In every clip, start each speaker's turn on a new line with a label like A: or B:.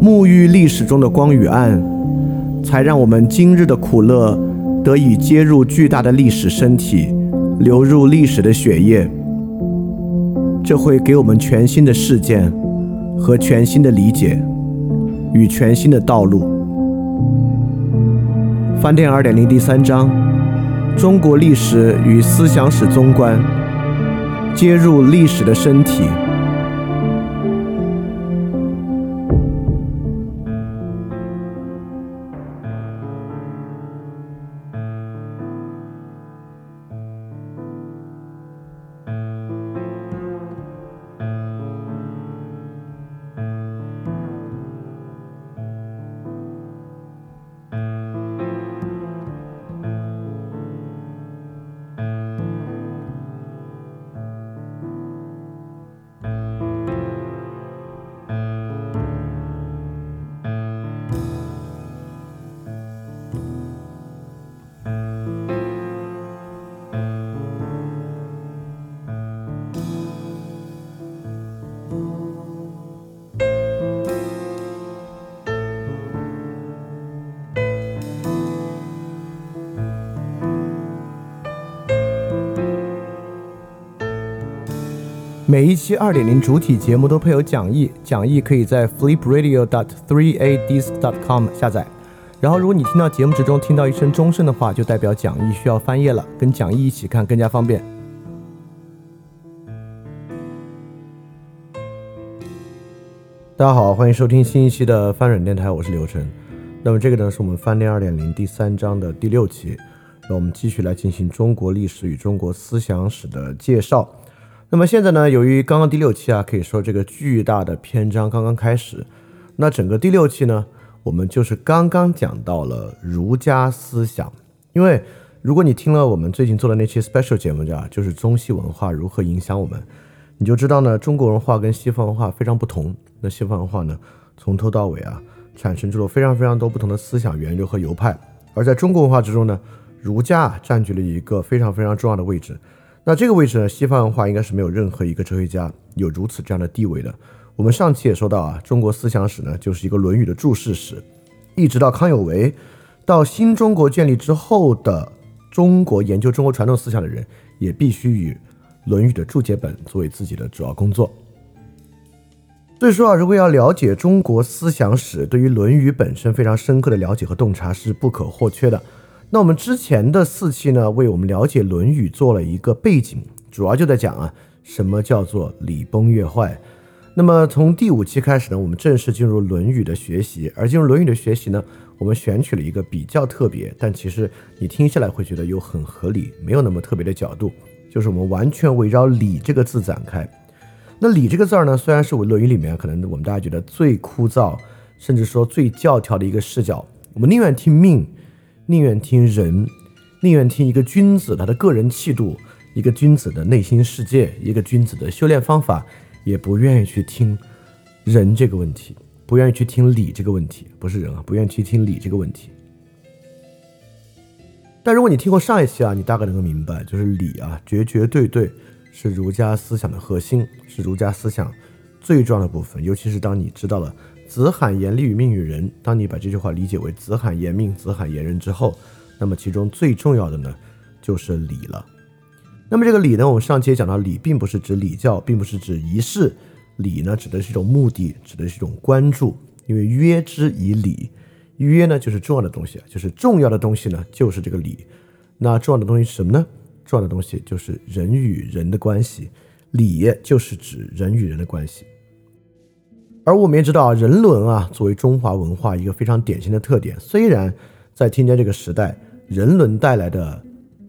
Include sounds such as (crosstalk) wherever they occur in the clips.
A: 沐浴历史中的光与暗，才让我们今日的苦乐得以接入巨大的历史身体，流入历史的血液。这会给我们全新的事件和全新的理解与全新的道路。翻店二点零第三章：中国历史与思想史综观，接入历史的身体。期二点零主体节目都配有讲义，讲义可以在 flipradio.dot3adisc.dot.com 下载。然后，如果你听到节目之中听到一声钟声的话，就代表讲义需要翻页了，跟讲义一起看更加方便。大家好，欢迎收听新一期的翻转电台，我是刘晨。那么这个呢，是我们翻练二点零第三章的第六期，那我们继续来进行中国历史与中国思想史的介绍。那么现在呢，由于刚刚第六期啊，可以说这个巨大的篇章刚刚开始，那整个第六期呢，我们就是刚刚讲到了儒家思想。因为如果你听了我们最近做的那期 special 节目，叫就是中西文化如何影响我们，你就知道呢，中国文化跟西方文化非常不同。那西方文化呢，从头到尾啊，产生出了非常非常多不同的思想源流和流派，而在中国文化之中呢，儒家占据了一个非常非常重要的位置。那这个位置呢？西方文化应该是没有任何一个哲学家有如此这样的地位的。我们上期也说到啊，中国思想史呢就是一个《论语》的注释史，一直到康有为，到新中国建立之后的中国研究中国传统思想的人，也必须以《论语》的注解本作为自己的主要工作。所以说啊，如果要了解中国思想史，对于《论语》本身非常深刻的了解和洞察是不可或缺的。那我们之前的四期呢，为我们了解《论语》做了一个背景，主要就在讲啊，什么叫做礼崩乐坏。那么从第五期开始呢，我们正式进入《论语》的学习。而进入《论语》的学习呢，我们选取了一个比较特别，但其实你听下来会觉得又很合理，没有那么特别的角度，就是我们完全围绕“礼”这个字展开。那“礼”这个字儿呢，虽然是我《论语》里面可能我们大家觉得最枯燥，甚至说最教条的一个视角，我们宁愿听命。宁愿听人，宁愿听一个君子他的个人气度，一个君子的内心世界，一个君子的修炼方法，也不愿意去听人这个问题，不愿意去听理这个问题，不是人啊，不愿意去听理这个问题。但如果你听过上一期啊，你大概能够明白，就是理啊，绝绝对对是儒家思想的核心，是儒家思想最重要的部分，尤其是当你知道了。子罕言利与命与人。当你把这句话理解为子罕言命，子罕言人之后，那么其中最重要的呢，就是礼了。那么这个礼呢，我们上节讲到，礼并不是指礼教，并不是指仪式，礼呢指的是一种目的，指的是一种关注。因为约之以礼，约呢就是重要的东西，就是重要的东西呢就是这个礼。那重要的东西是什么呢？重要的东西就是人与人的关系，礼就是指人与人的关系。而我们也知道，人伦啊，作为中华文化一个非常典型的特点。虽然在今天这个时代，人伦带来的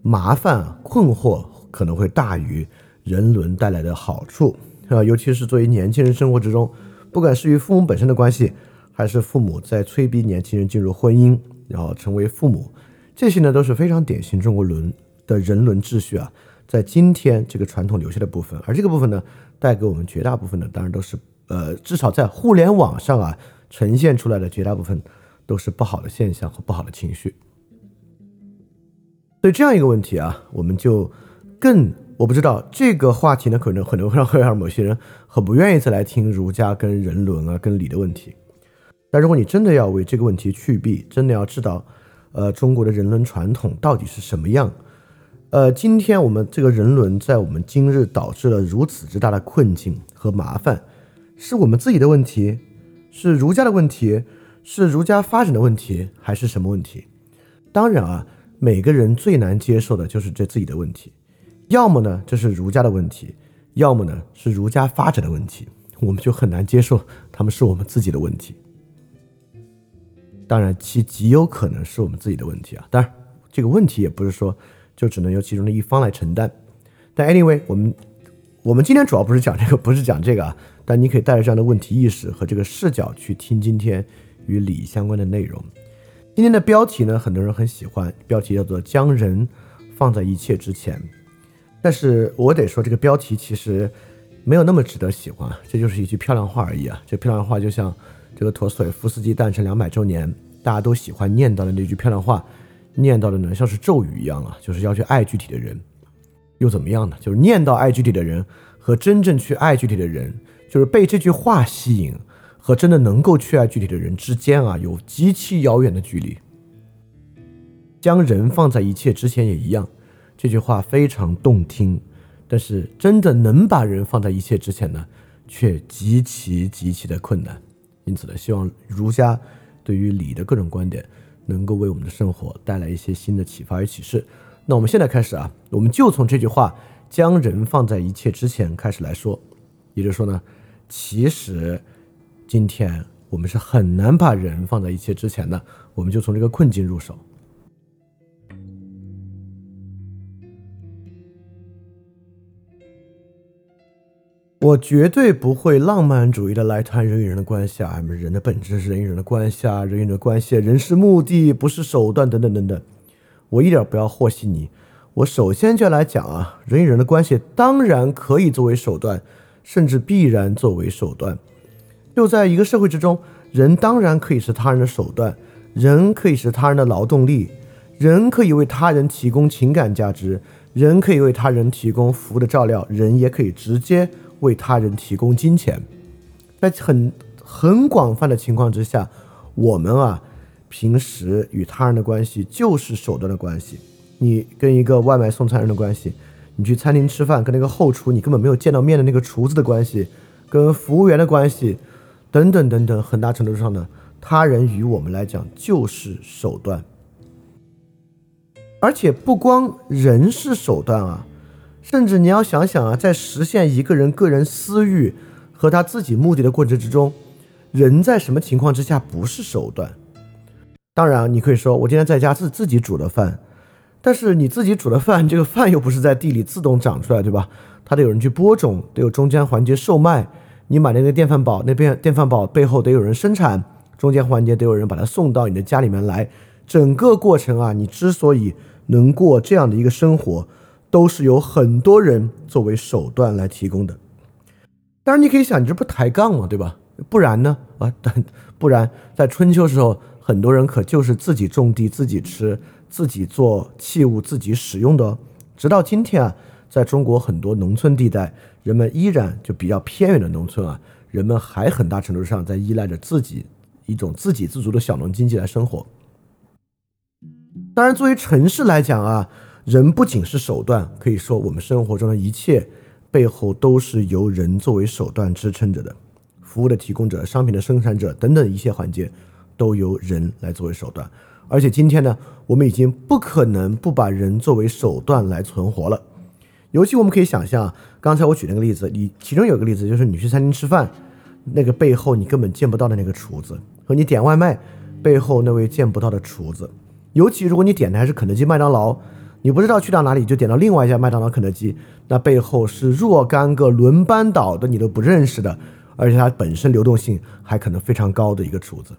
A: 麻烦困惑可能会大于人伦带来的好处啊，尤其是作为年轻人生活之中，不管是与父母本身的关系，还是父母在催逼年轻人进入婚姻，然后成为父母，这些呢都是非常典型中国伦的人伦秩序啊，在今天这个传统留下的部分，而这个部分呢，带给我们绝大部分的当然都是呃，至少在互联网上啊呈现出来的绝大部分都是不好的现象和不好的情绪。所以这样一个问题啊，我们就更我不知道这个话题呢，可能可能会让会让某些人很不愿意再来听儒家跟人伦啊、跟礼的问题。但如果你真的要为这个问题去弊，真的要知道，呃，中国的人伦传统到底是什么样？呃，今天我们这个人伦在我们今日导致了如此之大的困境和麻烦，是我们自己的问题，是儒家的问题，是儒家发展的问题，还是什么问题？当然啊。每个人最难接受的就是这自己的问题，要么呢这是儒家的问题，要么呢是儒家发展的问题，我们就很难接受他们是我们自己的问题。当然，其极有可能是我们自己的问题啊。当然，这个问题也不是说就只能由其中的一方来承担。但 anyway，我们我们今天主要不是讲这个，不是讲这个啊。但你可以带着这样的问题意识和这个视角去听今天与礼相关的内容。今天的标题呢，很多人很喜欢，标题叫做“将人放在一切之前”。但是我得说，这个标题其实没有那么值得喜欢，这就是一句漂亮话而已啊！这漂亮话就像这个陀思妥耶夫斯基诞辰两百周年，大家都喜欢念叨的那句漂亮话，念叨的呢像是咒语一样啊，就是要去爱具体的人，又怎么样呢？就是念叨爱具体的人和真正去爱具体的人，就是被这句话吸引。和真的能够去爱具体的人之间啊，有极其遥远的距离。将人放在一切之前也一样，这句话非常动听，但是真的能把人放在一切之前呢，却极其极其的困难。因此呢，希望儒家对于礼的各种观点，能够为我们的生活带来一些新的启发与启示。那我们现在开始啊，我们就从这句话“将人放在一切之前”开始来说，也就是说呢，其实。今天我们是很难把人放在一切之前的，我们就从这个困境入手。我绝对不会浪漫主义的来谈人与人的关系啊，人的本质是人与人的关系啊，人与人的关系，人是目的，不是手段，等等等等。我一点不要和稀泥。我首先就来讲啊，人与人的关系当然可以作为手段，甚至必然作为手段。就在一个社会之中，人当然可以是他人的手段，人可以是他人的劳动力，人可以为他人提供情感价值，人可以为他人提供服务的照料，人也可以直接为他人提供金钱。在很很广泛的情况之下，我们啊，平时与他人的关系就是手段的关系。你跟一个外卖送餐人的关系，你去餐厅吃饭跟那个后厨你根本没有见到面的那个厨子的关系，跟服务员的关系。等等等等，很大程度上呢，他人与我们来讲就是手段，而且不光人是手段啊，甚至你要想想啊，在实现一个人个人私欲和他自己目的的过程之中，人在什么情况之下不是手段？当然，你可以说我今天在家自自己煮的饭，但是你自己煮的饭，(laughs) 这个饭又不是在地里自动长出来，对吧？它得有人去播种，得有中间环节售卖。你买那个电饭煲，那边电饭煲背后得有人生产，中间环节得有人把它送到你的家里面来，整个过程啊，你之所以能过这样的一个生活，都是由很多人作为手段来提供的。当然，你可以想，你这不抬杠吗？对吧？不然呢？啊，但 (laughs) 不然在春秋时候，很多人可就是自己种地、自己吃、自己做器物、自己使用的。直到今天啊，在中国很多农村地带。人们依然就比较偏远的农村啊，人们还很大程度上在依赖着自己一种自给自足的小农经济来生活。当然，作为城市来讲啊，人不仅是手段，可以说我们生活中的一切背后都是由人作为手段支撑着的，服务的提供者、商品的生产者等等一切环节都由人来作为手段。而且今天呢，我们已经不可能不把人作为手段来存活了。尤其我们可以想象，刚才我举那个例子，你其中有个例子就是你去餐厅吃饭，那个背后你根本见不到的那个厨子，和你点外卖背后那位见不到的厨子。尤其如果你点的还是肯德基、麦当劳，你不知道去到哪里就点到另外一家麦当劳、肯德基，那背后是若干个轮班倒的你都不认识的，而且它本身流动性还可能非常高的一个厨子。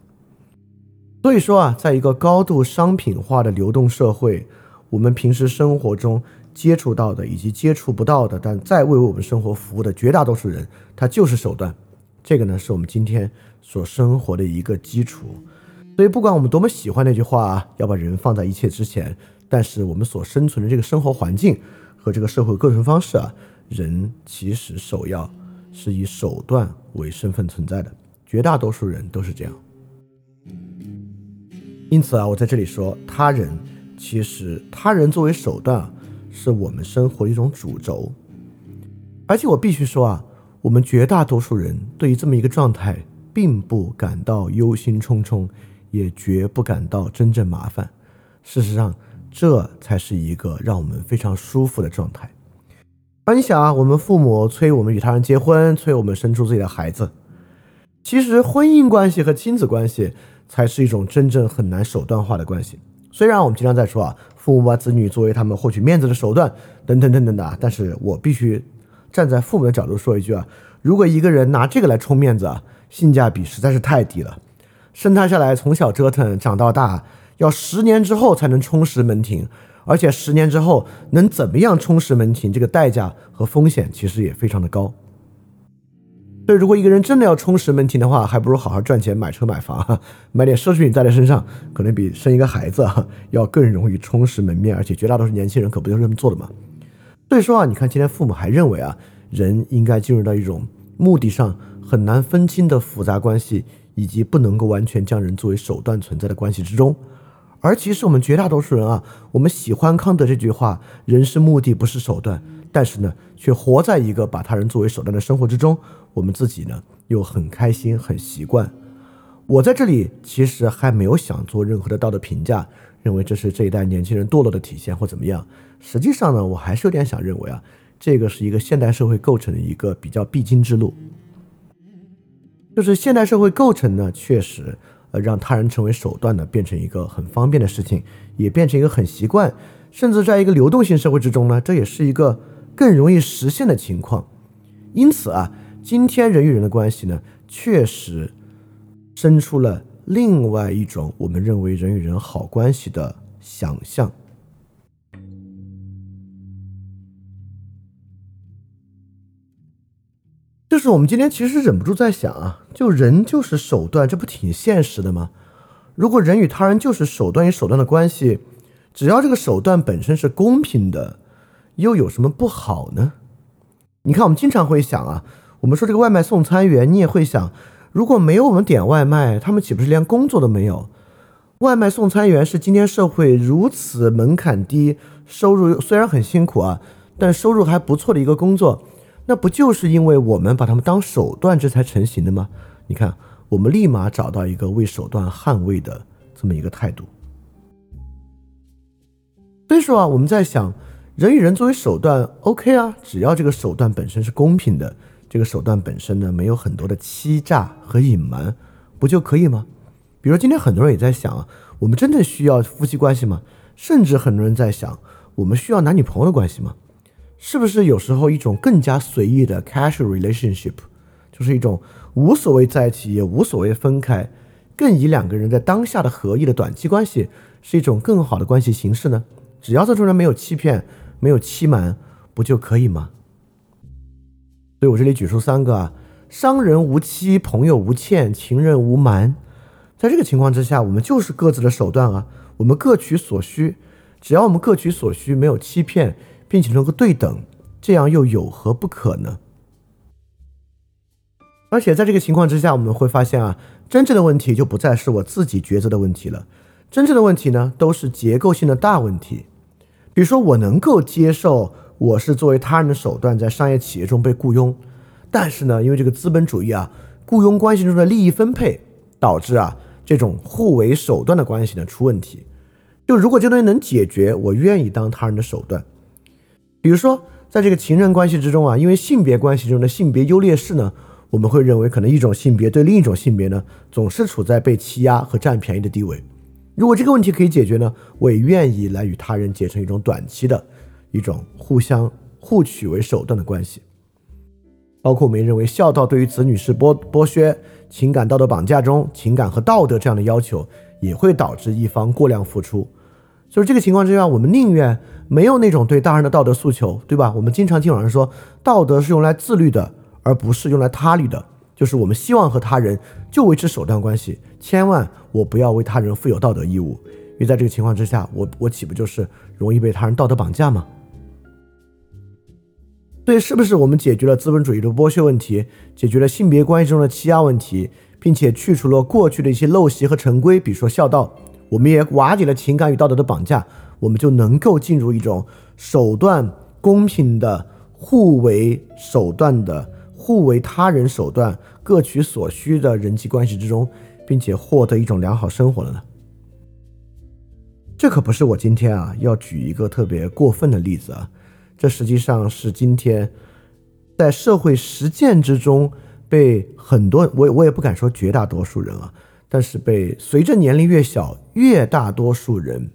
A: 所以说啊，在一个高度商品化的流动社会，我们平时生活中接触到的以及接触不到的，但在为我们生活服务的绝大多数人，他就是手段。这个呢，是我们今天所生活的一个基础。所以，不管我们多么喜欢那句话，啊要把人放在一切之前，但是我们所生存的这个生活环境和这个社会构成方式啊，人其实首要是以手段为身份存在的，绝大多数人都是这样。因此啊，我在这里说，他人其实他人作为手段，是我们生活的一种主轴。而且我必须说啊，我们绝大多数人对于这么一个状态，并不感到忧心忡忡，也绝不感到真正麻烦。事实上，这才是一个让我们非常舒服的状态。而你想啊，我们父母催我们与他人结婚，催我们生出自己的孩子，其实婚姻关系和亲子关系。才是一种真正很难手段化的关系。虽然我们经常在说啊，父母把子女作为他们获取面子的手段，等等等等的啊，但是我必须站在父母的角度说一句啊，如果一个人拿这个来充面子啊，性价比实在是太低了。生他下来从小折腾长到大，要十年之后才能充实门庭，而且十年之后能怎么样充实门庭，这个代价和风险其实也非常的高。所以，如果一个人真的要充实门庭的话，还不如好好赚钱买车买房，(laughs) 买点奢侈品带在身上，可能比生一个孩子要更容易充实门面。而且，绝大多数年轻人可不就这么做的吗？所以说啊，你看，今天父母还认为啊，人应该进入到一种目的上很难分清的复杂关系，以及不能够完全将人作为手段存在的关系之中。而其实我们绝大多数人啊，我们喜欢康德这句话：“人是目的，不是手段。”但是呢，却活在一个把他人作为手段的生活之中。我们自己呢，又很开心，很习惯。我在这里其实还没有想做任何的道德评价，认为这是这一代年轻人堕落的体现或怎么样。实际上呢，我还是有点想认为啊，这个是一个现代社会构成的一个比较必经之路。就是现代社会构成呢，确实呃让他人成为手段呢，变成一个很方便的事情，也变成一个很习惯，甚至在一个流动性社会之中呢，这也是一个更容易实现的情况。因此啊。今天人与人的关系呢，确实生出了另外一种我们认为人与人好关系的想象。就是我们今天其实忍不住在想啊，就人就是手段，这不挺现实的吗？如果人与他人就是手段与手段的关系，只要这个手段本身是公平的，又有什么不好呢？你看，我们经常会想啊。我们说这个外卖送餐员，你也会想，如果没有我们点外卖，他们岂不是连工作都没有？外卖送餐员是今天社会如此门槛低、收入虽然很辛苦啊，但收入还不错的一个工作，那不就是因为我们把他们当手段，这才成型的吗？你看，我们立马找到一个为手段捍卫的这么一个态度。所以说啊，我们在想，人与人作为手段，OK 啊，只要这个手段本身是公平的。这个手段本身呢，没有很多的欺诈和隐瞒，不就可以吗？比如今天很多人也在想啊，我们真的需要夫妻关系吗？甚至很多人在想，我们需要男女朋友的关系吗？是不是有时候一种更加随意的 casual relationship，就是一种无所谓在一起也无所谓分开，更以两个人在当下的合意的短期关系，是一种更好的关系形式呢？只要这中人没有欺骗，没有欺瞒，不就可以吗？所以我这里举出三个啊：商人无欺，朋友无欠，情人无瞒。在这个情况之下，我们就是各自的手段啊，我们各取所需。只要我们各取所需，没有欺骗，并且能够对等，这样又有何不可呢？而且在这个情况之下，我们会发现啊，真正的问题就不再是我自己抉择的问题了，真正的问题呢，都是结构性的大问题。比如说，我能够接受。我是作为他人的手段在商业企业中被雇佣，但是呢，因为这个资本主义啊，雇佣关系中的利益分配导致啊这种互为手段的关系呢出问题。就如果这东西能解决，我愿意当他人的手段。比如说，在这个情人关系之中啊，因为性别关系中的性别优劣势呢，我们会认为可能一种性别对另一种性别呢总是处在被欺压和占便宜的地位。如果这个问题可以解决呢，我也愿意来与他人结成一种短期的。一种互相互取为手段的关系，包括我们认为孝道对于子女是剥剥削，情感道德绑架中，情感和道德这样的要求也会导致一方过量付出。就是这个情况之下，我们宁愿没有那种对大人的道德诉求，对吧？我们经常听有人说，道德是用来自律的，而不是用来他律的。就是我们希望和他人就维持手段关系，千万我不要为他人负有道德义务，因为在这个情况之下，我我岂不就是容易被他人道德绑架吗？对，是不是我们解决了资本主义的剥削问题，解决了性别关系中的欺压问题，并且去除了过去的一些陋习和陈规，比如说孝道，我们也瓦解了情感与道德的绑架，我们就能够进入一种手段公平的、互为手段的、互为他人手段、各取所需的人际关系之中，并且获得一种良好生活了呢？这可不是我今天啊要举一个特别过分的例子啊。这实际上是今天在社会实践之中被很多我我也不敢说绝大多数人啊，但是被随着年龄越小越大多数人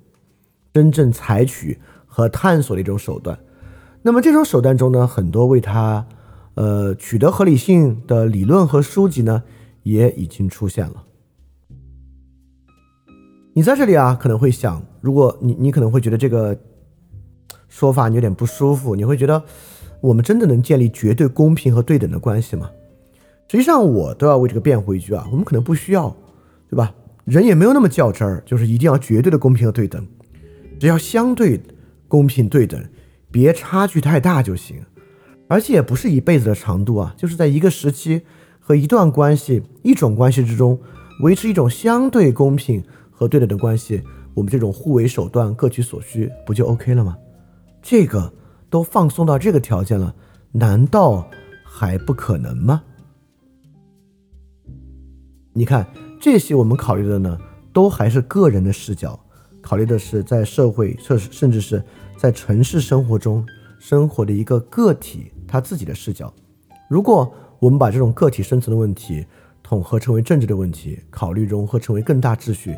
A: 真正采取和探索的一种手段。那么这种手段中呢，很多为他呃取得合理性的理论和书籍呢也已经出现了。你在这里啊可能会想，如果你你可能会觉得这个。说法你有点不舒服，你会觉得我们真的能建立绝对公平和对等的关系吗？实际上，我都要为这个辩护一句啊，我们可能不需要，对吧？人也没有那么较真儿，就是一定要绝对的公平和对等，只要相对公平对等，别差距太大就行。而且也不是一辈子的长度啊，就是在一个时期和一段关系、一种关系之中，维持一种相对公平和对等的关系，我们这种互为手段、各取所需，不就 OK 了吗？这个都放松到这个条件了，难道还不可能吗？你看这些，我们考虑的呢，都还是个人的视角，考虑的是在社会，甚甚至是在城市生活中生活的一个个体他自己的视角。如果我们把这种个体生存的问题统合成为政治的问题，考虑融合成为更大秩序，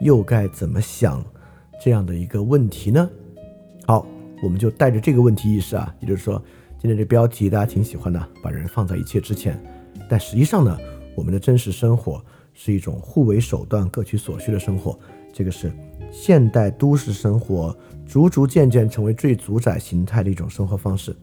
A: 又该怎么想这样的一个问题呢？好。我们就带着这个问题意识啊，也就是说，今天这标题大家挺喜欢的，把人放在一切之前。但实际上呢，我们的真实生活是一种互为手段、各取所需的生活。这个是现代都市生活逐逐渐渐成为最主宰形态的一种生活方式。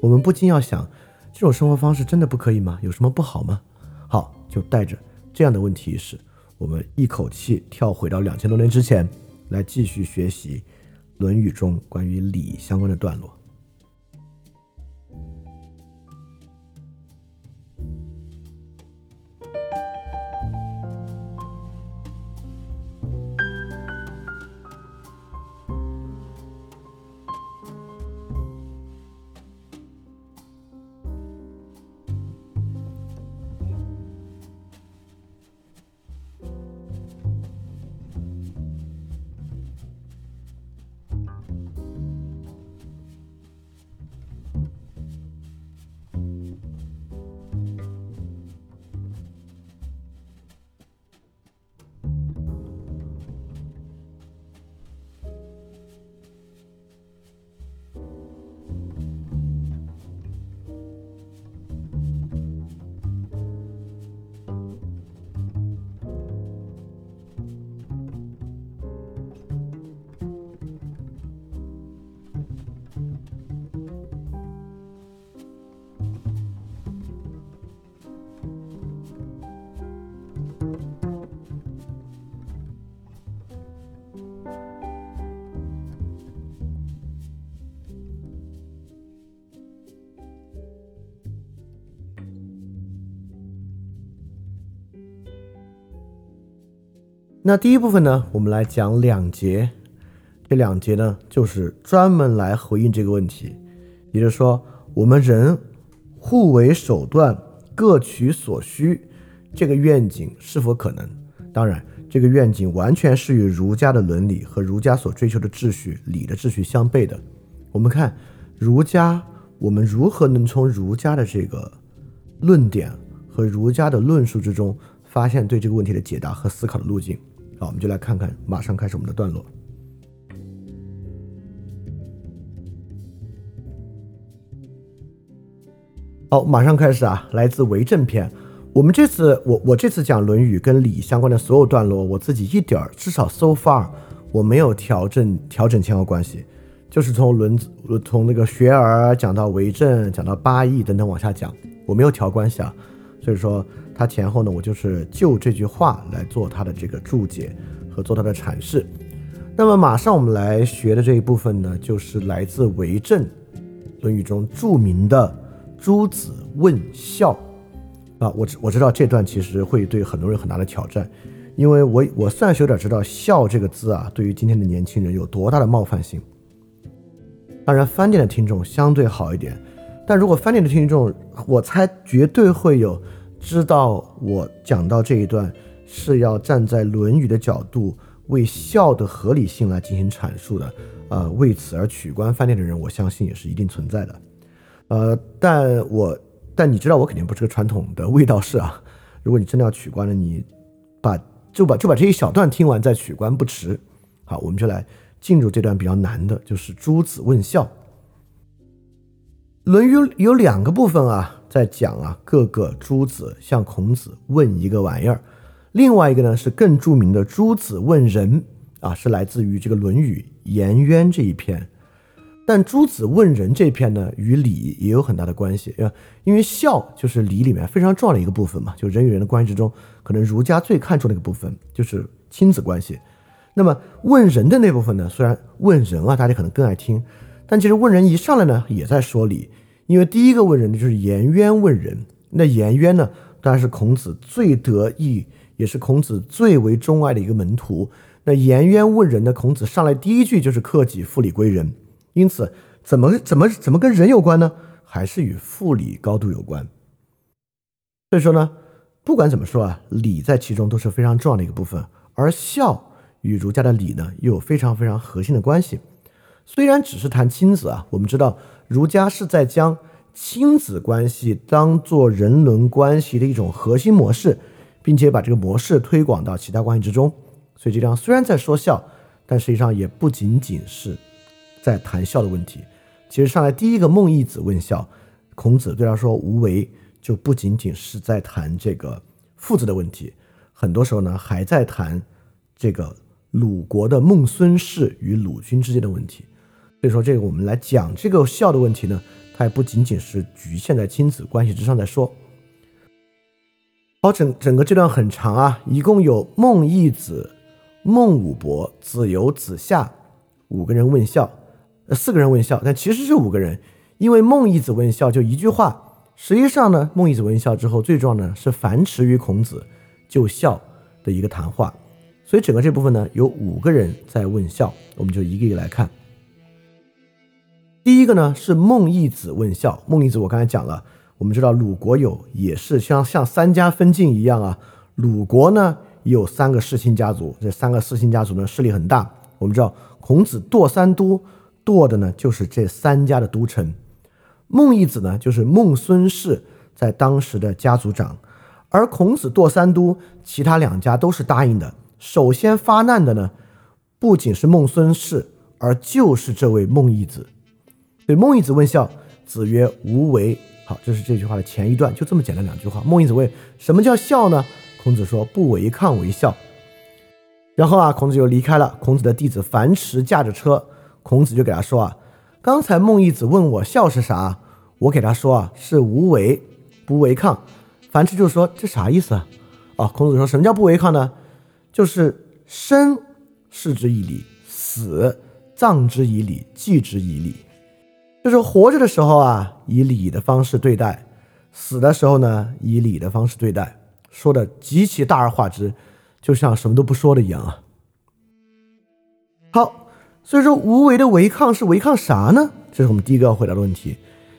A: 我们不禁要想，这种生活方式真的不可以吗？有什么不好吗？好，就带着这样的问题意识，我们一口气跳回到两千多年之前，来继续学习。《论语》中关于礼相关的段落。那第一部分呢，我们来讲两节，这两节呢，就是专门来回应这个问题，也就是说，我们人互为手段，各取所需，这个愿景是否可能？当然，这个愿景完全是与儒家的伦理和儒家所追求的秩序、礼的秩序相悖的。我们看儒家，我们如何能从儒家的这个论点和儒家的论述之中，发现对这个问题的解答和思考的路径？好，我们就来看看，马上开始我们的段落。好，马上开始啊！来自为政篇。我们这次我我这次讲《论语》跟礼相关的所有段落，我自己一点儿至少 so far 我没有调整调整前后关系，就是从论从那个学而讲到为政，讲到八义等等往下讲，我没有调关系啊。所以说他前后呢，我就是就这句话来做他的这个注解和做他的阐释。那么马上我们来学的这一部分呢，就是来自为政《论语》中著名的。朱子问孝啊，我知我知道这段其实会对很多人很大的挑战，因为我我算是有点知道孝这个字啊，对于今天的年轻人有多大的冒犯性。当然，翻店的听众相对好一点，但如果翻店的听众，我猜绝对会有知道我讲到这一段是要站在《论语》的角度为孝的合理性来进行阐述的，呃，为此而取关翻店的人，我相信也是一定存在的。呃，但我但你知道我肯定不是个传统的味道士啊。如果你真的要取关了，你把就把就把这一小段听完再取关不迟。好，我们就来进入这段比较难的，就是朱子问孝。《论语》有两个部分啊，在讲啊各个诸子向孔子问一个玩意儿，另外一个呢是更著名的诸子问仁啊，是来自于这个《论语·颜渊》这一篇。但诸子问仁这篇呢，与礼也有很大的关系，因为孝就是礼里面非常重要的一个部分嘛，就人与人的关系之中，可能儒家最看重的一个部分就是亲子关系。那么问仁的那部分呢，虽然问仁啊，大家可能更爱听，但其实问仁一上来呢，也在说礼，因为第一个问人的就是颜渊问仁。那颜渊呢，当然是孔子最得意，也是孔子最为钟爱的一个门徒。那颜渊问仁呢，孔子上来第一句就是克己复礼归仁。因此，怎么怎么怎么跟人有关呢？还是与复礼高度有关。所以说呢，不管怎么说啊，礼在其中都是非常重要的一个部分，而孝与儒家的礼呢，又有非常非常核心的关系。虽然只是谈亲子啊，我们知道儒家是在将亲子关系当做人伦关系的一种核心模式，并且把这个模式推广到其他关系之中。所以这张虽然在说孝，但实际上也不仅仅是。在谈孝的问题，其实上来第一个孟义子问孝，孔子对他说无为，就不仅仅是在谈这个父子的问题，很多时候呢还在谈这个鲁国的孟孙氏与鲁君之间的问题。所以说这个我们来讲这个孝的问题呢，它也不仅仅是局限在亲子关系之上在说。好，整整个这段很长啊，一共有孟义子、孟武伯、子游、子夏五个人问孝。四个人问孝，但其实是五个人，因为孟义子问孝就一句话。实际上呢，孟义子问孝之后，最重要呢是樊迟与孔子就孝的一个谈话。所以整个这部分呢，有五个人在问孝，我们就一个一个来看。第一个呢是孟义子问孝。孟义子我刚才讲了，我们知道鲁国有也是像像三家分晋一样啊，鲁国呢有三个世卿家族，这三个世卿家族呢势力很大。我们知道孔子堕三都。堕的呢，就是这三家的都城。孟义子呢，就是孟孙氏在当时的家族长，而孔子堕三都，其他两家都是答应的。首先发难的呢，不仅是孟孙氏，而就是这位孟义子。对孟子问孝，子曰：“无为。”好，这是这句话的前一段，就这么简单两句话。孟子问：“什么叫孝呢？”孔子说：“不违抗为孝。”然后啊，孔子就离开了。孔子的弟子樊迟驾着车。孔子就给他说啊，刚才孟义子问我孝是啥，我给他说啊是无为，不违抗。樊迟就说这啥意思啊？哦，孔子说什么叫不违抗呢？就是生视之以礼，死葬之以礼，祭之以礼。就是活着的时候啊，以礼的方式对待；死的时候呢，以礼的方式对待。说的极其大而化之，就像什么都不说的一样啊。好。所以说，无为的违抗是违抗啥呢？这是我们第一个要回答的问题。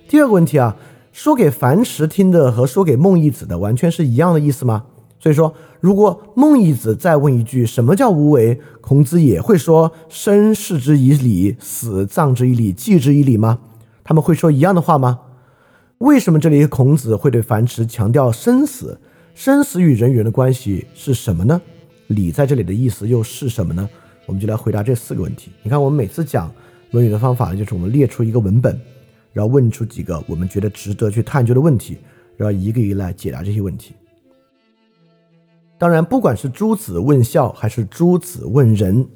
A: 第二个问题啊，说给樊迟听的和说给孟义子的完全是一样的意思吗？所以说，如果孟义子再问一句什么叫无为，孔子也会说生视之以礼，死葬之以礼，祭之以礼吗？他们会说一样的话吗？为什么这里孔子会对樊迟强调生死？生死与人与人的关系是什么呢？礼在这里的意思又是什么呢？我们就来回答这四个问题。你看，我们每次讲《论语》的方法呢，就是我们列出一个文本，然后问出几个我们觉得值得去探究的问题，然后一个一个来解答这些问题。当然，不管是诸子问孝还是诸子问仁，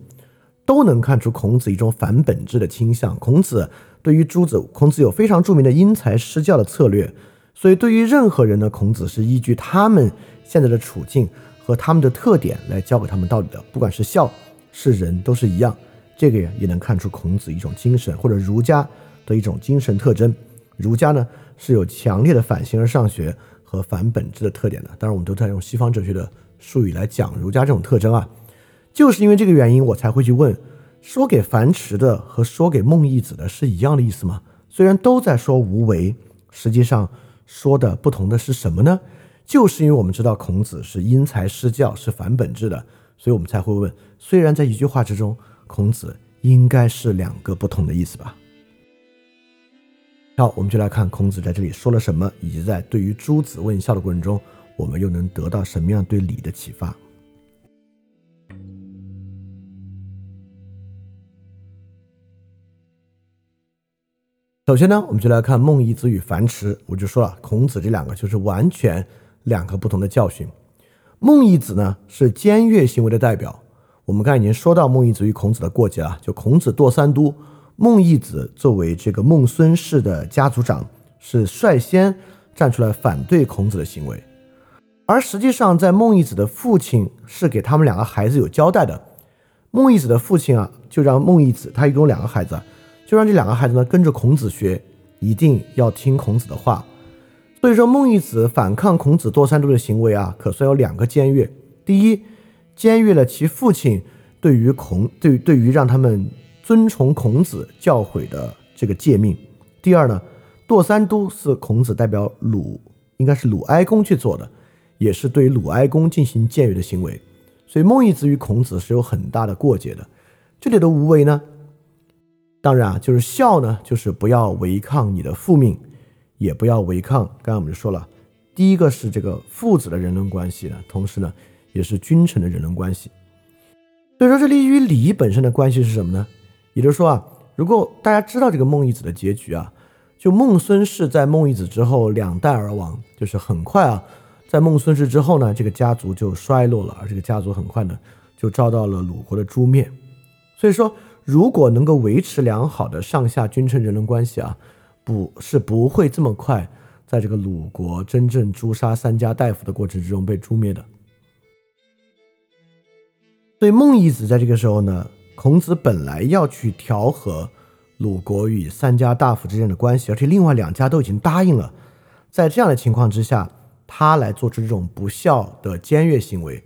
A: 都能看出孔子一种反本质的倾向。孔子对于诸子，孔子有非常著名的因材施教的策略，所以对于任何人呢，孔子是依据他们现在的处境和他们的特点来教给他们道理的。不管是孝是仁，都是一样。这个呀，也能看出孔子一种精神，或者儒家的一种精神特征。儒家呢是有强烈的反形而上学和反本质的特点的。当然，我们都在用西方哲学的。术语来讲儒家这种特征啊，就是因为这个原因，我才会去问：说给樊迟的和说给孟义子的是一样的意思吗？虽然都在说无为，实际上说的不同的是什么呢？就是因为我们知道孔子是因材施教，是反本质的，所以我们才会问：虽然在一句话之中，孔子应该是两个不同的意思吧？好，我们就来看孔子在这里说了什么，以及在对于诸子问孝的过程中。我们又能得到什么样对礼的启发？首先呢，我们就来看孟义子与樊迟。我就说了，孔子这两个就是完全两个不同的教训。孟义子呢是僭越行为的代表。我们刚才已经说到孟义子与孔子的过节了，就孔子堕三都，孟义子作为这个孟孙氏的家族长，是率先站出来反对孔子的行为。而实际上，在孟义子的父亲是给他们两个孩子有交代的。孟义子的父亲啊，就让孟义子，他一共两个孩子，就让这两个孩子呢跟着孔子学，一定要听孔子的话。所以说，孟义子反抗孔子堕三都的行为啊，可算有两个僭越：第一，僭越了其父亲对于孔对对于让他们尊崇孔子教诲的这个诫命；第二呢，堕三都是孔子代表鲁，应该是鲁哀公去做的。也是对鲁哀公进行僭越的行为，所以孟义子与孔子是有很大的过节的。这里的无为呢，当然啊，就是孝呢，就是不要违抗你的父命，也不要违抗。刚刚我们就说了，第一个是这个父子的人伦关系呢，同时呢，也是君臣的人伦关系。所以说，这里与礼本身的关系是什么呢？也就是说啊，如果大家知道这个孟义子的结局啊，就孟孙氏在孟义子之后两代而亡，就是很快啊。在孟孙氏之后呢，这个家族就衰落了，而这个家族很快呢就遭到了鲁国的诛灭。所以说，如果能够维持良好的上下君臣人伦关系啊，不是不会这么快在这个鲁国真正诛杀三家大夫的过程之中被诛灭的。所以孟义子在这个时候呢，孔子本来要去调和鲁国与三家大夫之间的关系，而且另外两家都已经答应了，在这样的情况之下。他来做出这种不孝的僭越行为，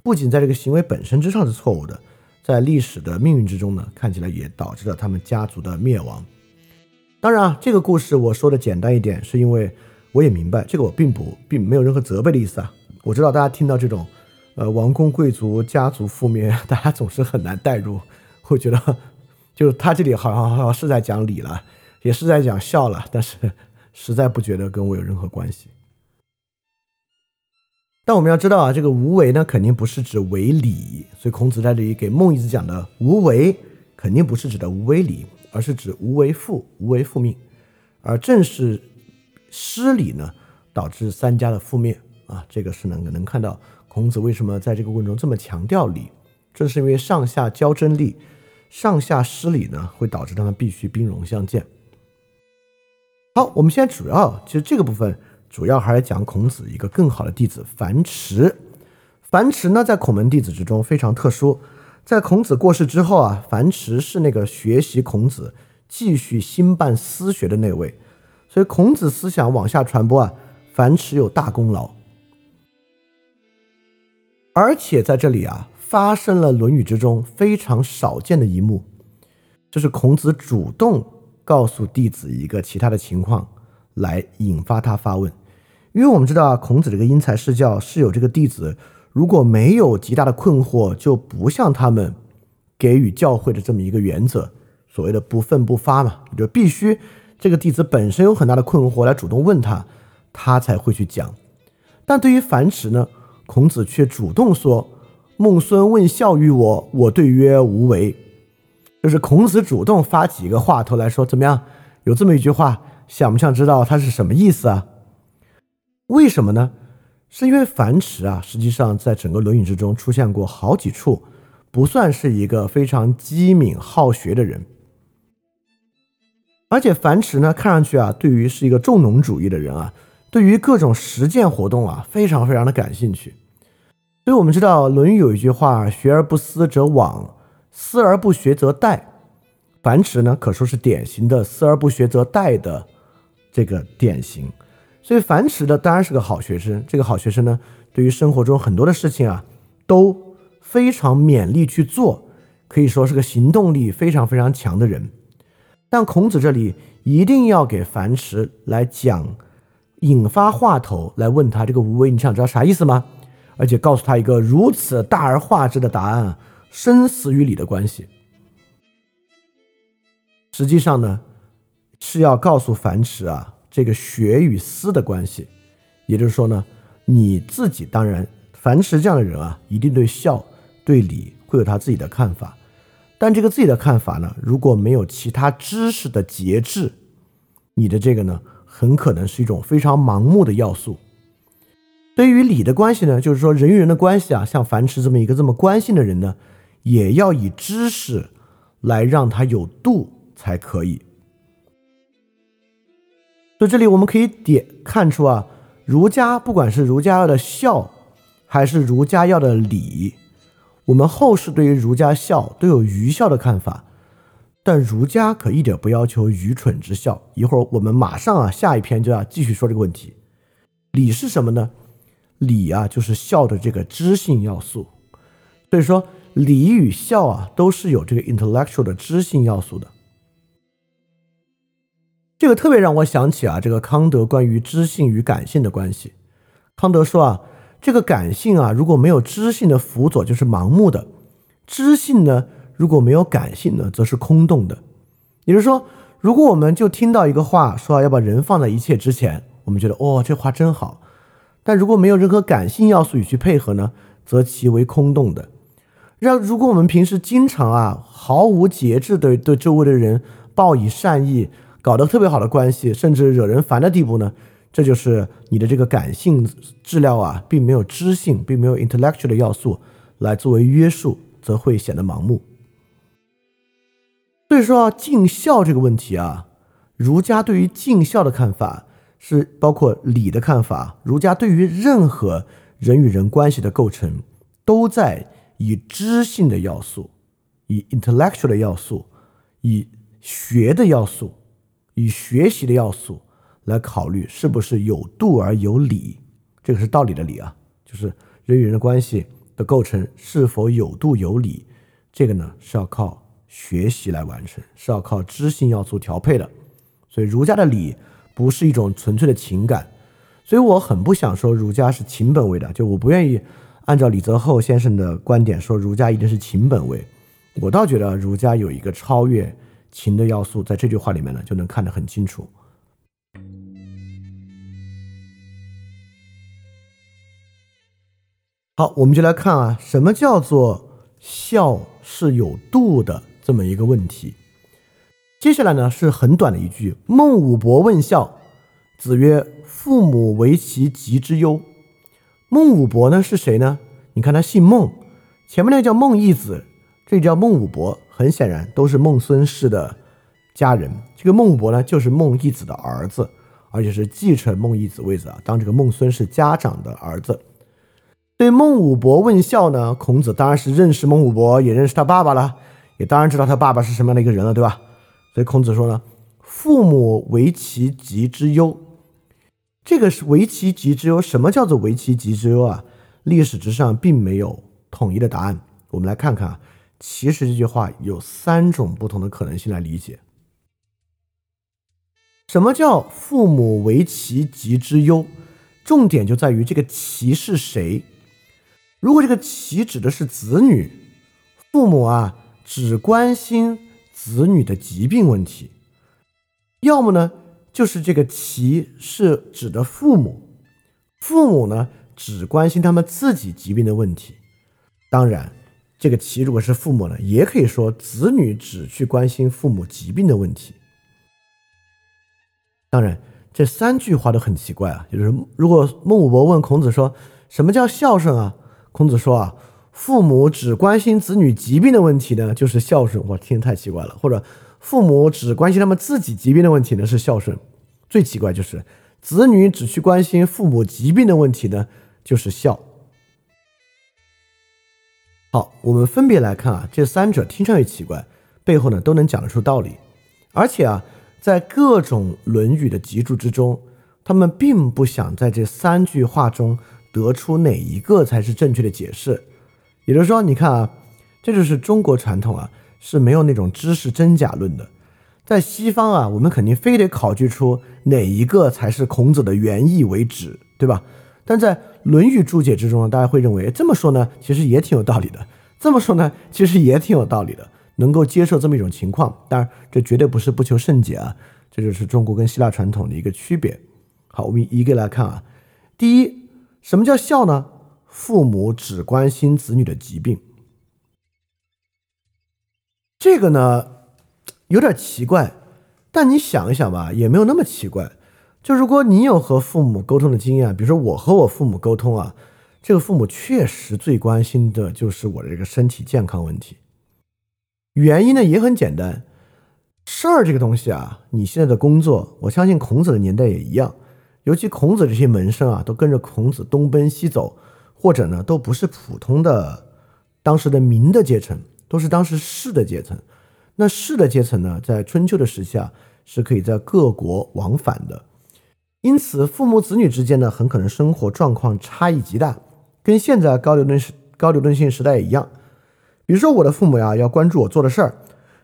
A: 不仅在这个行为本身之上是错误的，在历史的命运之中呢，看起来也导致了他们家族的灭亡。当然啊，这个故事我说的简单一点，是因为我也明白这个，我并不并没有任何责备的意思啊。我知道大家听到这种，呃，王公贵族家族覆灭，(laughs) 大家总是很难代入，会觉得就是他这里好像好像是在讲理了，也是在讲孝了，但是实在不觉得跟我有任何关系。但我们要知道啊，这个无为呢，肯定不是指为礼，所以孔子在这里给孟子讲的无为，肯定不是指的无为礼，而是指无为父，无为父命。而正是失礼呢，导致三家的覆灭啊，这个是能能看到孔子为什么在这个过程中这么强调礼，正是因为上下交争利，上下失礼呢，会导致他们必须兵戎相见。好，我们现在主要其实这个部分。主要还是讲孔子一个更好的弟子樊迟。樊迟呢，在孔门弟子之中非常特殊。在孔子过世之后啊，樊迟是那个学习孔子、继续兴办私学的那位。所以孔子思想往下传播啊，樊迟有大功劳。而且在这里啊，发生了《论语》之中非常少见的一幕，就是孔子主动告诉弟子一个其他的情况。来引发他发问，因为我们知道啊，孔子这个因材施教是有这个弟子如果没有极大的困惑，就不向他们给予教诲的这么一个原则，所谓的不愤不发嘛，就必须这个弟子本身有很大的困惑来主动问他，他才会去讲。但对于樊迟呢，孔子却主动说：“孟孙问孝于我，我对曰无为。”就是孔子主动发起一个话头来说，怎么样？有这么一句话，想不想知道它是什么意思啊？为什么呢？是因为樊迟啊，实际上在整个《论语》之中出现过好几处，不算是一个非常机敏好学的人。而且樊迟呢，看上去啊，对于是一个重农主义的人啊，对于各种实践活动啊，非常非常的感兴趣。所以我们知道《论语》有一句话：“学而不思则罔，思而不学则殆。”樊迟呢，可说是典型的“思而不学则殆”的这个典型。所以樊迟的当然是个好学生。这个好学生呢，对于生活中很多的事情啊，都非常勉力去做，可以说是个行动力非常非常强的人。但孔子这里一定要给樊迟来讲，引发话头来问他这个无为，你想知道啥意思吗？而且告诉他一个如此大而化之的答案，生死与理的关系。实际上呢，是要告诉樊迟啊。这个学与思的关系，也就是说呢，你自己当然，樊迟这样的人啊，一定对孝、对礼会有他自己的看法。但这个自己的看法呢，如果没有其他知识的节制，你的这个呢，很可能是一种非常盲目的要素。对于礼的关系呢，就是说人与人的关系啊，像樊迟这么一个这么关心的人呢，也要以知识来让他有度才可以。所以这里我们可以点看出啊，儒家不管是儒家要的孝，还是儒家要的礼，我们后世对于儒家孝都有愚孝的看法，但儒家可一点不要求愚蠢之孝。一会儿我们马上啊，下一篇就要继续说这个问题。礼是什么呢？礼啊，就是孝的这个知性要素。所以说，礼与孝啊，都是有这个 intellectual 的知性要素的。这个特别让我想起啊，这个康德关于知性与感性的关系。康德说啊，这个感性啊，如果没有知性的辅佐，就是盲目的；知性呢，如果没有感性呢，则是空洞的。也就是说，如果我们就听到一个话，说啊要把人放在一切之前，我们觉得哦，这话真好；但如果没有任何感性要素与其配合呢，则其为空洞的。让如果我们平时经常啊，毫无节制的对周围的人报以善意。搞得特别好的关系，甚至惹人烦的地步呢？这就是你的这个感性质料啊，并没有知性，并没有 intellectual 的要素来作为约束，则会显得盲目。所以说啊尽孝这个问题啊，儒家对于尽孝的看法是包括礼的看法。儒家对于任何人与人关系的构成，都在以知性的要素、以 intellectual 的要素、以学的要素。以学习的要素来考虑是不是有度而有理，这个是道理的理啊，就是人与人的关系的构成是否有度有理，这个呢是要靠学习来完成，是要靠知性要素调配的。所以儒家的礼不是一种纯粹的情感，所以我很不想说儒家是情本位的，就我不愿意按照李泽厚先生的观点说儒家一定是情本位，我倒觉得儒家有一个超越。情的要素在这句话里面呢，就能看得很清楚。好，我们就来看啊，什么叫做孝是有度的这么一个问题。接下来呢是很短的一句：孟武伯问孝，子曰：“父母为其疾之忧。”孟武伯呢是谁呢？你看他姓孟，前面那个叫孟义子，这叫孟武伯。很显然都是孟孙氏的家人。这个孟武伯呢，就是孟义子的儿子，而且是继承孟义子位子啊，当这个孟孙氏家长的儿子。对孟武伯问孝呢，孔子当然是认识孟武伯，也认识他爸爸了，也当然知道他爸爸是什么样的一个人了，对吧？所以孔子说呢，父母为其疾之忧。这个是为其疾之忧。什么叫做为其疾之忧啊？历史之上并没有统一的答案。我们来看看啊。其实这句话有三种不同的可能性来理解。什么叫父母为其疾之忧？重点就在于这个“其”是谁。如果这个“其”指的是子女，父母啊只关心子女的疾病问题；要么呢，就是这个“其”是指的父母，父母呢只关心他们自己疾病的问题。当然。这个其如果是父母呢，也可以说子女只去关心父母疾病的问题。当然，这三句话都很奇怪啊。就是如果孟武伯问孔子说：“什么叫孝顺啊？”孔子说：“啊，父母只关心子女疾病的问题呢，就是孝顺。”我听太奇怪了。或者，父母只关心他们自己疾病的问题呢，是孝顺。最奇怪就是子女只去关心父母疾病的问题呢，就是孝。好，我们分别来看啊，这三者听上去奇怪，背后呢都能讲得出道理，而且啊。在各种《论语》的集注之中，他们并不想在这三句话中得出哪一个才是正确的解释。也就是说，你看啊，这就是中国传统啊，是没有那种知识真假论的。在西方啊，我们肯定非得考据出哪一个才是孔子的原意为止，对吧？但在《论语》注解之中呢，大家会认为这么说呢，其实也挺有道理的；这么说呢，其实也挺有道理的。能够接受这么一种情况，当然这绝对不是不求甚解啊，这就是中国跟希腊传统的一个区别。好，我们一个来看啊。第一，什么叫孝呢？父母只关心子女的疾病，这个呢有点奇怪，但你想一想吧，也没有那么奇怪。就如果你有和父母沟通的经验，比如说我和我父母沟通啊，这个父母确实最关心的就是我的这个身体健康问题。原因呢也很简单，事儿这个东西啊，你现在的工作，我相信孔子的年代也一样，尤其孔子这些门生啊，都跟着孔子东奔西走，或者呢都不是普通的当时的民的阶层，都是当时士的阶层。那士的阶层呢，在春秋的时期啊，是可以在各国往返的，因此父母子女之间呢，很可能生活状况差异极大，跟现在高流动时高流动性时代一样。比如说，我的父母呀，要关注我做的事儿，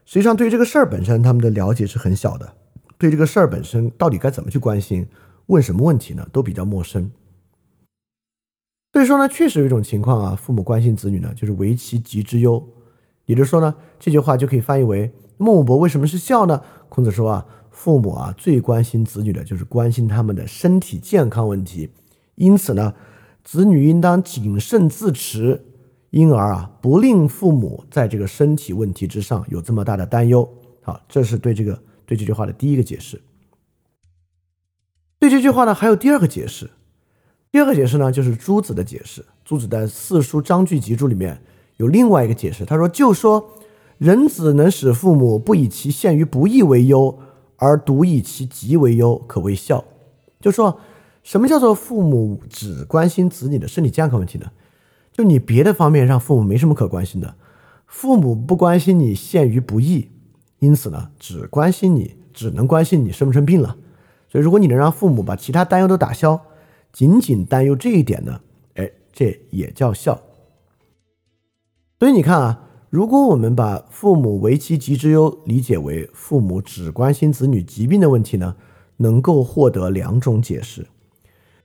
A: 实际上对于这个事儿本身，他们的了解是很小的，对这个事儿本身到底该怎么去关心，问什么问题呢，都比较陌生。所以说呢，确实有一种情况啊，父母关心子女呢，就是为其疾之忧。也就是说呢，这句话就可以翻译为：孟武伯为什么是孝呢？孔子说啊，父母啊最关心子女的就是关心他们的身体健康问题，因此呢，子女应当谨慎自持。因而啊，不令父母在这个身体问题之上有这么大的担忧。好，这是对这个对这句话的第一个解释。对这句话呢，还有第二个解释。第二个解释呢，就是朱子的解释。朱子在《四书章句集注》里面有另外一个解释。他说：“就说人子能使父母不以其陷于不义为忧，而独以其疾为忧，可谓孝。”就说什么叫做父母只关心子女的身体健康问题呢？就你别的方面让父母没什么可关心的，父母不关心你陷于不义，因此呢，只关心你，只能关心你生不生病了。所以，如果你能让父母把其他担忧都打消，仅仅担忧这一点呢，哎，这也叫孝。所以你看啊，如果我们把父母为其疾之忧理解为父母只关心子女疾病的问题呢，能够获得两种解释。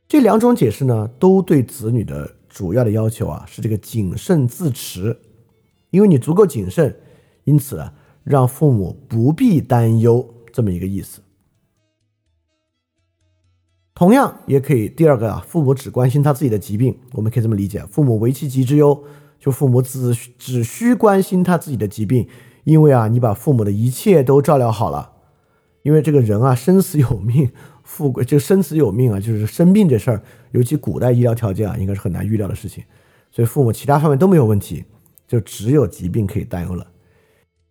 A: 这两种解释呢，都对子女的。主要的要求啊是这个谨慎自持，因为你足够谨慎，因此啊让父母不必担忧这么一个意思。同样也可以第二个啊，父母只关心他自己的疾病，我们可以这么理解：父母为其疾之忧，就父母只只需关心他自己的疾病，因为啊你把父母的一切都照料好了，因为这个人啊生死有命。(laughs) 富贵就生死有命啊，就是生病这事儿，尤其古代医疗条件啊，应该是很难预料的事情。所以父母其他方面都没有问题，就只有疾病可以担忧了。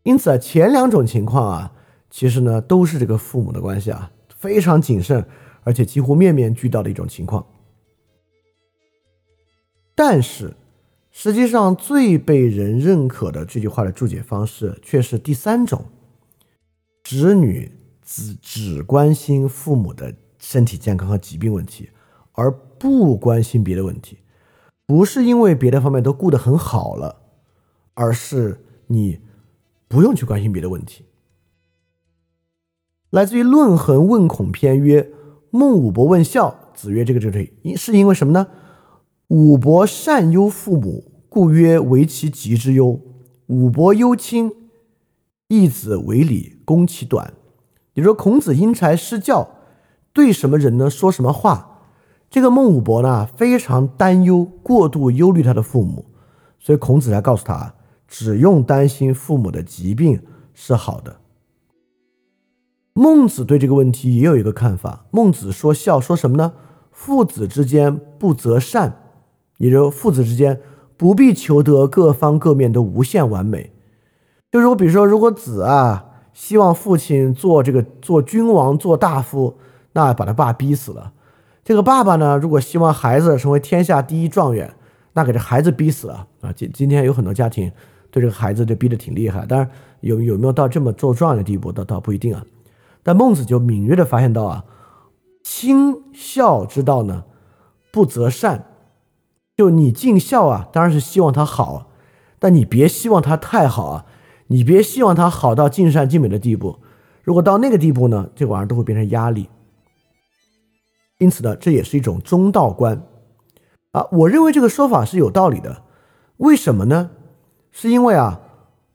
A: 因此啊，前两种情况啊，其实呢都是这个父母的关系啊非常谨慎，而且几乎面面俱到的一种情况。但是实际上最被人认可的这句话的注解方式却是第三种，子女。只只关心父母的身体健康和疾病问题，而不关心别的问题，不是因为别的方面都顾得很好了，而是你不用去关心别的问题。来自于《论衡·问孔篇》曰：“孟武伯问孝，子曰：‘这个这个，因是因为什么呢？武伯善忧父母，故曰为其疾之忧。武伯忧亲，义子为礼，攻其短。’”你说孔子因材施教，对什么人呢说什么话？这个孟武伯呢非常担忧，过度忧虑他的父母，所以孔子才告诉他，只用担心父母的疾病是好的。孟子对这个问题也有一个看法。孟子说孝说什么呢？父子之间不择善，也就父子之间不必求得各方各面都无限完美。就是我比如说，如果子啊希望父亲做这个做君王做大夫，那把他爸逼死了。这个爸爸呢，如果希望孩子成为天下第一状元，那给这孩子逼死了啊。今今天有很多家庭对这个孩子就逼得挺厉害，当然有有没有到这么做状元的地步，倒倒不一定啊。但孟子就敏锐地发现到啊，亲孝之道呢，不择善。就你尽孝啊，当然是希望他好，但你别希望他太好啊，你别希望他好到尽善尽美的地步。如果到那个地步呢，这玩意儿都会变成压力。因此呢，这也是一种中道观啊。我认为这个说法是有道理的。为什么呢？是因为啊，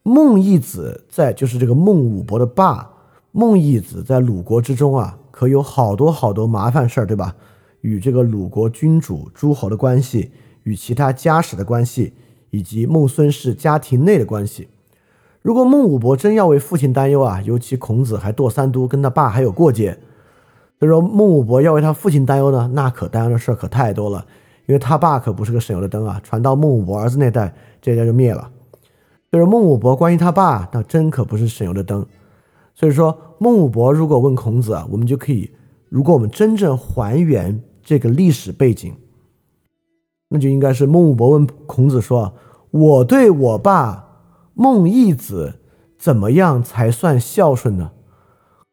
A: 孟义子在就是这个孟武伯的爸。孟义子在鲁国之中啊，可有好多好多麻烦事儿，对吧？与这个鲁国君主诸侯的关系，与其他家史的关系，以及孟孙氏家庭内的关系。如果孟武伯真要为父亲担忧啊，尤其孔子还堕三都，跟他爸还有过节，所以说孟武伯要为他父亲担忧呢，那可担忧的事儿可太多了。因为他爸可不是个省油的灯啊，传到孟武伯儿子那代，这家就灭了。所以说孟武伯关于他爸，那真可不是省油的灯。所以说，孟武伯如果问孔子啊，我们就可以，如果我们真正还原这个历史背景，那就应该是孟武伯问孔子说：“我对我爸孟义子怎么样才算孝顺呢？”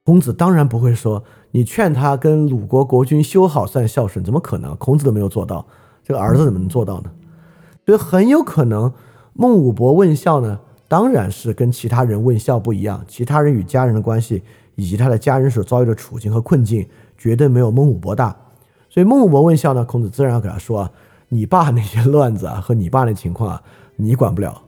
A: 孔子当然不会说：“你劝他跟鲁国国君修好算孝顺，怎么可能？孔子都没有做到，这个儿子怎么能做到呢？”所以很有可能，孟武伯问孝呢。当然是跟其他人问孝不一样，其他人与家人的关系，以及他的家人所遭遇的处境和困境，绝对没有孟武伯大。所以孟武伯问孝呢，孔子自然要给他说啊：“你爸那些乱子啊，和你爸那情况啊，你管不了。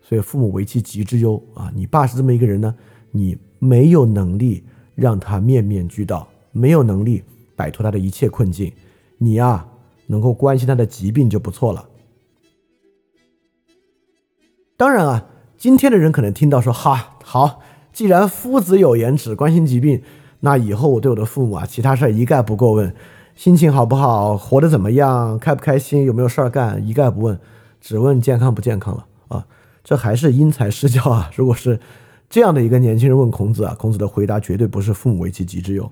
A: 所以父母为其疾之忧啊，你爸是这么一个人呢，你没有能力让他面面俱到，没有能力摆脱他的一切困境，你呀，能够关心他的疾病就不错了。当然啊。”今天的人可能听到说哈好，既然夫子有言只关心疾病，那以后我对我的父母啊，其他事儿一概不过问，心情好不好，活得怎么样，开不开心，有没有事儿干，一概不问，只问健康不健康了啊。这还是因材施教啊。如果是这样的一个年轻人问孔子啊，孔子的回答绝对不是父母为其疾之忧。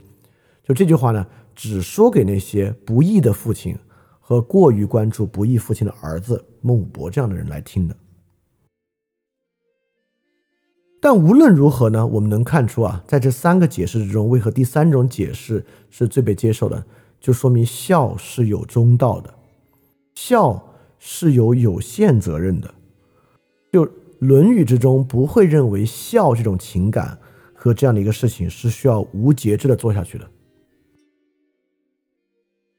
A: 就这句话呢，只说给那些不义的父亲和过于关注不义父亲的儿子孟武伯这样的人来听的。但无论如何呢，我们能看出啊，在这三个解释之中，为何第三种解释是最被接受的？就说明孝是有中道的，孝是有有限责任的。就《论语》之中不会认为孝这种情感和这样的一个事情是需要无节制的做下去的。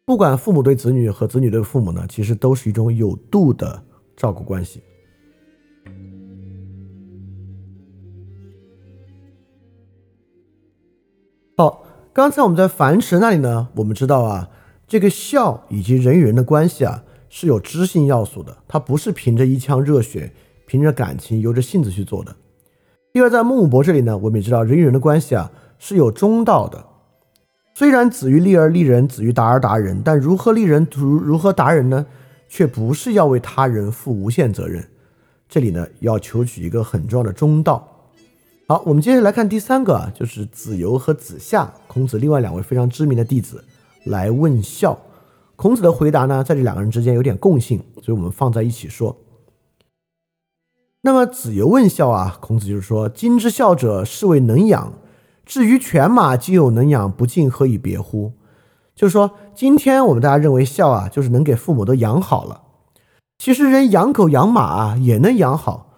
A: 不管父母对子女和子女对父母呢，其实都是一种有度的照顾关系。好，刚才我们在樊迟那里呢，我们知道啊，这个孝以及人与人的关系啊是有知性要素的，它不是凭着一腔热血、凭着感情、由着性子去做的。第二，在孟武伯这里呢，我们也知道人与人的关系啊是有中道的。虽然子欲立而立人，子欲达而达人，但如何立人，如如何达人呢？却不是要为他人负无限责任。这里呢，要求取一个很重要的中道。好，我们接着来看第三个，就是子游和子夏，孔子另外两位非常知名的弟子来问孝。孔子的回答呢，在这两个人之间有点共性，所以我们放在一起说。那么子游问孝啊，孔子就是说：“今之孝者，是谓能养。至于犬马，皆有能养，不敬，何以别乎？”就是说，今天我们大家认为孝啊，就是能给父母都养好了。其实人养狗养马啊，也能养好。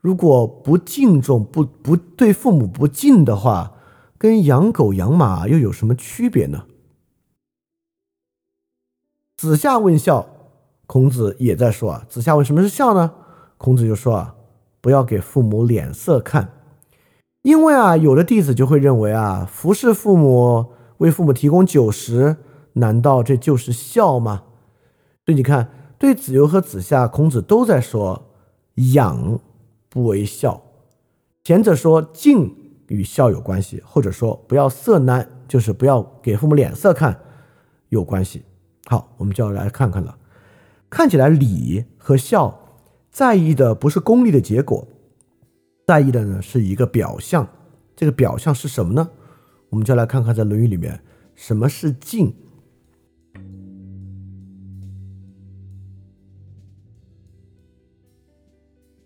A: 如果不敬重、不不对父母不敬的话，跟养狗养马又有什么区别呢？子夏问孝，孔子也在说啊。子夏问什么是孝呢？孔子就说啊，不要给父母脸色看，因为啊，有的弟子就会认为啊，服侍父母、为父母提供酒食，难道这就是孝吗？所以你看，对子游和子夏，孔子都在说养。不为孝，前者说敬与孝有关系，或者说不要色难，就是不要给父母脸色看有关系。好，我们就要来看看了。看起来礼和孝在意的不是功利的结果，在意的呢是一个表象。这个表象是什么呢？我们就来看看在《论语》里面什么是敬。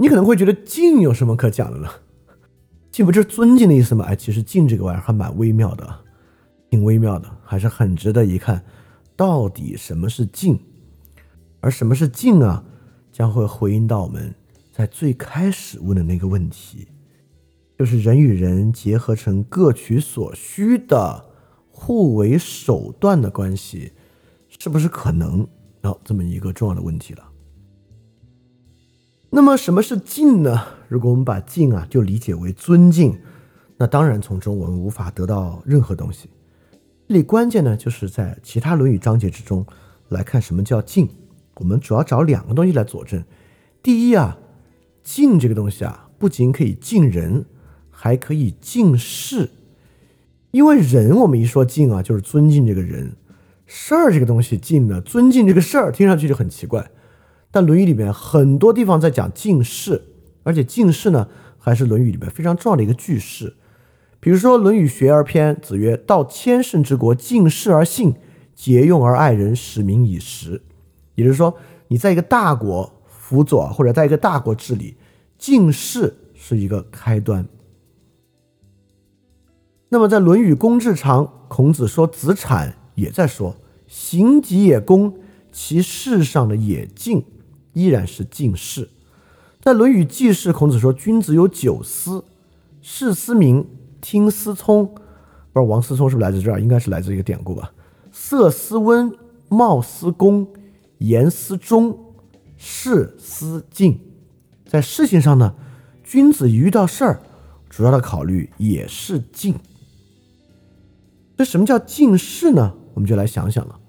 A: 你可能会觉得敬有什么可讲的呢？敬不就是尊敬的意思吗？哎，其实敬这个玩意儿还蛮微妙的，挺微妙的，还是很值得一看。到底什么是敬？而什么是敬啊？将会回应到我们在最开始问的那个问题，就是人与人结合成各取所需的互为手段的关系，是不是可能？哦，这么一个重要的问题了。那么什么是敬呢？如果我们把敬啊就理解为尊敬，那当然从中我们无法得到任何东西。这里关键呢就是在其他《论语》章节之中来看什么叫敬。我们主要找两个东西来佐证。第一啊，敬这个东西啊，不仅可以敬人，还可以敬事。因为人我们一说敬啊，就是尊敬这个人；事儿这个东西敬呢，尊敬这个事儿，听上去就很奇怪。但《论语》里面很多地方在讲敬事，而且敬事呢还是《论语》里面非常重要的一个句式。比如说《论语·学而篇》，子曰：“到千乘之国，敬事而信，节用而爱人，使民以时。”也就是说，你在一个大国辅佐，或者在一个大国治理，敬事是一个开端。那么在《论语·公至长》，孔子说子产也在说：“行己也公，其事上的也敬。”依然是近事。在《论语记事》，孔子说：“君子有九思，事思明，听思聪。”不是王思聪是不是来自这儿？应该是来自一个典故吧。色思温，貌思恭，言思忠，事思敬。在事情上呢，君子一遇到事儿，主要的考虑也是敬。这什么叫敬事呢？我们就来想想了。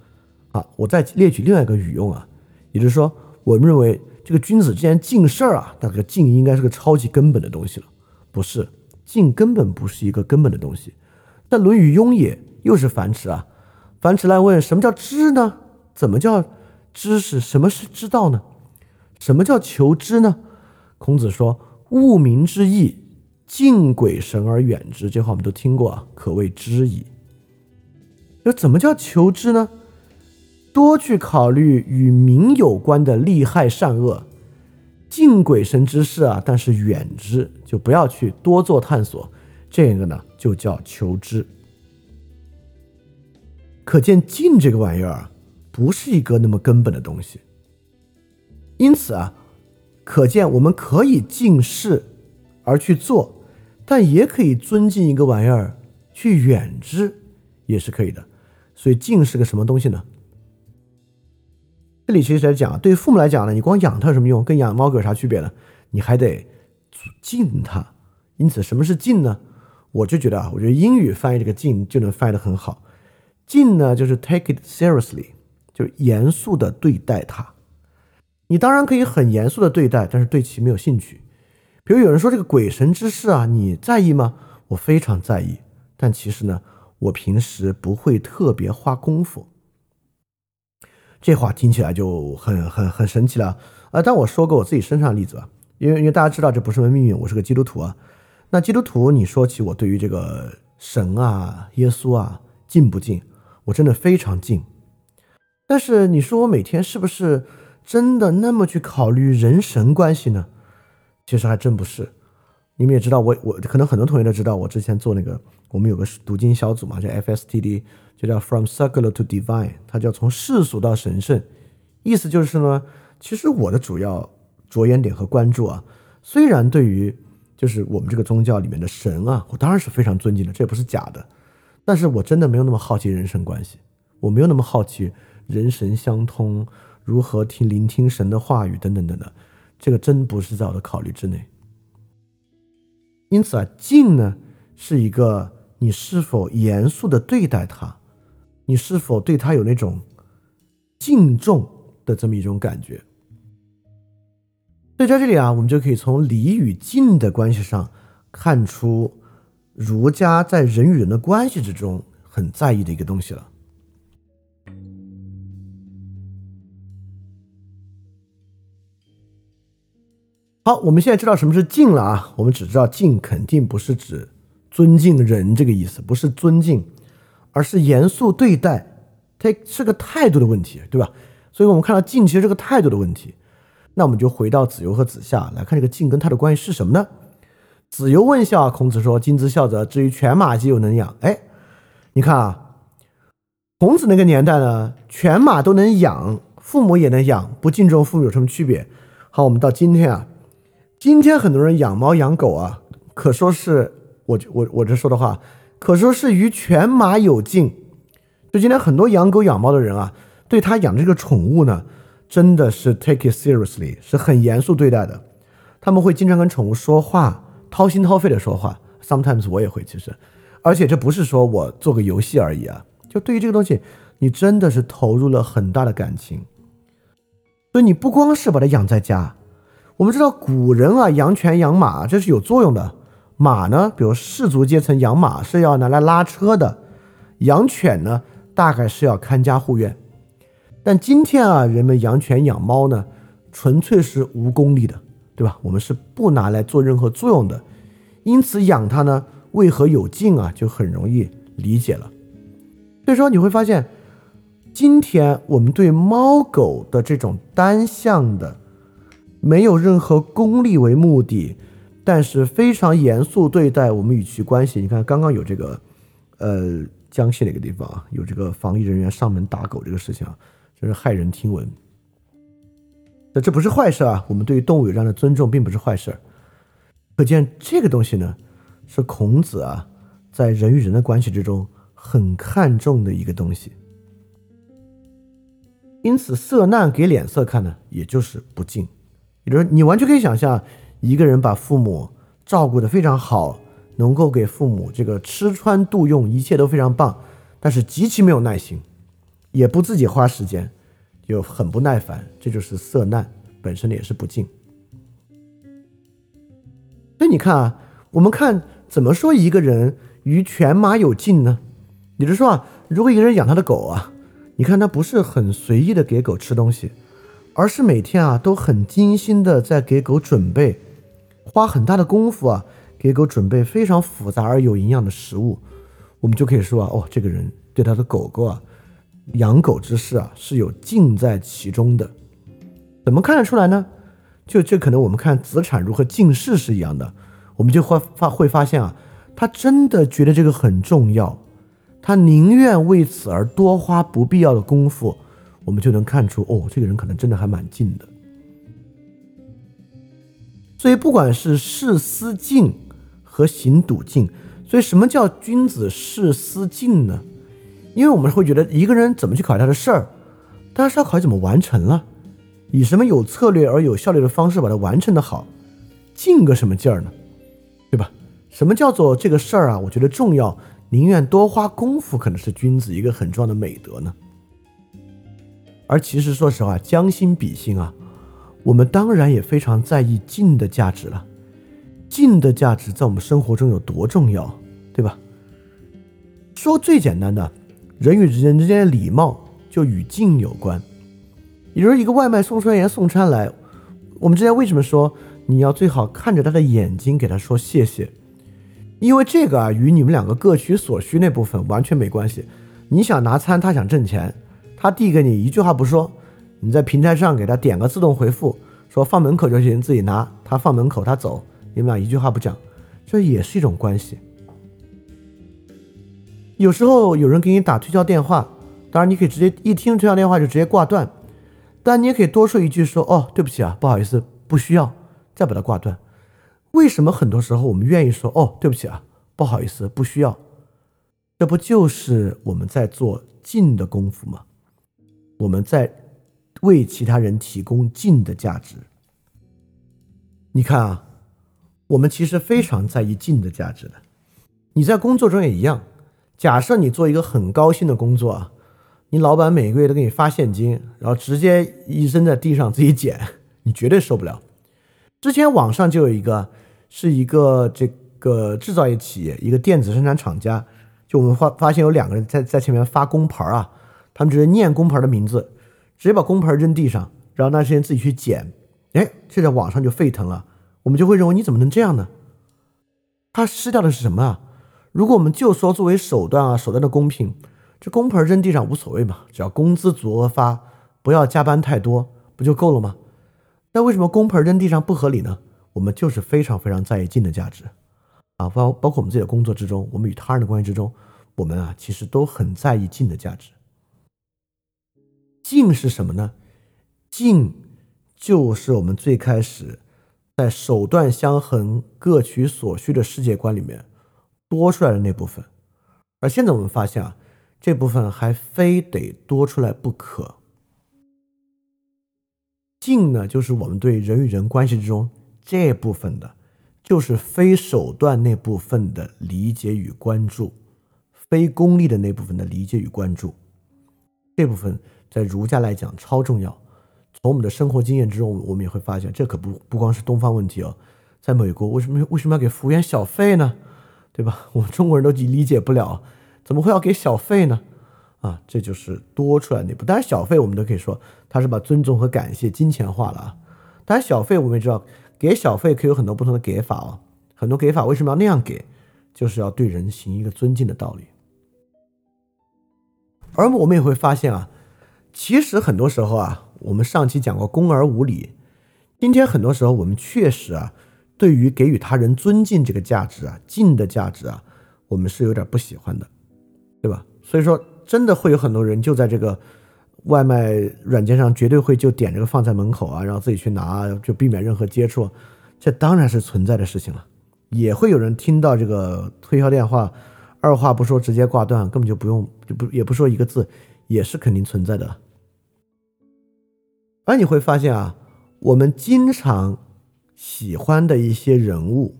A: 啊，我再列举另外一个语用啊，也就是说。我们认为这个君子既然敬事儿啊，那这个敬应该是个超级根本的东西了。不是，敬根本不是一个根本的东西。那《论语雍也》又是樊迟啊，樊迟来问什么叫知呢？怎么叫知识？什么是知道呢？什么叫求知呢？孔子说：“物民之义，敬鬼神而远之。”这话我们都听过啊，可谓知矣。那怎么叫求知呢？多去考虑与民有关的利害善恶，敬鬼神之事啊，但是远之，就不要去多做探索。这个呢，就叫求知。可见敬这个玩意儿不是一个那么根本的东西。因此啊，可见我们可以敬事而去做，但也可以尊敬一个玩意儿去远之，也是可以的。所以敬是个什么东西呢？这里其实在讲，对父母来讲呢，你光养它有什么用？跟养猫狗有啥区别呢？你还得敬它。因此，什么是敬呢？我就觉得啊，我觉得英语翻译这个敬就能翻译的很好。敬呢，就是 take it seriously，就是严肃的对待它。你当然可以很严肃的对待，但是对其没有兴趣。比如有人说这个鬼神之事啊，你在意吗？我非常在意，但其实呢，我平时不会特别花功夫。这话听起来就很很很神奇了啊！但我说个我自己身上的例子吧，因为因为大家知道这不是个命运，我是个基督徒啊。那基督徒，你说起我对于这个神啊、耶稣啊敬不敬？我真的非常敬。但是你说我每天是不是真的那么去考虑人神关系呢？其实还真不是。你们也知道，我我可能很多同学都知道，我之前做那个，我们有个读经小组嘛，叫 FSTD。就叫 From Secular to Divine，它叫从世俗到神圣，意思就是呢，其实我的主要着眼点和关注啊，虽然对于就是我们这个宗教里面的神啊，我当然是非常尊敬的，这也不是假的，但是我真的没有那么好奇人神关系，我没有那么好奇人神相通，如何听聆听神的话语等等等等，这个真不是在我的考虑之内。因此啊，敬呢是一个你是否严肃的对待它。你是否对他有那种敬重的这么一种感觉？所以在这里啊，我们就可以从礼与敬的关系上看出儒家在人与人的关系之中很在意的一个东西了。好，我们现在知道什么是敬了啊？我们只知道敬肯定不是指尊敬人这个意思，不是尊敬，而是严肃对待，它是个态度的问题，对吧？所以我们看到敬其实是个态度的问题。那我们就回到子游和子夏来看这个敬跟他的关系是什么呢？子游问孝，孔子说：“今之孝者，至于犬马，皆有能养。”哎，你看啊，孔子那个年代呢，犬马都能养，父母也能养，不敬重父母有什么区别？好，我们到今天啊。今天很多人养猫养狗啊，可说是我我我这说的话，可说是与犬马有敬。就今天很多养狗养猫的人啊，对他养这个宠物呢，真的是 take it seriously，是很严肃对待的。他们会经常跟宠物说话，掏心掏肺的说话。Sometimes 我也会，其实，而且这不是说我做个游戏而已啊，就对于这个东西，你真的是投入了很大的感情。所以你不光是把它养在家。我们知道古人啊养犬养马这是有作用的，马呢，比如士族阶层养马是要拿来拉车的，养犬呢大概是要看家护院。但今天啊人们养犬养猫呢，纯粹是无功利的，对吧？我们是不拿来做任何作用的，因此养它呢为何有劲啊就很容易理解了。所以说你会发现，今天我们对猫狗的这种单向的。没有任何功利为目的，但是非常严肃对待我们与其关系。你看，刚刚有这个，呃，江西哪个地方啊，有这个防疫人员上门打狗这个事情啊，真是骇人听闻。那这不是坏事啊，我们对于动物有这样的尊重，并不是坏事。可见这个东西呢，是孔子啊，在人与人的关系之中很看重的一个东西。因此，色难给脸色看呢，也就是不敬。也就是，你完全可以想象，一个人把父母照顾得非常好，能够给父母这个吃穿度用，一切都非常棒，但是极其没有耐心，也不自己花时间，就很不耐烦，这就是色难本身的也是不敬。所以你看啊，我们看怎么说一个人与犬马有敬呢？也就是说啊，如果一个人养他的狗啊，你看他不是很随意的给狗吃东西。而是每天啊都很精心的在给狗准备，花很大的功夫啊给狗准备非常复杂而有营养的食物，我们就可以说啊，哦，这个人对他的狗狗啊，养狗之事啊是有敬在其中的。怎么看得出来呢？就这可能我们看子产如何敬事是一样的，我们就会发会发现啊，他真的觉得这个很重要，他宁愿为此而多花不必要的功夫。我们就能看出，哦，这个人可能真的还蛮近的。所以，不管是事思敬和行笃敬，所以什么叫君子事思敬呢？因为我们会觉得一个人怎么去考虑他的事儿，当然是要考虑怎么完成了，以什么有策略而有效率的方式把它完成的好，敬个什么劲儿呢？对吧？什么叫做这个事儿啊？我觉得重要，宁愿多花功夫，可能是君子一个很重要的美德呢。而其实，说实话，将心比心啊，我们当然也非常在意敬的价值了。敬的价值在我们生活中有多重要，对吧？说最简单的，人与人之间的礼貌就与敬有关。比如一个外卖送餐员送餐来，我们之前为什么说你要最好看着他的眼睛给他说谢谢？因为这个啊，与你们两个各取所需那部分完全没关系。你想拿餐，他想挣钱。他递给你一句话不说，你在平台上给他点个自动回复，说放门口就行，自己拿。他放门口，他走，你们俩一句话不讲，这也是一种关系。有时候有人给你打推销电话，当然你可以直接一听推销电话就直接挂断，但你也可以多说一句说哦，对不起啊，不好意思，不需要，再把它挂断。为什么很多时候我们愿意说哦，对不起啊，不好意思，不需要？这不就是我们在做静的功夫吗？我们在为其他人提供敬的价值。你看啊，我们其实非常在意敬的价值的。你在工作中也一样。假设你做一个很高薪的工作啊，你老板每个月都给你发现金，然后直接一扔在地上自己捡，你绝对受不了。之前网上就有一个，是一个这个制造业企业，一个电子生产厂家，就我们发发现有两个人在在前面发工牌啊，他们直接念工牌的名字，直接把工牌扔地上，然后那些人自己去捡，哎，这在网上就沸腾了，我们就会认为你怎么能这样呢？他失掉的是什么啊？如果我们就说作为手段啊，手段的公平，这工牌扔地上无所谓嘛，只要工资足额发，不要加班太多，不就够了吗？那为什么工盆扔地上不合理呢？我们就是非常非常在意静的价值，啊，包包括我们自己的工作之中，我们与他人的关系之中，我们啊其实都很在意静的价值。静是什么呢？静就是我们最开始在手段相衡、各取所需的世界观里面多出来的那部分，而现在我们发现啊，这部分还非得多出来不可。静呢，就是我们对人与人关系之中这部分的，就是非手段那部分的理解与关注，非功利的那部分的理解与关注，这部分在儒家来讲超重要。从我们的生活经验之中，我们也会发现，这可不不光是东方问题哦。在美国，为什么为什么要给服务员小费呢？对吧？(laughs) 我们中国人都理解不了，怎么会要给小费呢？啊，这就是多出来那部。当然，小费我们都可以说，他是把尊重和感谢金钱化了啊。当然，小费我们也知道，给小费可以有很多不同的给法哦。很多给法为什么要那样给，就是要对人行一个尊敬的道理。而我们也会发现啊，其实很多时候啊，我们上期讲过公而无礼，今天很多时候我们确实啊，对于给予他人尊敬这个价值啊，敬的价值啊，我们是有点不喜欢的，对吧？所以说。真的会有很多人就在这个外卖软件上，绝对会就点这个放在门口啊，然后自己去拿，就避免任何接触。这当然是存在的事情了。也会有人听到这个推销电话，二话不说直接挂断，根本就不用，就不也不说一个字，也是肯定存在的。而你会发现啊，我们经常喜欢的一些人物，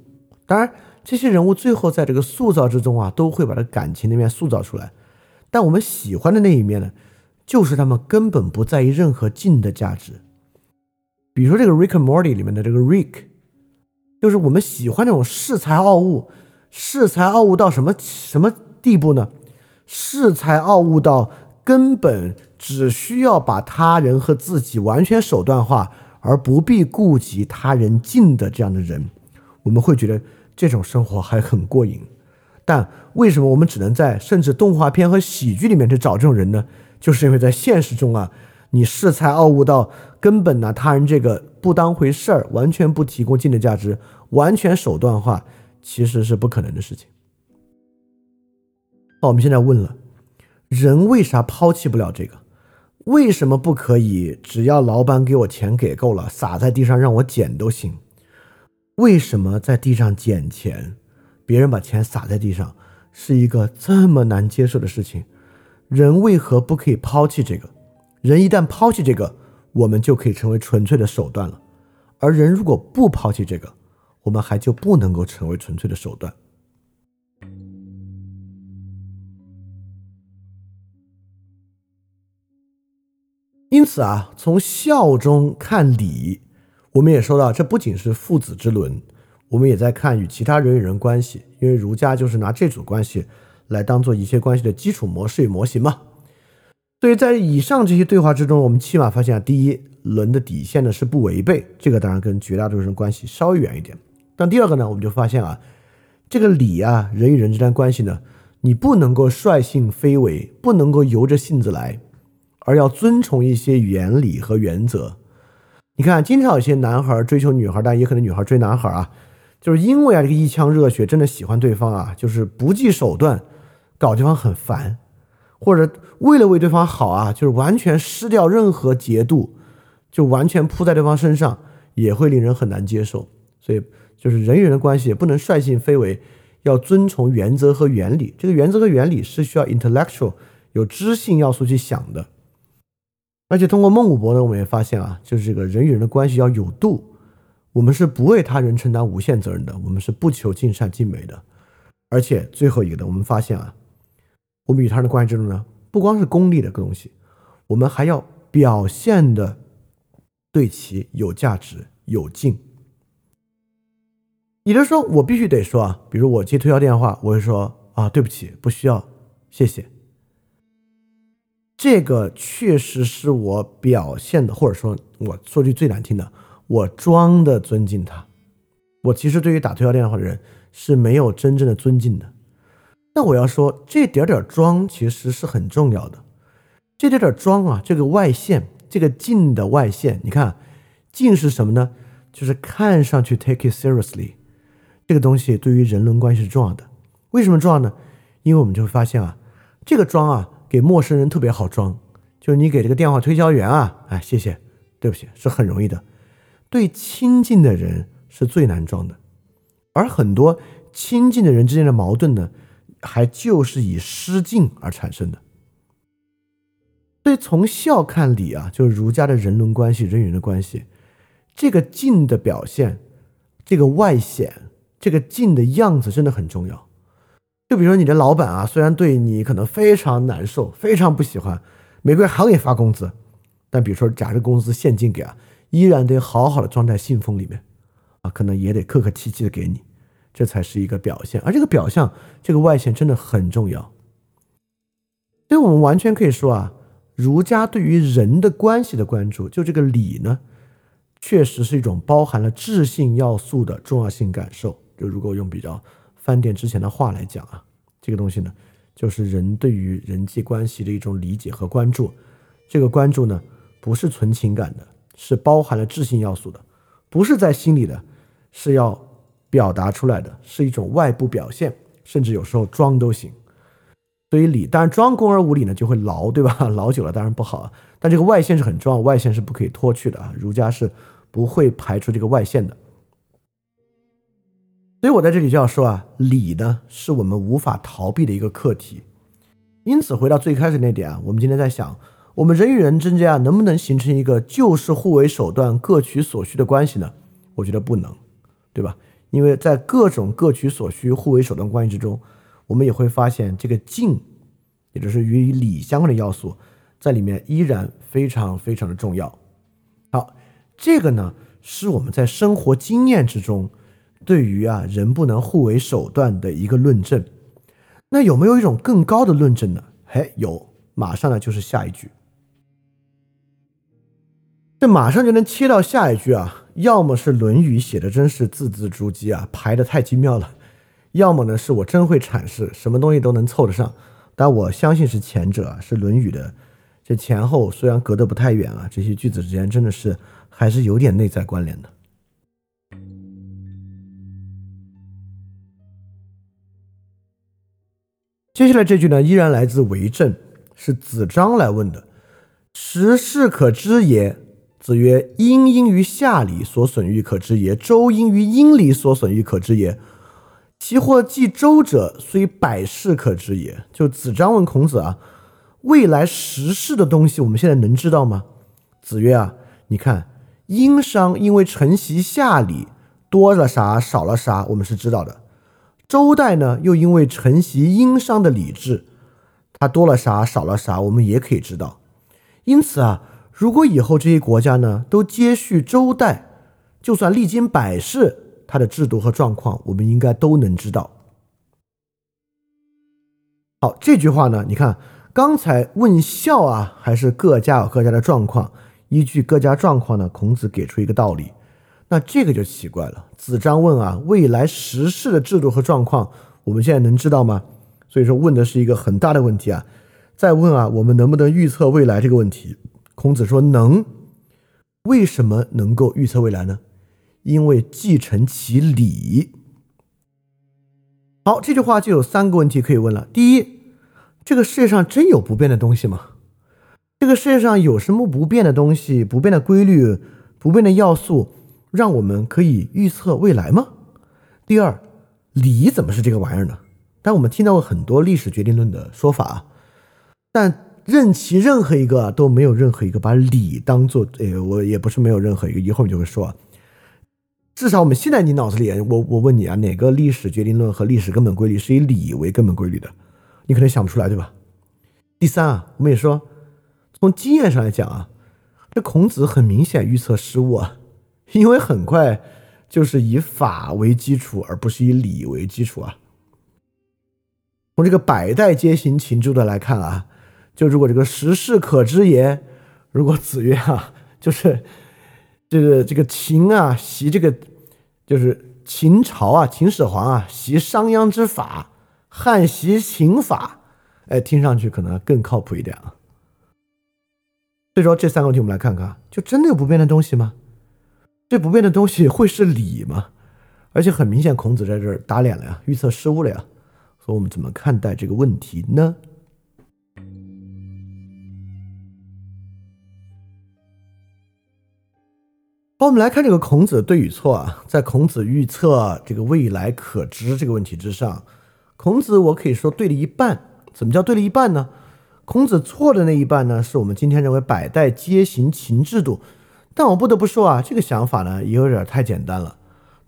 A: 当然这些人物最后在这个塑造之中啊，都会把他感情那面塑造出来。但我们喜欢的那一面呢，就是他们根本不在意任何静的价值。比如说这个《Rick and Morty》里面的这个 Rick，就是我们喜欢那种恃才傲物，恃才傲物到什么什么地步呢？恃才傲物到根本只需要把他人和自己完全手段化，而不必顾及他人静的这样的人，我们会觉得这种生活还很过瘾。但为什么我们只能在甚至动画片和喜剧里面去找这种人呢？就是因为在现实中啊，你恃才傲物到根本拿他人这个不当回事儿，完全不提供静的价值，完全手段化，其实是不可能的事情。那我们现在问了，人为啥抛弃不了这个？为什么不可以？只要老板给我钱给够了，撒在地上让我捡都行。为什么在地上捡钱？别人把钱撒在地上，是一个这么难接受的事情。人为何不可以抛弃这个？人一旦抛弃这个，我们就可以成为纯粹的手段了。而人如果不抛弃这个，我们还就不能够成为纯粹的手段。因此啊，从孝中看礼，我们也说到，这不仅是父子之伦。我们也在看与其他人与人关系，因为儒家就是拿这组关系来当做一切关系的基础模式与模型嘛。所以在以上这些对话之中，我们起码发现啊，第一伦的底线呢是不违背，这个当然跟绝大多数人关系稍微远一点。但第二个呢，我们就发现啊，这个礼啊，人与人之间关系呢，你不能够率性非为，不能够由着性子来，而要遵从一些原理和原则。你看，经常有些男孩追求女孩，但也可能女孩追男孩啊。就是因为啊，这个一腔热血，真的喜欢对方啊，就是不计手段，搞对方很烦，或者为了为对方好啊，就是完全失掉任何节度，就完全扑在对方身上，也会令人很难接受。所以，就是人与人的关系也不能率性非为，要遵从原则和原理。这个原则和原理是需要 intellectual 有知性要素去想的。而且通过孟武伯呢，我们也发现啊，就是这个人与人的关系要有度。我们是不为他人承担无限责任的，我们是不求尽善尽美的，而且最后一个呢，我们发现啊，我们与他人的关系之中呢，不光是功利的个东西，我们还要表现的对其有价值、有敬。也就是说，我必须得说啊，比如我接推销电话，我会说啊，对不起，不需要，谢谢。这个确实是我表现的，或者说我说句最难听的，我装的尊敬他。我其实对于打推销电话的人是没有真正的尊敬的。那我要说，这点点装其实是很重要的。这点点装啊，这个外线，这个近的外线，你看，近是什么呢？就是看上去 take it seriously，这个东西对于人伦关系是重要的。为什么重要呢？因为我们就会发现啊，这个装啊。给陌生人特别好装，就是你给这个电话推销员啊，哎，谢谢，对不起，是很容易的。对亲近的人是最难装的，而很多亲近的人之间的矛盾呢，还就是以失敬而产生的。所以从孝看礼啊，就是儒家的人伦关系、人与人的关系，这个敬的表现，这个外显，这个敬的样子，真的很重要。就比如说你的老板啊，虽然对你可能非常难受，非常不喜欢，每个月还给发工资，但比如说假设工资现金给啊，依然得好好的装在信封里面，啊，可能也得客客气气的给你，这才是一个表现。而这个表象，这个外显真的很重要。所以我们完全可以说啊，儒家对于人的关系的关注，就这个礼呢，确实是一种包含了智性要素的重要性感受。就如果用比较。饭店之前的话来讲啊，这个东西呢，就是人对于人际关系的一种理解和关注。这个关注呢，不是纯情感的，是包含了智性要素的，不是在心里的，是要表达出来的，是一种外部表现，甚至有时候装都行。所以礼，当然装恭而无礼呢，就会劳，对吧？(laughs) 劳久了当然不好啊。但这个外线是很重要，外线是不可以脱去的啊。儒家是不会排除这个外线的。所以我在这里就要说啊，礼呢是我们无法逃避的一个课题。因此，回到最开始那点啊，我们今天在想，我们人与人之间啊，能不能形成一个就是互为手段、各取所需的关系呢？我觉得不能，对吧？因为在各种各取所需、互为手段关系之中，我们也会发现这个敬，也就是与礼相关的要素，在里面依然非常非常的重要。好，这个呢是我们在生活经验之中。对于啊，人不能互为手段的一个论证，那有没有一种更高的论证呢？嘿，有，马上呢就是下一句，这马上就能切到下一句啊。要么是《论语》写的真是字字珠玑啊，排的太精妙了；要么呢是我真会阐释，什么东西都能凑得上。但我相信是前者啊，是《论语》的这前后虽然隔得不太远啊，这些句子之间真的是还是有点内在关联的。接下来这句呢，依然来自为政，是子张来问的：“时事可知也？”子曰：“殷因于夏礼所损欲可知也，周因于殷礼所损欲可知也。其或继周者，虽百世可知也。”就子张问孔子啊：“未来时事的东西，我们现在能知道吗？”子曰：“啊，你看殷商因为承袭夏礼，多了啥少了啥，我们是知道的。”周代呢，又因为承袭殷商的礼制，它多了啥少了啥，我们也可以知道。因此啊，如果以后这些国家呢都接续周代，就算历经百世，它的制度和状况，我们应该都能知道。好，这句话呢，你看刚才问孝啊，还是各家有各家的状况，依据各家状况呢，孔子给出一个道理。那这个就奇怪了。子张问啊，未来时事的制度和状况，我们现在能知道吗？所以说问的是一个很大的问题啊。再问啊，我们能不能预测未来这个问题？孔子说能。为什么能够预测未来呢？因为继承其礼。好，这句话就有三个问题可以问了。第一，这个世界上真有不变的东西吗？这个世界上有什么不变的东西、不变的规律、不变的要素？让我们可以预测未来吗？第二，礼怎么是这个玩意儿呢？但我们听到过很多历史决定论的说法，但任其任何一个都没有任何一个把礼当做……诶，我也不是没有任何一个，一会儿就会说。至少我们现在你脑子里，我我问你啊，哪个历史决定论和历史根本规律是以礼为根本规律的？你可能想不出来，对吧？第三啊，我们也说，从经验上来讲啊，这孔子很明显预测失误啊。因为很快就是以法为基础，而不是以理为基础啊。从这个百代皆行秦制的来看啊，就如果这个时事可知也，如果子曰啊，就是这个这个秦啊习这个就是秦朝啊秦始皇啊习商鞅之法，汉习秦法，哎，听上去可能更靠谱一点啊。所以说这三个问题我们来看看，就真的有不变的东西吗？这不变的东西会是理吗？而且很明显，孔子在这儿打脸了呀，预测失误了呀。所以我们怎么看待这个问题呢？好，我们来看这个孔子对与错啊。在孔子预测这个未来可知这个问题之上，孔子我可以说对了一半。怎么叫对了一半呢？孔子错的那一半呢，是我们今天认为百代皆行秦制度。但我不得不说啊，这个想法呢也有点太简单了。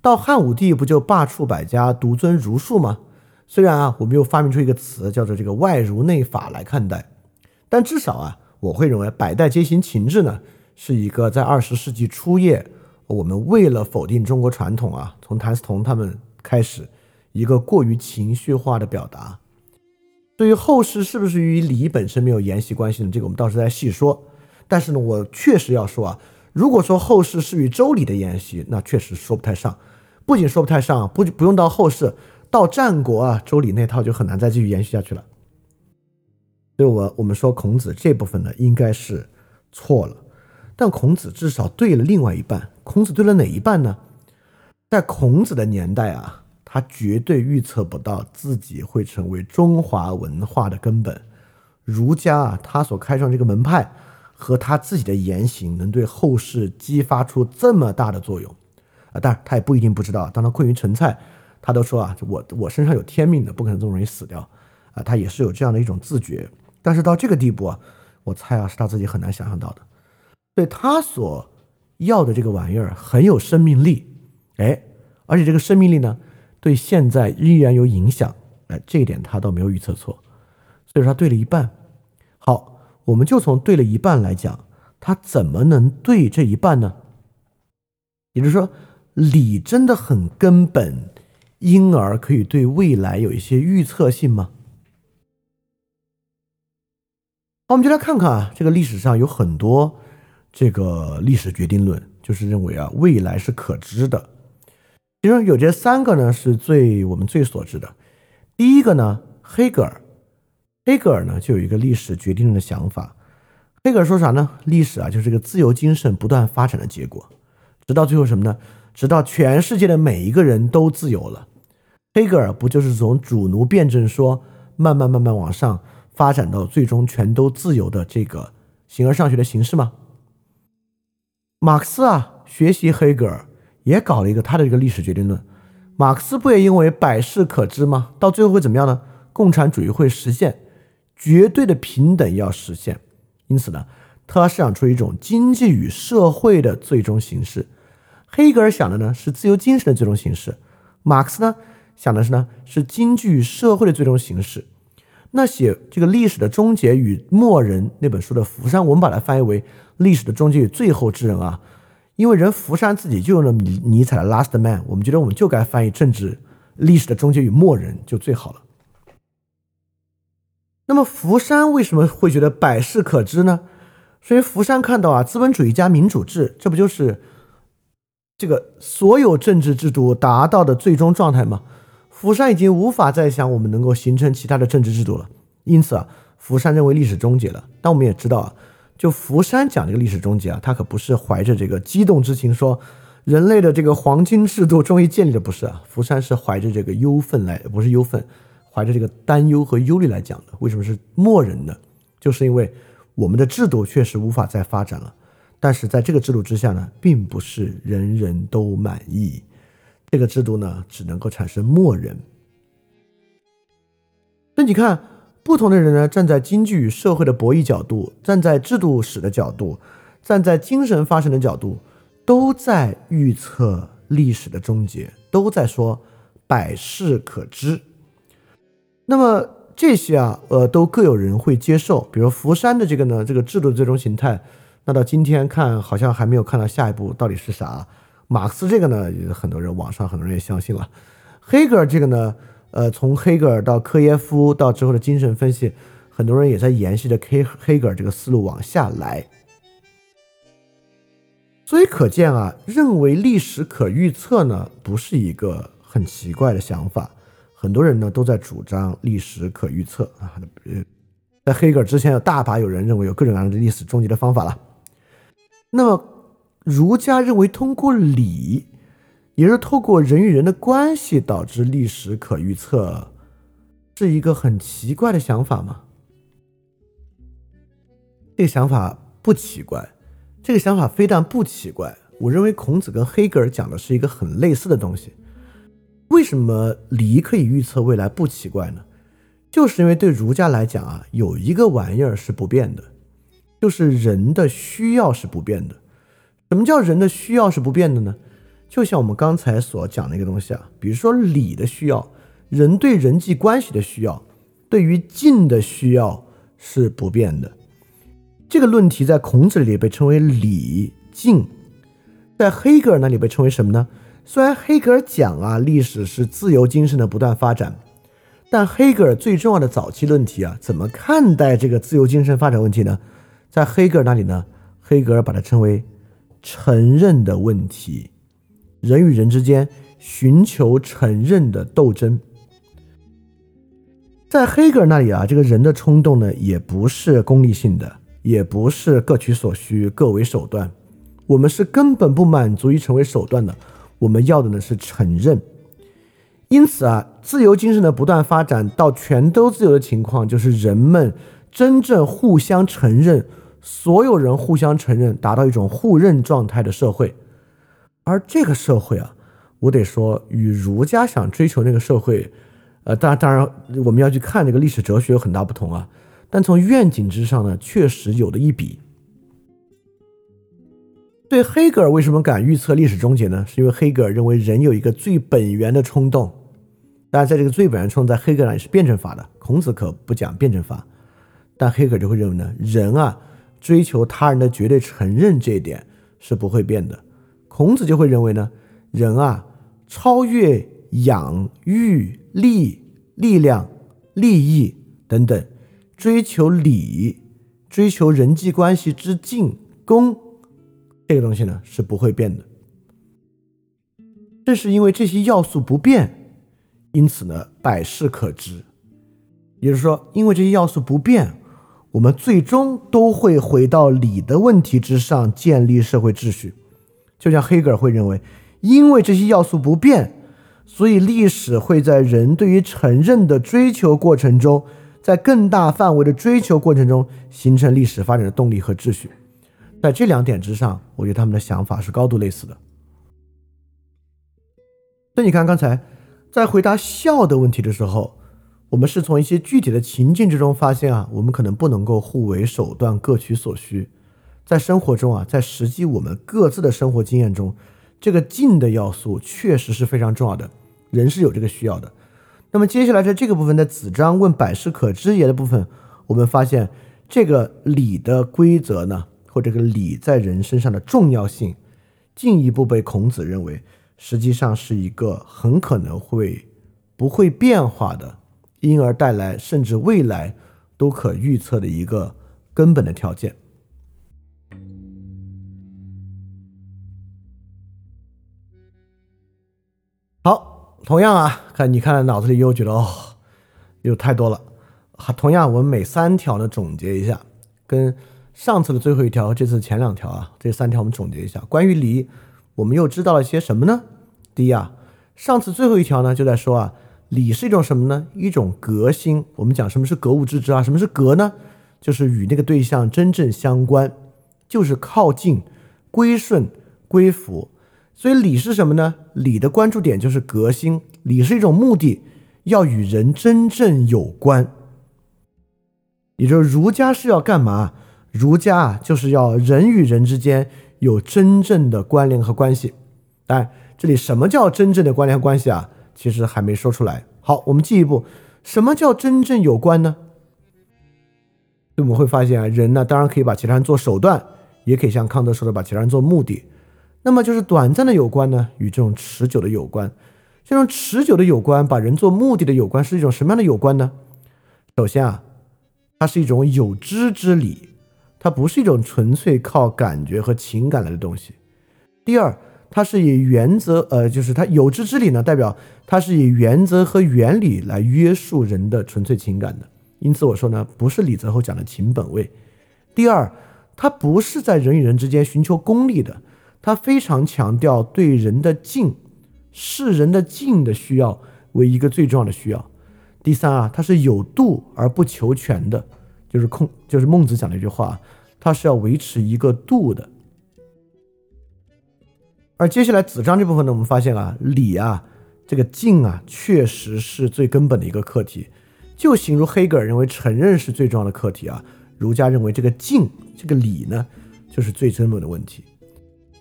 A: 到汉武帝不就罢黜百家，独尊儒术吗？虽然啊，我们又发明出一个词叫做这个外儒内法来看待，但至少啊，我会认为百代皆行秦制呢，是一个在二十世纪初叶，我们为了否定中国传统啊，从谭嗣同他们开始，一个过于情绪化的表达。对于后世是不是与礼本身没有沿袭关系呢？这个我们到时候再细说。但是呢，我确实要说啊。如果说后世是与周礼的沿袭，那确实说不太上。不仅说不太上，不不用到后世，到战国啊，周礼那套就很难再继续延续下去了。所以，我我们说孔子这部分呢，应该是错了。但孔子至少对了另外一半。孔子对了哪一半呢？在孔子的年代啊，他绝对预测不到自己会成为中华文化的根本。儒家啊，他所开创这个门派。和他自己的言行能对后世激发出这么大的作用啊！当然，他也不一定不知道。当他困于陈蔡，他都说啊，我我身上有天命的，不可能这么容易死掉啊！他也是有这样的一种自觉。但是到这个地步啊，我猜啊，是他自己很难想象到的。对他所要的这个玩意儿很有生命力，哎，而且这个生命力呢，对现在依然有影响，哎，这一点他倒没有预测错，所以说他对了一半。好。我们就从对了一半来讲，他怎么能对这一半呢？也就是说，理真的很根本，因而可以对未来有一些预测性吗？好，我们就来看看啊，这个历史上有很多这个历史决定论，就是认为啊，未来是可知的。其中有这三个呢，是最我们最所知的。第一个呢，黑格尔。黑格尔呢，就有一个历史决定论的想法。黑格尔说啥呢？历史啊，就是个自由精神不断发展的结果，直到最后什么呢？直到全世界的每一个人都自由了。黑格尔不就是从主奴辩证说，慢慢慢慢往上发展到最终全都自由的这个形而上学的形式吗？马克思啊，学习黑格尔也搞了一个他的一个历史决定论。马克思不也因为百事可知吗？到最后会怎么样呢？共产主义会实现。绝对的平等要实现，因此呢，他设想出一种经济与社会的最终形式。黑格尔想的呢是自由精神的最终形式，马克思呢想的是呢是经济与社会的最终形式。那写这个历史的终结与末人那本书的福山，我们把它翻译为历史的终结与最后之人啊，因为人福山自己就用了尼尼采的 Last Man，我们觉得我们就该翻译政治历史的终结与末人就最好了。那么福山为什么会觉得百事可知呢？所以福山看到啊，资本主义加民主制，这不就是这个所有政治制度达到的最终状态吗？福山已经无法再想我们能够形成其他的政治制度了。因此啊，福山认为历史终结了。但我们也知道啊，就福山讲这个历史终结啊，他可不是怀着这个激动之情说人类的这个黄金制度终于建立了，不是啊。福山是怀着这个忧愤来，不是忧愤。怀着这个担忧和忧虑来讲的，为什么是默认呢？就是因为我们的制度确实无法再发展了，但是在这个制度之下呢，并不是人人都满意，这个制度呢，只能够产生默认。那你看，不同的人呢，站在经济与社会的博弈角度，站在制度史的角度，站在精神发生的角度，都在预测历史的终结，都在说百事可知。那么这些啊，呃，都各有人会接受。比如福山的这个呢，这个制度最终形态，那到今天看好像还没有看到下一步到底是啥。马克思这个呢，很多人网上很多人也相信了。黑格尔这个呢，呃，从黑格尔到科耶夫到之后的精神分析，很多人也在沿袭着黑黑格尔这个思路往下来。所以可见啊，认为历史可预测呢，不是一个很奇怪的想法。很多人呢都在主张历史可预测啊。呃，在黑格尔之前，有大把有人认为有各种各样的历史终结的方法了。那么，儒家认为通过礼，也是透过人与人的关系导致历史可预测，是一个很奇怪的想法吗？这个想法不奇怪。这个想法非但不奇怪，我认为孔子跟黑格尔讲的是一个很类似的东西。为什么礼可以预测未来不奇怪呢？就是因为对儒家来讲啊，有一个玩意儿是不变的，就是人的需要是不变的。什么叫人的需要是不变的呢？就像我们刚才所讲的一个东西啊，比如说礼的需要，人对人际关系的需要，对于敬的需要是不变的。这个论题在孔子里被称为礼敬，在黑格尔那里被称为什么呢？虽然黑格尔讲啊，历史是自由精神的不断发展，但黑格尔最重要的早期论题啊，怎么看待这个自由精神发展问题呢？在黑格尔那里呢，黑格尔把它称为承认的问题，人与人之间寻求承认的斗争。在黑格尔那里啊，这个人的冲动呢，也不是功利性的。也不是各取所需、各为手段，我们是根本不满足于成为手段的。我们要的呢是承认。因此啊，自由精神的不断发展到全都自由的情况，就是人们真正互相承认，所有人互相承认，达到一种互认状态的社会。而这个社会啊，我得说，与儒家想追求那个社会，呃，当然，当然，我们要去看这个历史哲学有很大不同啊。但从愿景之上呢，确实有的一比。对黑格尔为什么敢预测历史终结呢？是因为黑格尔认为人有一个最本源的冲动。当然，在这个最本源冲动，在黑格尔也是辩证法的。孔子可不讲辩证法，但黑格尔就会认为呢，人啊，追求他人的绝对承认这一点是不会变的。孔子就会认为呢，人啊，超越养育力、力量、利益等等。追求礼，追求人际关系之敬恭，这个东西呢是不会变的。正是因为这些要素不变，因此呢百事可知。也就是说，因为这些要素不变，我们最终都会回到理的问题之上建立社会秩序。就像黑格尔会认为，因为这些要素不变，所以历史会在人对于承认的追求过程中。在更大范围的追求过程中，形成历史发展的动力和秩序。在这两点之上，我觉得他们的想法是高度类似的。那你看，刚才在回答孝的问题的时候，我们是从一些具体的情境之中发现啊，我们可能不能够互为手段，各取所需。在生活中啊，在实际我们各自的生活经验中，这个静的要素确实是非常重要的，人是有这个需要的。那么接下来在这个部分的子张问百事可知也的部分，我们发现这个礼的规则呢，或这个礼在人身上的重要性，进一步被孔子认为，实际上是一个很可能会不会变化的，因而带来甚至未来都可预测的一个根本的条件。好。同样啊，看你看脑子里又觉得哦，又太多了。同样我们每三条呢总结一下，跟上次的最后一条，这次前两条啊，这三条我们总结一下。关于礼，我们又知道了些什么呢？第一啊，上次最后一条呢就在说啊，礼是一种什么呢？一种格心。我们讲什么是格物致知啊？什么是格呢？就是与那个对象真正相关，就是靠近、归顺、归服。所以礼是什么呢？礼的关注点就是革新。礼是一种目的，要与人真正有关。也就是儒家是要干嘛？儒家啊，就是要人与人之间有真正的关联和关系。但这里什么叫真正的关联关系啊？其实还没说出来。好，我们进一步，什么叫真正有关呢？我们会发现啊，人呢，当然可以把其他人做手段，也可以像康德说的，把其他人做目的。那么就是短暂的有关呢，与这种持久的有关。这种持久的有关，把人做目的的有关，是一种什么样的有关呢？首先啊，它是一种有知之理，它不是一种纯粹靠感觉和情感来的东西。第二，它是以原则，呃，就是它有知之理呢，代表它是以原则和原理来约束人的纯粹情感的。因此我说呢，不是李泽厚讲的情本位。第二，它不是在人与人之间寻求功利的，它非常强调对人的敬。视人的敬的需要为一个最重要的需要。第三啊，它是有度而不求全的，就是空，就是孟子讲的一句话，它是要维持一个度的。而接下来子张这部分呢，我们发现啊，礼啊，这个敬啊，确实是最根本的一个课题。就形如黑格尔认为承认是最重要的课题啊，儒家认为这个敬，这个礼呢，就是最根本的问题。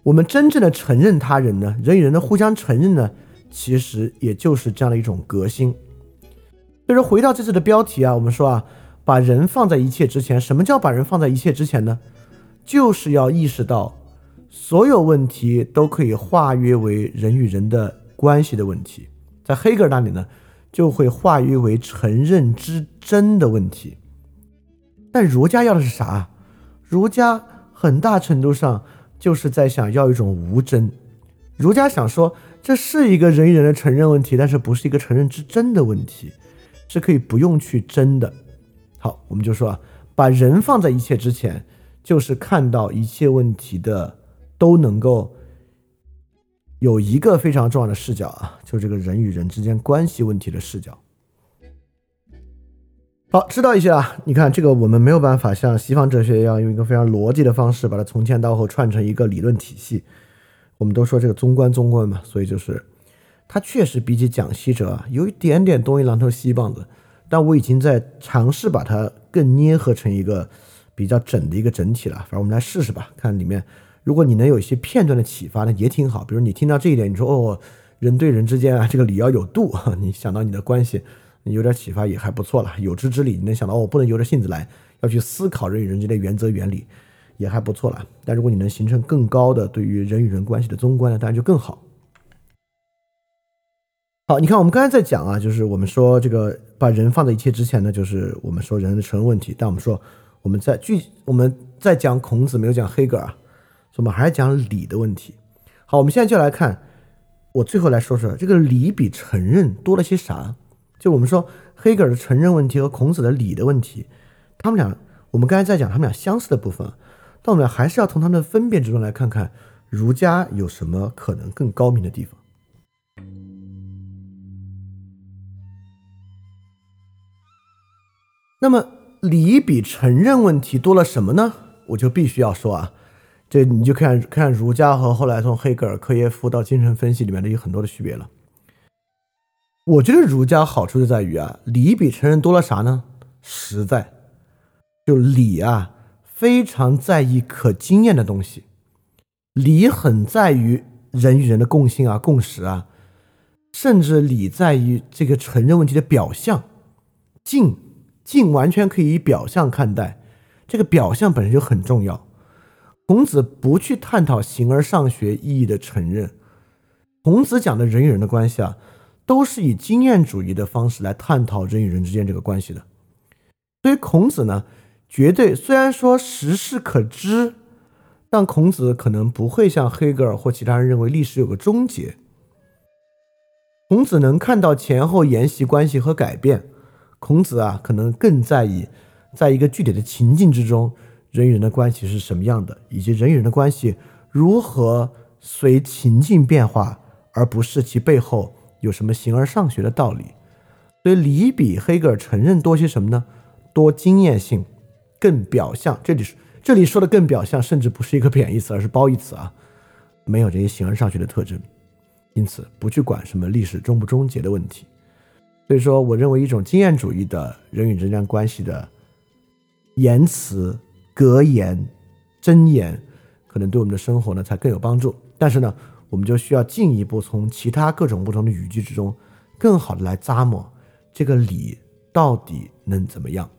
A: 我们真正的承认他人呢？人与人的互相承认呢？其实也就是这样的一种革新。所以说，回到这次的标题啊，我们说啊，把人放在一切之前。什么叫把人放在一切之前呢？就是要意识到，所有问题都可以化约为人与人的关系的问题。在黑格尔那里呢，就会化约为承认之真的问题。但儒家要的是啥？儒家很大程度上。就是在想要一种无真，儒家想说这是一个人与人的承认问题，但是不是一个承认之真的问题，是可以不用去争的。好，我们就说啊，把人放在一切之前，就是看到一切问题的都能够有一个非常重要的视角啊，就这个人与人之间关系问题的视角。好，知道一些啊。你看这个，我们没有办法像西方哲学一样，用一个非常逻辑的方式把它从前到后串成一个理论体系。我们都说这个中观中观嘛，所以就是它确实比起讲西哲啊，有一点点东一榔头西一棒子。但我已经在尝试把它更捏合成一个比较整的一个整体了。反正我们来试试吧，看里面，如果你能有一些片段的启发呢，也挺好。比如你听到这一点，你说哦，人对人之间啊，这个理要有度，(laughs) 你想到你的关系。有点启发也还不错了，有知之理，你能想到我不能由着性子来，要去思考人与人之间的原则原理，也还不错了。但如果你能形成更高的对于人与人关系的综观呢，当然就更好。好，你看我们刚才在讲啊，就是我们说这个把人放在一切之前呢，就是我们说人的承认问题。但我们说我们在具我们在讲孔子，没有讲黑格尔啊，我们还是讲理的问题。好，我们现在就来看，我最后来说说这个理比承认多了些啥。就我们说黑格尔的承认问题和孔子的理的问题，他们俩，我们刚才在讲他们俩相似的部分，但我们还是要从他们的分辨之中来看看儒家有什么可能更高明的地方。那么理比承认问题多了什么呢？我就必须要说啊，这你就看看儒家和后来从黑格尔、科耶夫到精神分析里面的有很多的区别了。我觉得儒家好处就在于啊，理比承认多了啥呢？实在，就理啊，非常在意可经验的东西，理很在于人与人的共性啊、共识啊，甚至理在于这个承认问题的表象，敬敬完全可以以表象看待，这个表象本身就很重要。孔子不去探讨形而上学意义的承认，孔子讲的人与人的关系啊。都是以经验主义的方式来探讨人与人之间这个关系的。所以孔子呢，绝对虽然说时事可知，但孔子可能不会像黑格尔或其他人认为历史有个终结。孔子能看到前后沿袭关系和改变。孔子啊，可能更在意，在一个具体的情境之中，人与人的关系是什么样的，以及人与人的关系如何随情境变化，而不是其背后。有什么形而上学的道理？所以理比黑格尔承认多些什么呢？多经验性，更表象。这里是这里说的更表象，甚至不是一个贬义词，而是褒义词啊。没有这些形而上学的特征，因此不去管什么历史终不终结的问题。所以说，我认为一种经验主义的人与人之间关系的言辞、格言、箴言，可能对我们的生活呢才更有帮助。但是呢。我们就需要进一步从其他各种不同的语句之中，更好的来咂摸这个理到底能怎么样。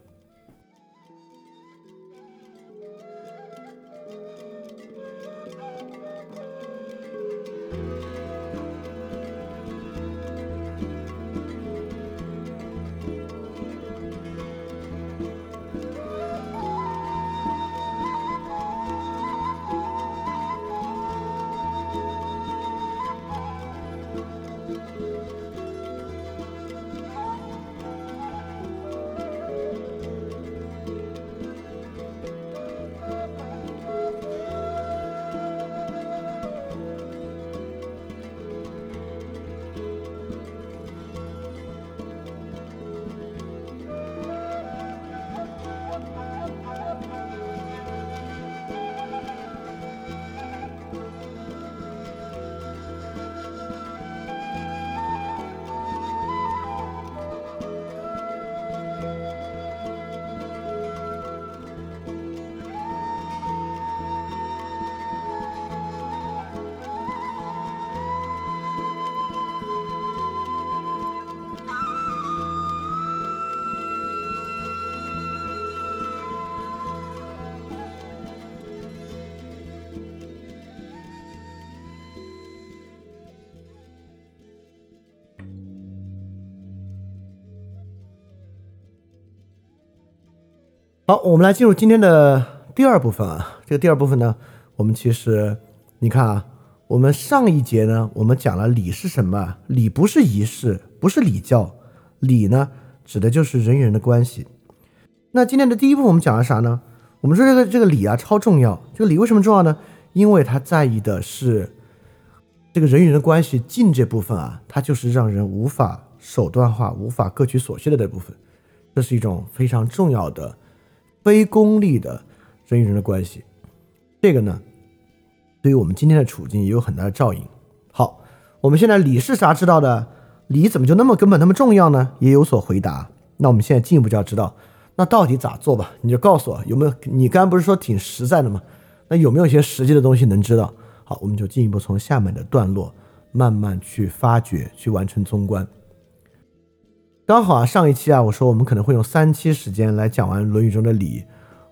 A: 好，我们来进入今天的第二部分啊。这个第二部分呢，我们其实你看啊，我们上一节呢，我们讲了礼是什么？礼不是仪式，不是礼教，礼呢，指的就是人与人的关系。那今天的第一步，我们讲了啥呢？我们说这个这个礼啊，超重要。这个礼为什么重要呢？因为它在意的是这个人与人的关系。敬这部分啊，它就是让人无法手段化、无法各取所需的这部分。这是一种非常重要的。非功利的人与人的关系，这个呢，对于我们今天的处境也有很大的照应。好，我们现在理是啥知道的？理怎么就那么根本、那么重要呢？也有所回答。那我们现在进一步就要知道，那到底咋做吧？你就告诉我有没有？你刚刚不是说挺实在的吗？那有没有一些实际的东西能知道？好，我们就进一步从下面的段落慢慢去发掘，去完成综观。刚好啊，上一期啊，我说我们可能会用三期时间来讲完《论语》中的礼，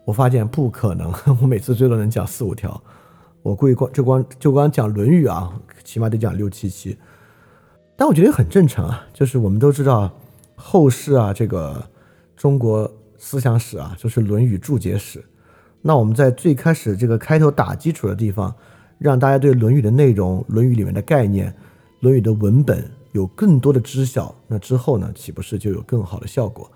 A: 我发现不可能，(laughs) 我每次最多能讲四五条，我估计光就光就光讲《论语》啊，起码得讲六七期。但我觉得很正常啊，就是我们都知道后世啊，这个中国思想史啊，就是《论语》注解史。那我们在最开始这个开头打基础的地方，让大家对《论语》的内容、《论语》里面的概念、《论语》的文本。有更多的知晓，那之后呢，岂不是就有更好的效果？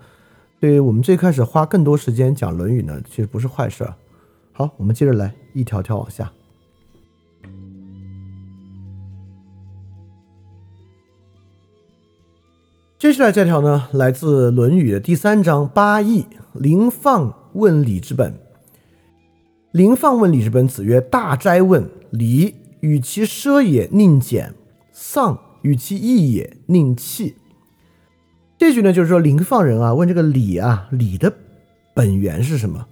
A: 对于我们最开始花更多时间讲《论语》呢，其实不是坏事。好，我们接着来一条条往下。接下来这条呢，来自《论语》的第三章八义。临放问礼之本。临放问礼之本，子曰：“大斋问礼，与其奢也，宁俭；丧。”与其义也，宁弃。这句呢，就是说临放人啊，问这个礼啊，礼的本源是什么？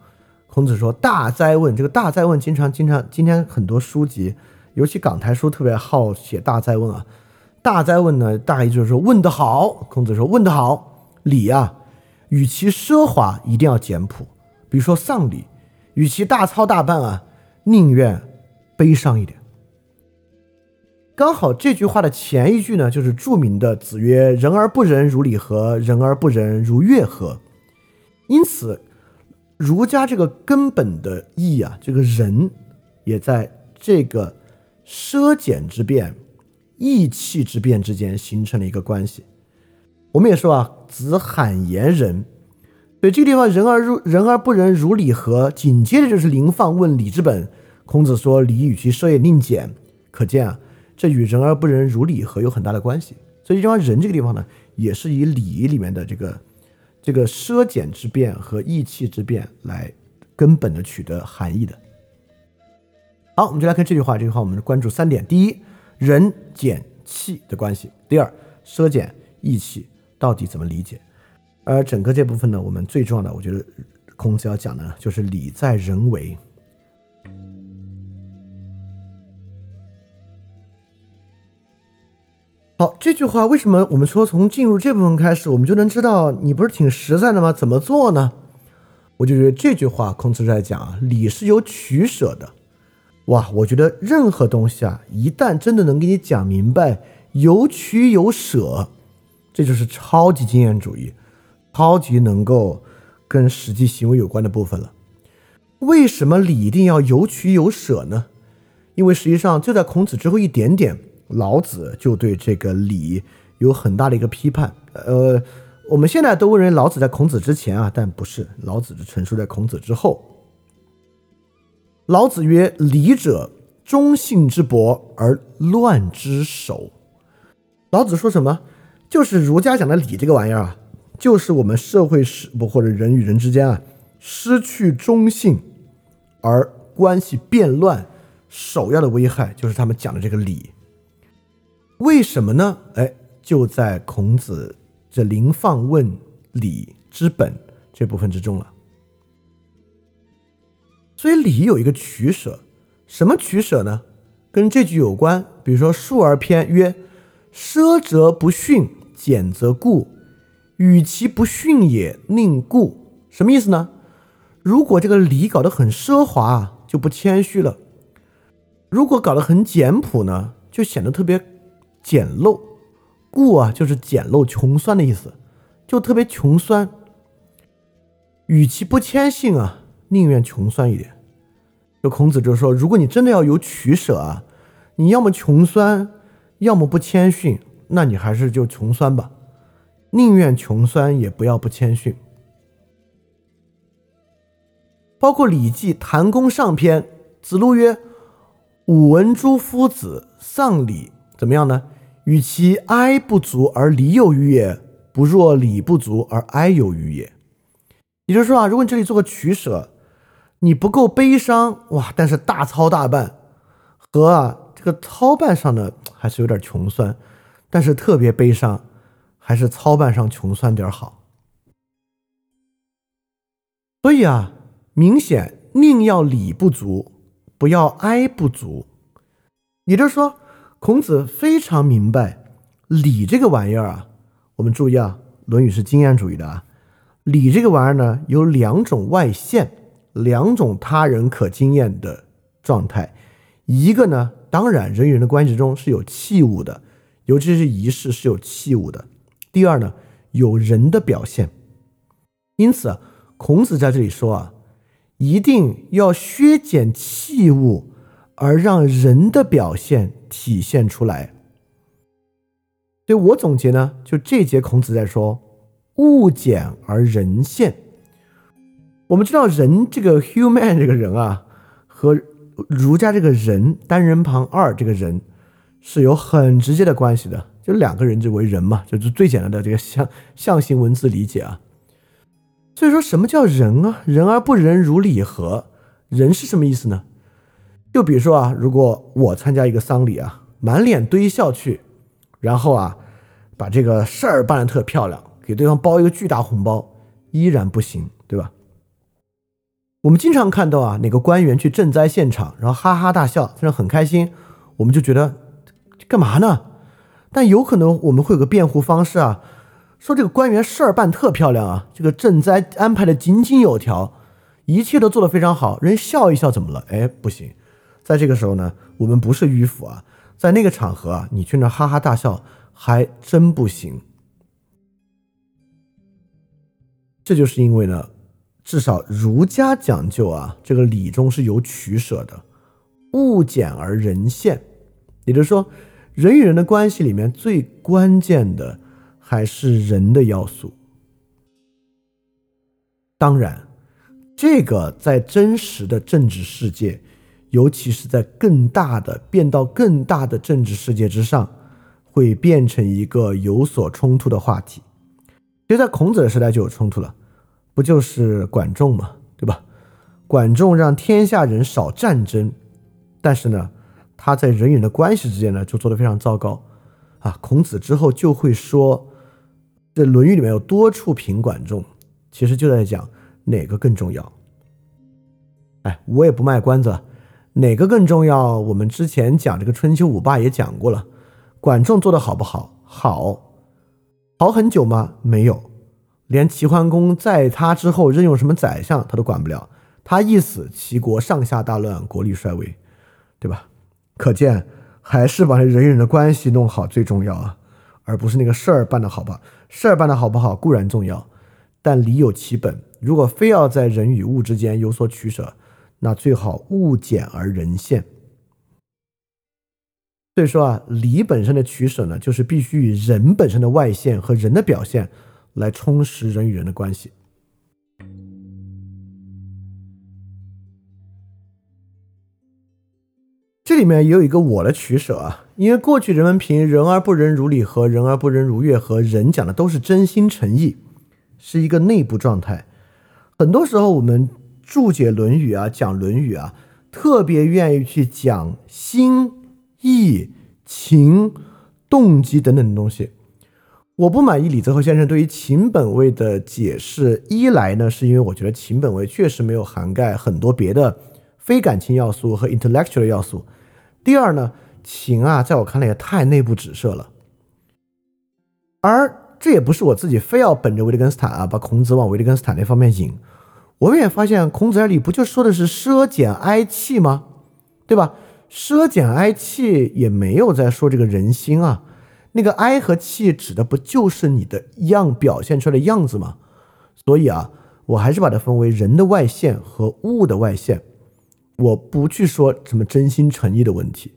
A: 孔子说：“大哉问。”这个“大哉问”经常、经常，今天很多书籍，尤其港台书特别好写“大哉问”啊。“大哉问”呢，大意就是说问得好。孔子说：“问得好，礼啊，与其奢华，一定要简朴。比如说丧礼，与其大操大办啊，宁愿悲伤一点。”刚好这句话的前一句呢，就是著名的“子曰：人而不仁，如礼何？人而不仁，如乐何？”因此，儒家这个根本的义啊，这个仁，也在这个奢俭之变、义气之变之间形成了一个关系。我们也说啊，“子罕言仁”，所以这个地方“人而如人而不仁，如礼何？”紧接着就是“临放问礼之本”。孔子说：“礼与其奢也，宁俭。”可见啊。这与人而不仁，如礼何有很大的关系。所以，这地方“仁”这个地方呢，也是以礼里面的这个这个奢俭之变和义气之变来根本的取得含义的。好，我们就来看这句话。这句话我们关注三点：第一，仁俭气的关系；第二，奢俭义气到底怎么理解？而整个这部分呢，我们最重要的，我觉得孔子要讲的，就是礼在人为。好，这句话为什么我们说从进入这部分开始，我们就能知道你不是挺实在的吗？怎么做呢？我就觉得这句话孔子在讲啊，礼是有取舍的。哇，我觉得任何东西啊，一旦真的能给你讲明白，有取有舍，这就是超级经验主义，超级能够跟实际行为有关的部分了。为什么礼一定要有取有舍呢？因为实际上就在孔子之后一点点。老子就对这个礼有很大的一个批判。呃，我们现在都认为老子在孔子之前啊，但不是，老子是陈述在孔子之后。老子曰：“礼者，忠信之薄而乱之首。”老子说什么？就是儒家讲的礼这个玩意儿啊，就是我们社会是不或者人与人之间啊，失去忠信而关系变乱，首要的危害就是他们讲的这个礼。为什么呢？哎，就在孔子这“临放问礼之本”这部分之中了。所以礼有一个取舍，什么取舍呢？跟这句有关。比如说《述而篇》曰：“奢则不逊，俭则固。与其不逊也，宁固。”什么意思呢？如果这个礼搞得很奢华，就不谦虚了；如果搞得很简朴呢，就显得特别。简陋，故啊，就是简陋穷酸的意思，就特别穷酸。与其不谦逊啊，宁愿穷酸一点。就孔子就说，如果你真的要有取舍啊，你要么穷酸，要么不谦逊，那你还是就穷酸吧，宁愿穷酸也不要不谦逊。包括《礼记·谈公上篇》，子路曰：“吾闻诸夫子丧礼怎么样呢？与其哀不足而礼有余也，不若礼不足而哀有余也。”也就是说啊，如果你这里做个取舍，你不够悲伤哇，但是大操大办，和啊这个操办上呢还是有点穷酸，但是特别悲伤，还是操办上穷酸点好。所以啊。明显宁要礼不足，不要哀不足。也就是说，孔子非常明白礼这个玩意儿啊。我们注意啊，《论语》是经验主义的啊。礼这个玩意儿呢，有两种外现，两种他人可经验的状态。一个呢，当然人与人的关系中是有器物的，尤其是仪式是有器物的。第二呢，有人的表现。因此，孔子在这里说啊。一定要削减器物，而让人的表现体现出来。对我总结呢，就这节孔子在说物简而人现。我们知道人这个 human 这个人啊，和儒家这个人单人旁二这个人是有很直接的关系的，就两个人就为人嘛，就是最简单的这个象象形文字理解啊。所以说什么叫人啊？人而不仁，如礼何？人是什么意思呢？就比如说啊，如果我参加一个丧礼啊，满脸堆笑去，然后啊，把这个事儿办得特漂亮，给对方包一个巨大红包，依然不行，对吧？我们经常看到啊，哪个官员去赈灾现场，然后哈哈大笑，非常很开心，我们就觉得干嘛呢？但有可能我们会有个辩护方式啊。说这个官员事儿办特漂亮啊，这个赈灾安排的井井有条，一切都做得非常好，人笑一笑怎么了？哎，不行，在这个时候呢，我们不是迂腐啊，在那个场合啊，你去那哈哈大笑还真不行。这就是因为呢，至少儒家讲究啊，这个礼中是有取舍的，物简而人现，也就是说，人与人的关系里面最关键的。还是人的要素。当然，这个在真实的政治世界，尤其是在更大的变到更大的政治世界之上，会变成一个有所冲突的话题。其实，在孔子的时代就有冲突了，不就是管仲嘛，对吧？管仲让天下人少战争，但是呢，他在人与人的关系之间呢，就做得非常糟糕啊。孔子之后就会说。这《论语》里面有多处评管仲，其实就在讲哪个更重要。哎，我也不卖关子了，哪个更重要？我们之前讲这个春秋五霸也讲过了，管仲做的好不好？好，好很久吗？没有，连齐桓公在他之后任用什么宰相他都管不了，他一死，齐国上下大乱，国力衰微，对吧？可见还是把人与人的关系弄好最重要啊。而不是那个事儿办得好吧？事儿办得好不好固然重要，但理有其本。如果非要在人与物之间有所取舍，那最好物简而人现。所以说啊，礼本身的取舍呢，就是必须以人本身的外现和人的表现来充实人与人的关系。这里面也有一个我的取舍啊。因为过去人们评“人而不仁，如礼何；人而不仁，如乐何”，人讲的都是真心诚意，是一个内部状态。很多时候，我们注解《论语》啊，讲《论语》啊，特别愿意去讲心意、情、动机等等的东西。我不满意李泽厚先生对于情本位的解释，一来呢，是因为我觉得情本位确实没有涵盖很多别的非感情要素和 intellectual 要素；第二呢。情啊，在我看来也太内部指涉了，而这也不是我自己非要本着维特根斯坦啊，把孔子往维特根斯坦那方面引。我们也发现，孔子这里不就说的是奢俭哀戚吗？对吧？奢俭哀戚也没有在说这个人心啊，那个哀和戚指的不就是你的样表现出来的样子吗？所以啊，我还是把它分为人的外现和物的外现。我不去说什么真心诚意的问题，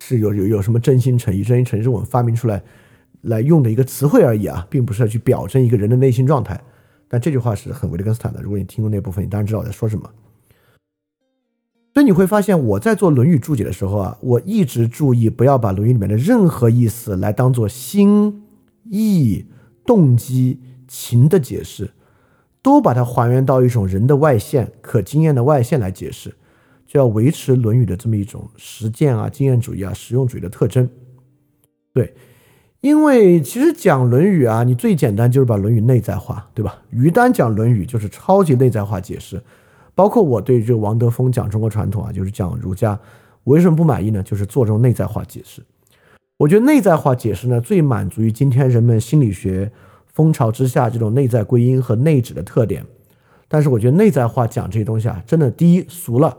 A: 是有有有什么真心诚意？真心诚意是我们发明出来来用的一个词汇而已啊，并不是要去表征一个人的内心状态。但这句话是很维特根斯坦的。如果你听过那部分，你当然知道我在说什么。所以你会发现，我在做《论语》注解的时候啊，我一直注意不要把《论语》里面的任何意思来当做心、意、动机、情的解释，都把它还原到一种人的外现、可经验的外现来解释，就要维持《论语》的这么一种实践啊、经验主义啊、实用主义的特征。对，因为其实讲《论语》啊，你最简单就是把《论语》内在化，对吧？于丹讲《论语》就是超级内在化解释。包括我对这个王德峰讲中国传统啊，就是讲儒家，我为什么不满意呢？就是做这种内在化解释。我觉得内在化解释呢，最满足于今天人们心理学风潮之下这种内在归因和内指的特点。但是我觉得内在化讲这些东西啊，真的第一俗了，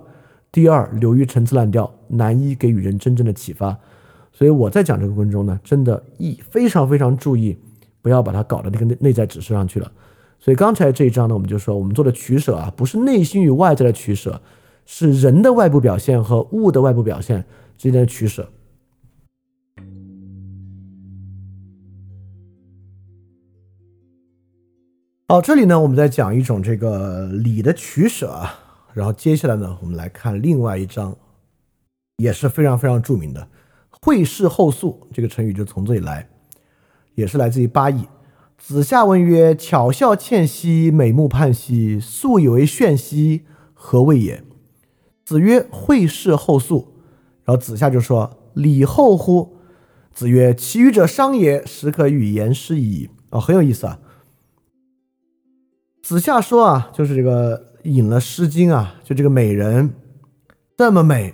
A: 第二流于陈词滥调，难以给予人真正的启发。所以我在讲这个过程中呢，真的意非常非常注意，不要把它搞到那个内内在指示上去了。所以刚才这一章呢，我们就说我们做的取舍啊，不是内心与外在的取舍，是人的外部表现和物的外部表现之间的取舍。好，这里呢，我们在讲一种这个理的取舍啊。然后接下来呢，我们来看另外一章，也是非常非常著名的“会事后素”这个成语就从这里来，也是来自于八义。子夏问曰：“巧笑倩兮，美目盼兮，素以为炫兮，何谓也？”子曰：“会事后素。”然后子夏就说：“礼后乎？”子曰：“其余者商也，时可与言师矣。”哦，很有意思啊。子夏说啊，就是这个引了《诗经》啊，就这个美人这么美，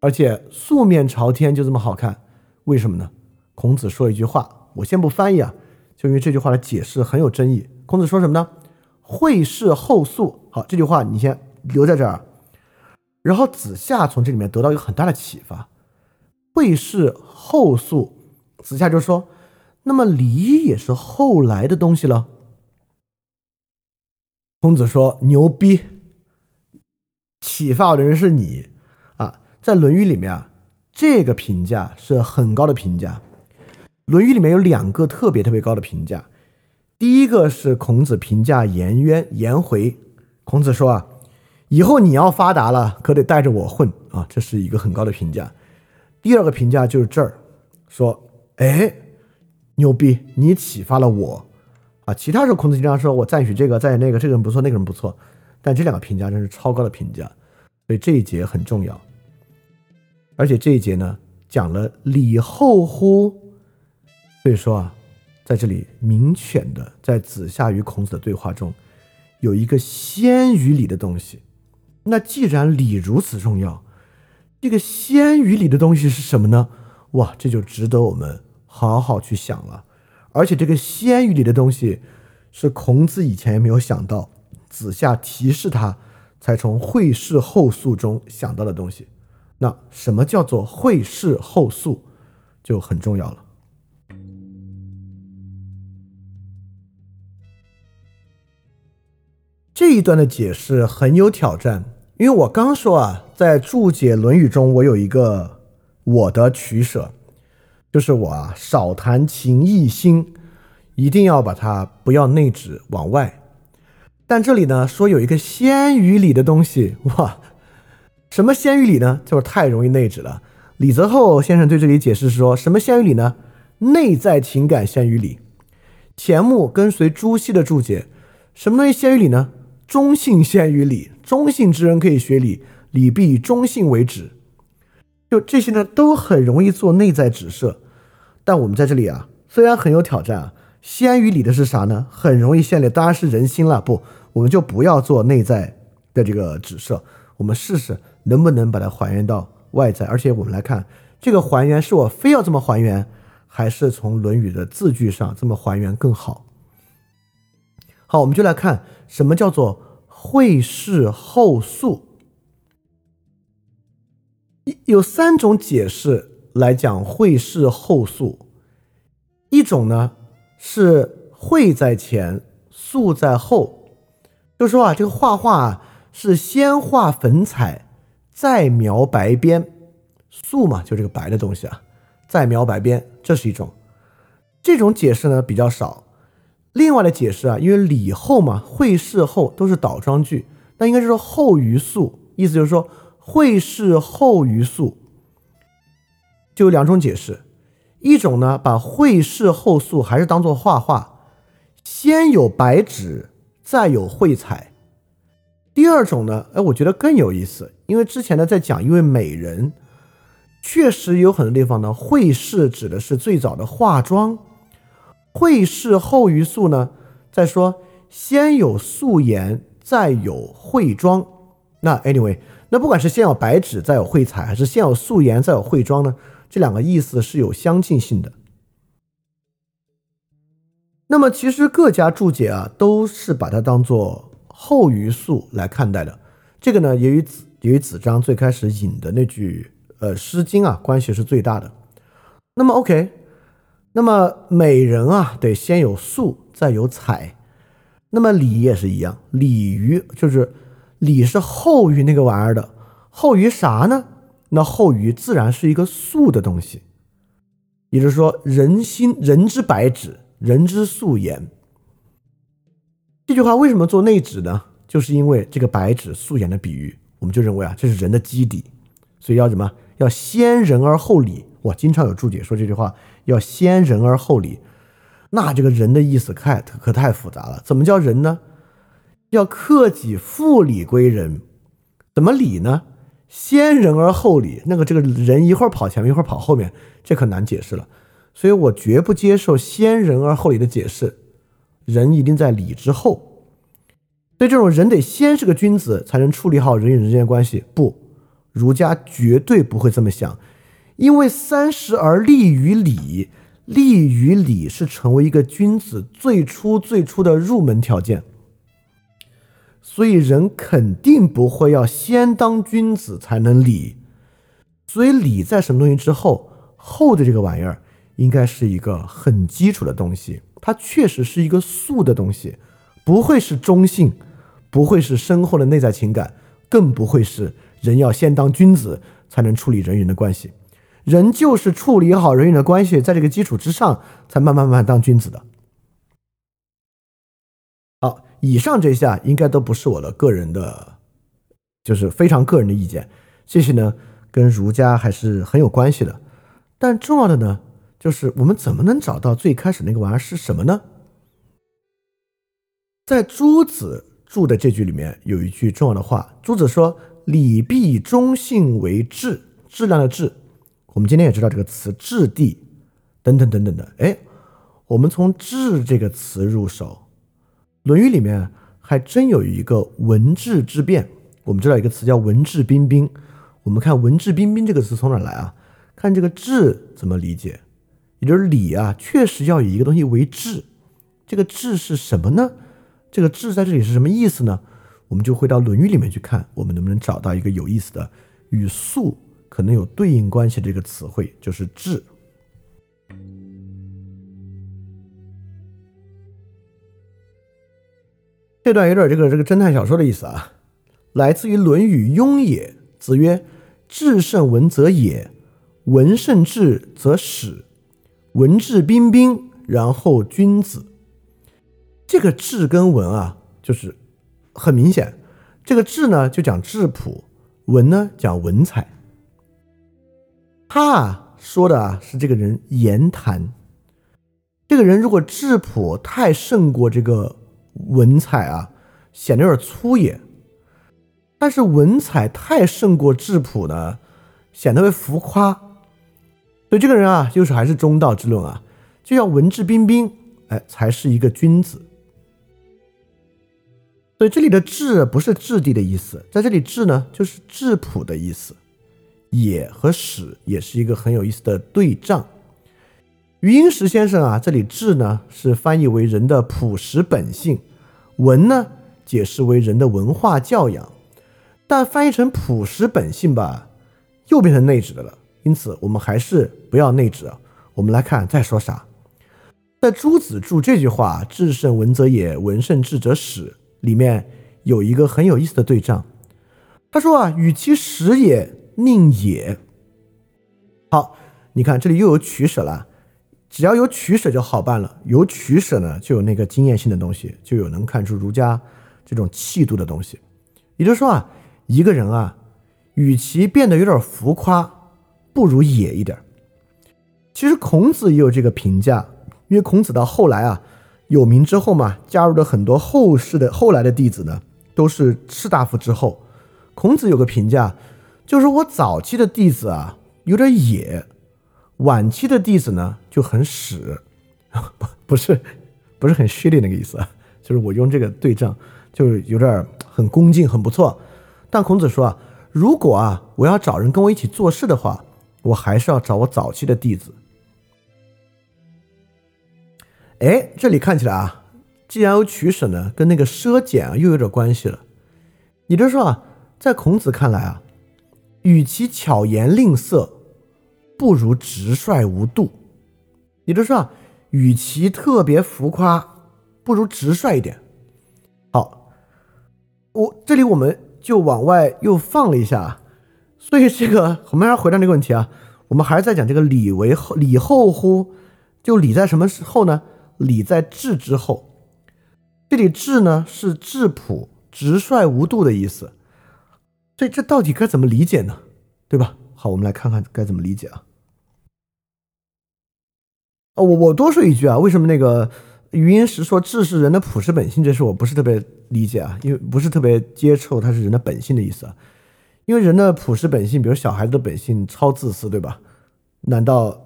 A: 而且素面朝天就这么好看，为什么呢？孔子说一句话，我先不翻译啊。就因为这句话的解释很有争议。孔子说什么呢？会事后素。好，这句话你先留在这儿。然后子夏从这里面得到一个很大的启发。会事后素，子夏就说：“那么礼也是后来的东西了。”孔子说：“牛逼！启发我的人是你！在《论语》里面啊，这个评价是很高的评价。”《论语》里面有两个特别特别高的评价，第一个是孔子评价颜渊颜回，孔子说啊，以后你要发达了，可得带着我混啊，这是一个很高的评价。第二个评价就是这儿，说，哎，牛逼，你启发了我啊。其他时候孔子经常说我赞许这个，赞许那个，这个人不错，那个人不错，但这两个评价真是超高的评价，所以这一节很重要。而且这一节呢，讲了礼后乎。所以说啊，在这里明显的在子夏与孔子的对话中，有一个先于礼的东西。那既然礼如此重要，这个先于礼的东西是什么呢？哇，这就值得我们好好去想了。而且这个先于礼的东西，是孔子以前也没有想到，子夏提示他，才从会事后素中想到的东西。那什么叫做会事后素，就很重要了。这一段的解释很有挑战，因为我刚说啊，在注解《论语》中，我有一个我的取舍，就是我啊少谈情义心，一定要把它不要内指往外。但这里呢说有一个先于礼的东西，哇，什么先于礼呢？就是太容易内指了。李泽厚先生对这里解释说什么先于礼呢？内在情感先于礼。钱穆跟随朱熹的注解，什么东西先于礼呢？中性先于礼，中性之人可以学礼，礼必以中性为止。就这些呢，都很容易做内在指涉。但我们在这里啊，虽然很有挑战啊，先于礼的是啥呢？很容易陷列，当然是人心了。不，我们就不要做内在的这个指涉，我们试试能不能把它还原到外在。而且我们来看，这个还原是我非要这么还原，还是从《论语》的字句上这么还原更好？好，我们就来看什么叫做会事后素。有三种解释来讲会事后素。一种呢是会在前，素在后，就说啊，这个画画啊是先画粉彩，再描白边，素嘛，就这个白的东西啊，再描白边，这是一种。这种解释呢比较少。另外的解释啊，因为李后嘛，会试后都是倒装句，那应该就是后于素，意思就是说会试后于素，就有两种解释。一种呢，把会试后素还是当做画画，先有白纸，再有绘彩。第二种呢，哎，我觉得更有意思，因为之前呢在讲一位美人，确实有很多地方呢，会试指的是最早的化妆。绘事后于素呢？再说先有素颜，再有绘妆。那 anyway，那不管是先有白纸，再有绘彩，还是先有素颜，再有绘妆呢？这两个意思是有相近性的。那么其实各家注解啊，都是把它当做后于素来看待的。这个呢，也与子也与子张最开始引的那句呃《诗经》啊关系是最大的。那么 OK。那么美人啊，得先有素，再有彩。那么礼也是一样，礼于就是礼是后于那个玩意儿的，后于啥呢？那后于自然是一个素的东西。也就是说，人心人之白纸，人之素颜。这句话为什么做内指呢？就是因为这个白纸素颜的比喻，我们就认为啊，这是人的基底，所以要什么？要先人而后礼。我经常有注解说这句话。要先人而后礼，那这个人的意思太可太复杂了。怎么叫人呢？要克己复礼归人，怎么礼呢？先人而后礼，那个这个人一会儿跑前面，一会儿跑后面，这可难解释了。所以我绝不接受先人而后礼的解释，人一定在礼之后。对这种人得先是个君子，才能处理好人与人之间的关系。不，儒家绝对不会这么想。因为三十而立于礼，立于礼是成为一个君子最初最初的入门条件，所以人肯定不会要先当君子才能礼，所以礼在什么东西之后，后的这个玩意儿应该是一个很基础的东西，它确实是一个素的东西，不会是中性，不会是深厚的内在情感，更不会是人要先当君子才能处理人与人的关系。人就是处理好人与人的关系，在这个基础之上，才慢慢慢慢当君子的。好，以上这些啊，应该都不是我的个人的，就是非常个人的意见。这些呢，跟儒家还是很有关系的。但重要的呢，就是我们怎么能找到最开始那个玩意儿是什么呢？在朱子注的这句里面有一句重要的话，朱子说：“礼必忠信为质，质量的质。”我们今天也知道这个词“质地”等等等等的，哎，我们从“质”这个词入手，《论语》里面还真有一个文质之辩。我们知道一个词叫“文质彬彬”，我们看“文质彬彬”这个词从哪来啊？看这个“质”怎么理解？也就是礼啊，确实要以一个东西为质。这个“质”是什么呢？这个“质”在这里是什么意思呢？我们就回到《论语》里面去看，我们能不能找到一个有意思的与素？可能有对应关系的这个词汇就是“智”。这段有点这个这个侦探小说的意思啊，来自于《论语·雍也》。子曰：“智胜文则也，文胜智则始，文质彬彬，然后君子。”这个“质”跟“文”啊，就是很明显，这个“质”呢就讲质朴，“文”呢讲文采。他说的啊是这个人言谈，这个人如果质朴太胜过这个文采啊，显得有点粗野；但是文采太胜过质朴呢，显得会浮夸。所以这个人啊，就是还是中道之论啊，就要文质彬彬，哎，才是一个君子。所以这里的质不是质地的意思，在这里质呢就是质朴的意思。也和史也是一个很有意思的对仗。余英时先生啊，这里质呢是翻译为人的朴实本性，文呢解释为人的文化教养，但翻译成朴实本性吧，又变成内指的了。因此，我们还是不要内指。我们来看再说啥，在朱子注这句话“智胜文则也，文胜智则始”里面有一个很有意思的对仗。他说啊，与其食也，宁也。好，你看这里又有取舍了。只要有取舍就好办了，有取舍呢，就有那个经验性的东西，就有能看出儒家这种气度的东西。也就是说啊，一个人啊，与其变得有点浮夸，不如野一点。其实孔子也有这个评价，因为孔子到后来啊有名之后嘛，加入的很多后世的后来的弟子呢，都是士大夫之后。孔子有个评价，就是我早期的弟子啊有点野。晚期的弟子呢就很屎，不 (laughs) 不是不是很虚的那个意思，就是我用这个对仗，就是有点很恭敬，很不错。但孔子说啊，如果啊我要找人跟我一起做事的话，我还是要找我早期的弟子。哎，这里看起来啊，既然有取舍呢，跟那个奢俭啊又有点关系了。也就是说啊，在孔子看来啊，与其巧言令色。不如直率无度，也就是说啊，与其特别浮夸，不如直率一点。好，我这里我们就往外又放了一下啊，所以这个我们还是回到这个问题啊，我们还是在讲这个礼为后，礼后乎？就礼在什么时候呢？礼在质之后。这里质呢是质朴、直率无度的意思，所以这到底该怎么理解呢？对吧？好，我们来看看该怎么理解啊。哦我我多说一句啊，为什么那个余英时说智是人的朴实本性，这事我不是特别理解啊，因为不是特别接受它是人的本性的意思啊。因为人的朴实本性，比如小孩子的本性超自私，对吧？难道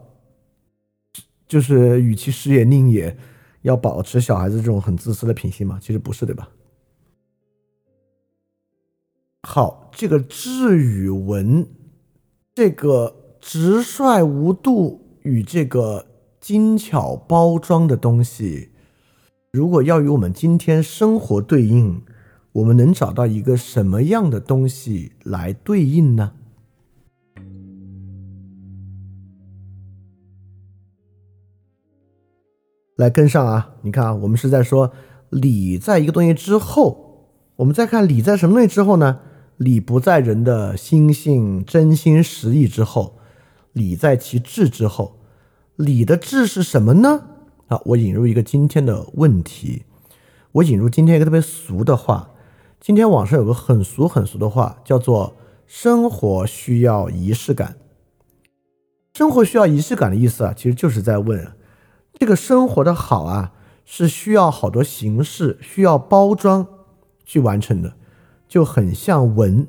A: 就是与其食也宁也要保持小孩子这种很自私的品性吗？其实不是，对吧？好，这个智与文，这个直率无度与这个。精巧包装的东西，如果要与我们今天生活对应，我们能找到一个什么样的东西来对应呢？来跟上啊！你看啊，我们是在说礼在一个东西之后，我们再看礼在什么东西之后呢？礼不在人的心性、真心实意之后，礼在其志之后。礼的智是什么呢？啊，我引入一个今天的问题，我引入今天一个特别俗的话。今天网上有个很俗很俗的话，叫做“生活需要仪式感”。生活需要仪式感的意思啊，其实就是在问这个生活的好啊，是需要好多形式、需要包装去完成的，就很像文。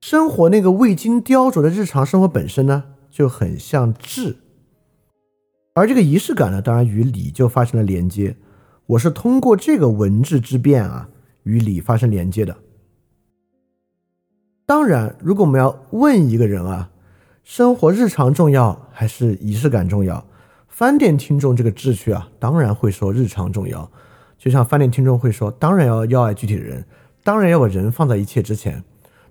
A: 生活那个未经雕琢的日常生活本身呢，就很像质。而这个仪式感呢，当然与礼就发生了连接。我是通过这个文字之变啊，与礼发生连接的。当然，如果我们要问一个人啊，生活日常重要还是仪式感重要？饭店听众这个志趣啊，当然会说日常重要。就像饭店听众会说，当然要要爱具体的人，当然要把人放在一切之前。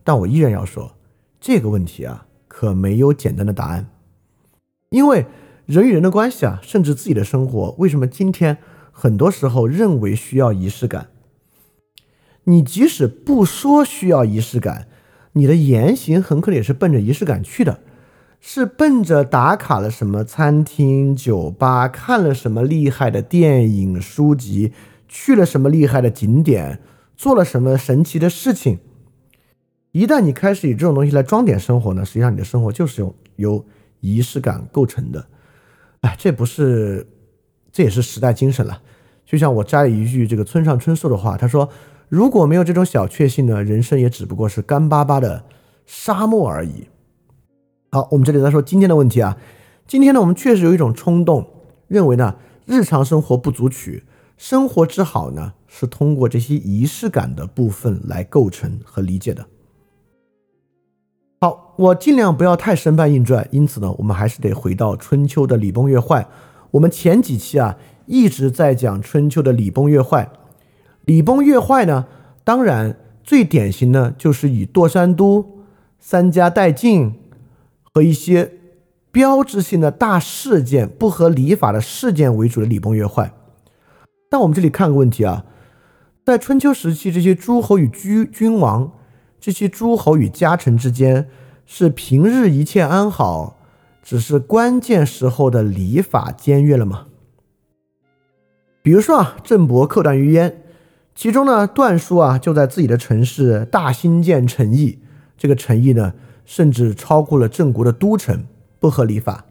A: 但我依然要说，这个问题啊，可没有简单的答案，因为。人与人的关系啊，甚至自己的生活，为什么今天很多时候认为需要仪式感？你即使不说需要仪式感，你的言行很可能也是奔着仪式感去的，是奔着打卡了什么餐厅、酒吧，看了什么厉害的电影、书籍，去了什么厉害的景点，做了什么神奇的事情。一旦你开始以这种东西来装点生活呢，实际上你的生活就是由由仪式感构成的。哎，这不是，这也是时代精神了。就像我摘了一句这个村上春树的话，他说：“如果没有这种小确幸呢，人生也只不过是干巴巴的沙漠而已。”好，我们这里再说今天的问题啊。今天呢，我们确实有一种冲动，认为呢，日常生活不足取，生活之好呢，是通过这些仪式感的部分来构成和理解的。好，我尽量不要太生搬硬拽，因此呢，我们还是得回到春秋的礼崩乐坏。我们前几期啊一直在讲春秋的礼崩乐坏。礼崩乐坏呢，当然最典型的就是以堕山都、三家殆尽和一些标志性的大事件、不合礼法的事件为主的礼崩乐坏。但我们这里看个问题啊，在春秋时期，这些诸侯与君君王，这些诸侯与家臣之间，是平日一切安好，只是关键时候的礼法僭越了吗？比如说啊，郑伯克段于鄢，其中呢，段叔啊就在自己的城市大兴建城邑，这个城邑呢，甚至超过了郑国的都城，不合礼法。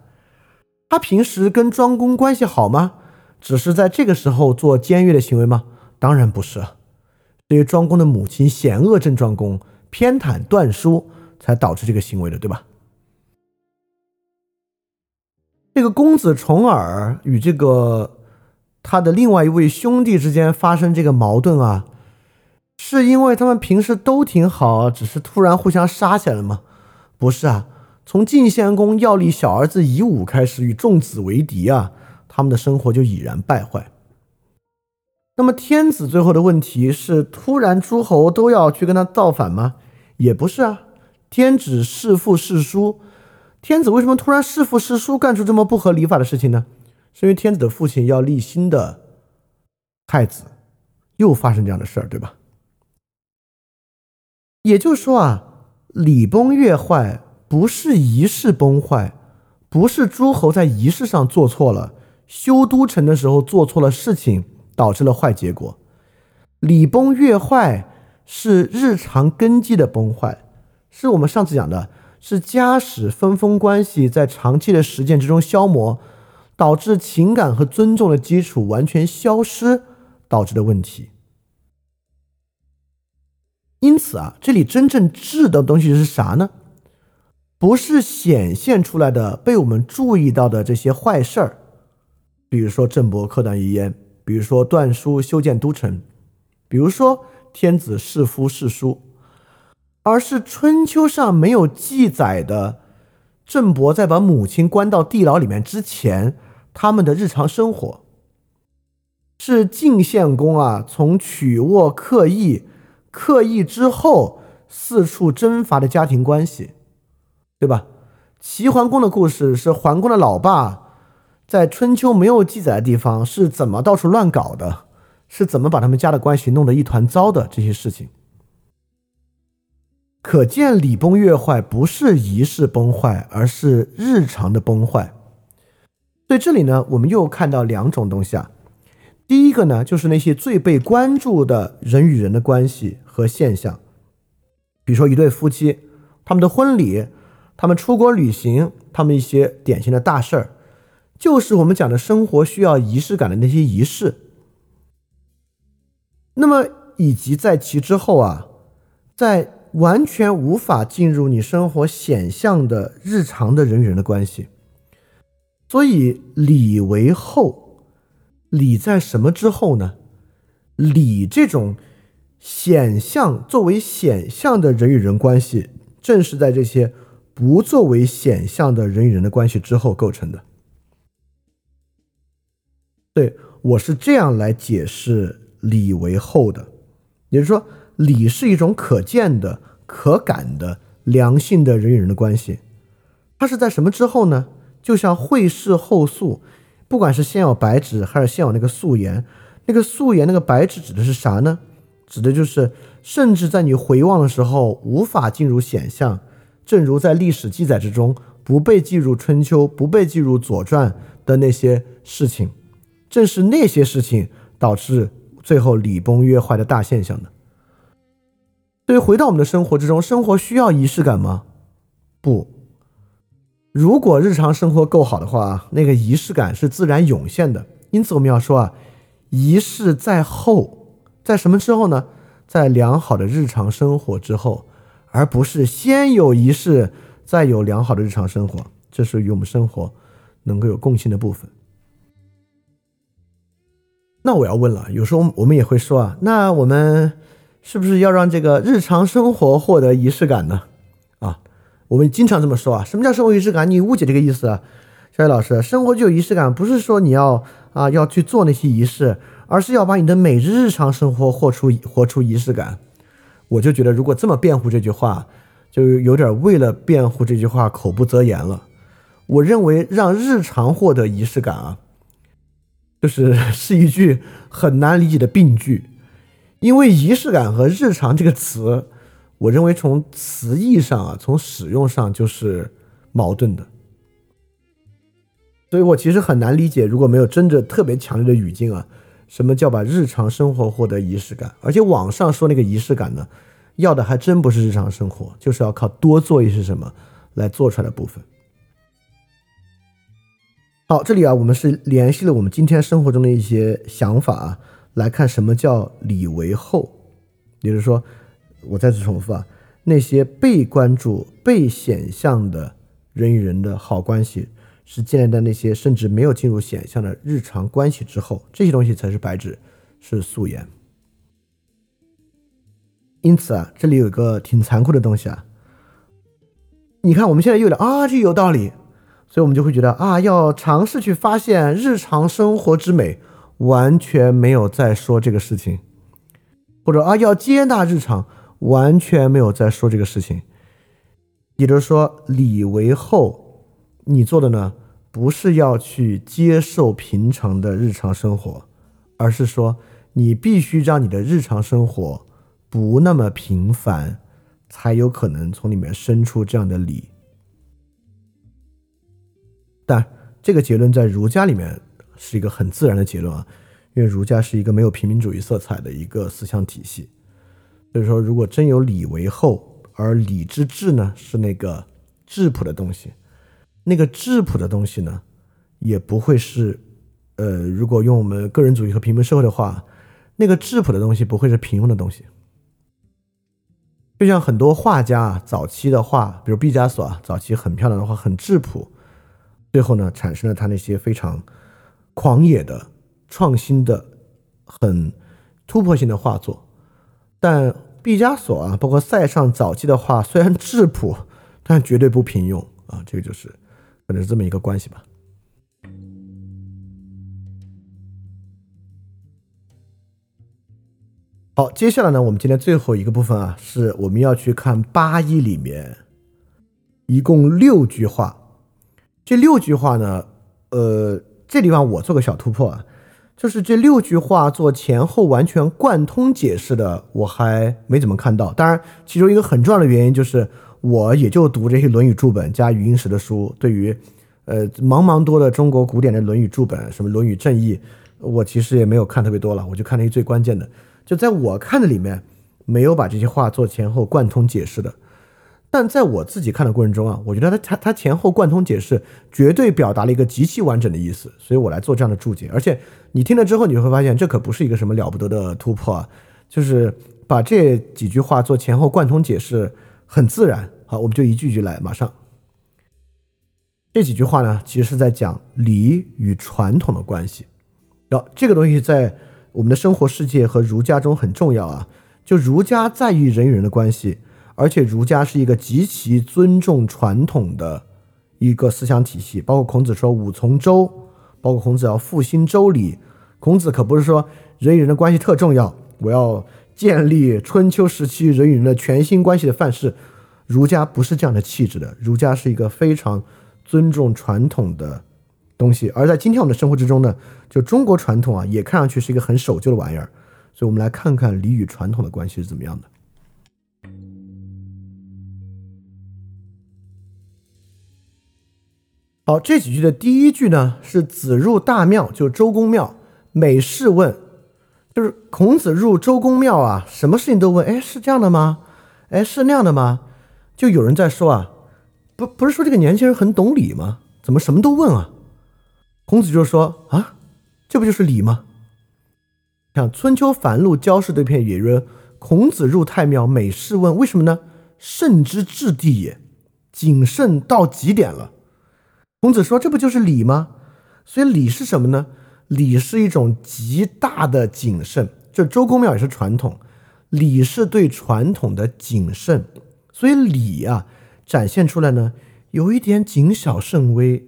A: 他平时跟庄公关系好吗？只是在这个时候做僭越的行为吗？当然不是。对于庄公的母亲险恶郑庄公，偏袒段叔，才导致这个行为的，对吧？这个公子重耳与这个他的另外一位兄弟之间发生这个矛盾啊，是因为他们平时都挺好，只是突然互相杀起来了吗？不是啊。从晋献公要立小儿子夷吾开始，与仲子为敌啊，他们的生活就已然败坏。那么天子最后的问题是，突然诸侯都要去跟他造反吗？也不是啊。天子弑父弑叔，天子为什么突然弑父弑叔，干出这么不合礼法的事情呢？是因为天子的父亲要立新的太子，又发生这样的事儿，对吧？也就是说啊，礼崩乐坏。不是仪式崩坏，不是诸侯在仪式上做错了，修都城的时候做错了事情，导致了坏结果。礼崩乐坏是日常根基的崩坏，是我们上次讲的，是家史分封关系在长期的实践之中消磨，导致情感和尊重的基础完全消失导致的问题。因此啊，这里真正治的东西是啥呢？不是显现出来的被我们注意到的这些坏事儿，比如说郑伯克段于鄢，比如说段叔修建都城，比如说天子弑夫弑叔，而是春秋上没有记载的郑伯在把母亲关到地牢里面之前，他们的日常生活，是晋献公啊从曲沃克邑，克邑之后四处征伐的家庭关系。对吧？齐桓公的故事是桓公的老爸在春秋没有记载的地方是怎么到处乱搞的，是怎么把他们家的关系弄得一团糟的这些事情。可见礼崩乐坏不是仪式崩坏，而是日常的崩坏。所以这里呢，我们又看到两种东西啊。第一个呢，就是那些最被关注的人与人的关系和现象，比如说一对夫妻，他们的婚礼。他们出国旅行，他们一些典型的大事儿，就是我们讲的生活需要仪式感的那些仪式。那么，以及在其之后啊，在完全无法进入你生活显象的日常的人与人的关系。所以，礼为后，礼在什么之后呢？礼这种显象作为显象的人与人关系，正是在这些。不作为显象的人与人的关系之后构成的，对我是这样来解释礼为后的，也就是说，礼是一种可见的、可感的良性的人与人的关系，它是在什么之后呢？就像会事后素，不管是先有白纸还是先有那个素颜，那个素颜那个白纸指的是啥呢？指的就是甚至在你回望的时候无法进入显象。正如在历史记载之中不被记入《春秋》、不被记入《左传》的那些事情，正是那些事情导致最后礼崩乐坏的大现象的。所以回到我们的生活之中，生活需要仪式感吗？不。如果日常生活够好的话，那个仪式感是自然涌现的。因此我们要说啊，仪式在后，在什么之后呢？在良好的日常生活之后。而不是先有仪式，再有良好的日常生活，这是与我们生活能够有共性的部分。那我要问了，有时候我们也会说啊，那我们是不是要让这个日常生活获得仪式感呢？啊，我们经常这么说啊，什么叫生活仪式感？你误解这个意思啊，小雨老师，生活就有仪式感，不是说你要啊要去做那些仪式，而是要把你的每日日常生活活出活出仪式感。我就觉得，如果这么辩护这句话，就有点为了辩护这句话口不择言了。我认为让日常获得仪式感啊，就是 (laughs) 是一句很难理解的病句。因为仪式感和日常这个词，我认为从词义上啊，从使用上就是矛盾的。所以我其实很难理解，如果没有真的特别强烈的语境啊，什么叫把日常生活获得仪式感？而且网上说那个仪式感呢，要的还真不是日常生活，就是要靠多做一些什么来做出来的部分。好，这里啊，我们是联系了我们今天生活中的一些想法啊，来看什么叫礼为后。也就是说，我再次重复啊，那些被关注、被显象的人与人的好关系。是建立在那些甚至没有进入显象的日常关系之后，这些东西才是白纸，是素颜。因此啊，这里有一个挺残酷的东西啊。你看，我们现在又聊啊，这有道理，所以我们就会觉得啊，要尝试去发现日常生活之美，完全没有在说这个事情，或者啊，要接纳日常，完全没有在说这个事情。也就是说，礼为后，你做的呢？不是要去接受平常的日常生活，而是说你必须让你的日常生活不那么平凡，才有可能从里面生出这样的理。但这个结论在儒家里面是一个很自然的结论啊，因为儒家是一个没有平民主义色彩的一个思想体系。所以说，如果真有礼为后，而礼之至呢，是那个质朴的东西。那个质朴的东西呢，也不会是，呃，如果用我们个人主义和平民社会的话，那个质朴的东西不会是平庸的东西。就像很多画家啊，早期的画，比如毕加索啊，早期很漂亮的画，很质朴，最后呢，产生了他那些非常狂野的、创新的、很突破性的画作。但毕加索啊，包括塞尚早期的画，虽然质朴，但绝对不平庸啊，这个就是。可能是这么一个关系吧。好，接下来呢，我们今天最后一个部分啊，是我们要去看八一里面一共六句话。这六句话呢，呃，这地方我做个小突破啊，就是这六句话做前后完全贯通解释的，我还没怎么看到。当然，其中一个很重要的原因就是。我也就读这些《论语》注本加语音识的书，对于，呃，茫茫多的中国古典的《论语》注本，什么《论语正义》，我其实也没有看特别多了，我就看那些最关键的。就在我看的里面，没有把这些话做前后贯通解释的。但在我自己看的过程中啊，我觉得他他他前后贯通解释，绝对表达了一个极其完整的意思，所以我来做这样的注解。而且你听了之后，你会发现这可不是一个什么了不得的突破啊，就是把这几句话做前后贯通解释。很自然，好，我们就一句一句来。马上，这几句话呢，其实是在讲礼与传统的关系。要这个东西在我们的生活世界和儒家中很重要啊。就儒家在意人与人的关系，而且儒家是一个极其尊重传统的一个思想体系。包括孔子说“五从周”，包括孔子要复兴周礼。孔子可不是说人与人的关系特重要，我要。建立春秋时期人与人的全新关系的范式，儒家不是这样的气质的。儒家是一个非常尊重传统的东西，而在今天我们的生活之中呢，就中国传统啊，也看上去是一个很守旧的玩意儿。所以，我们来看看礼与传统的关系是怎么样的。好，这几句的第一句呢，是子入大庙，就周公庙，每事问。就是孔子入周公庙啊，什么事情都问。哎，是这样的吗？哎，是那样的吗？就有人在说啊，不，不是说这个年轻人很懂礼吗？怎么什么都问啊？孔子就说啊，这不就是礼吗？像《春秋繁露·交氏对篇》也曰：“孔子入太庙，每事问。为什么呢？慎之至地也，谨慎到极点了。”孔子说：“这不就是礼吗？”所以礼是什么呢？礼是一种极大的谨慎，就周公庙也是传统，礼是对传统的谨慎，所以礼啊展现出来呢，有一点谨小慎微，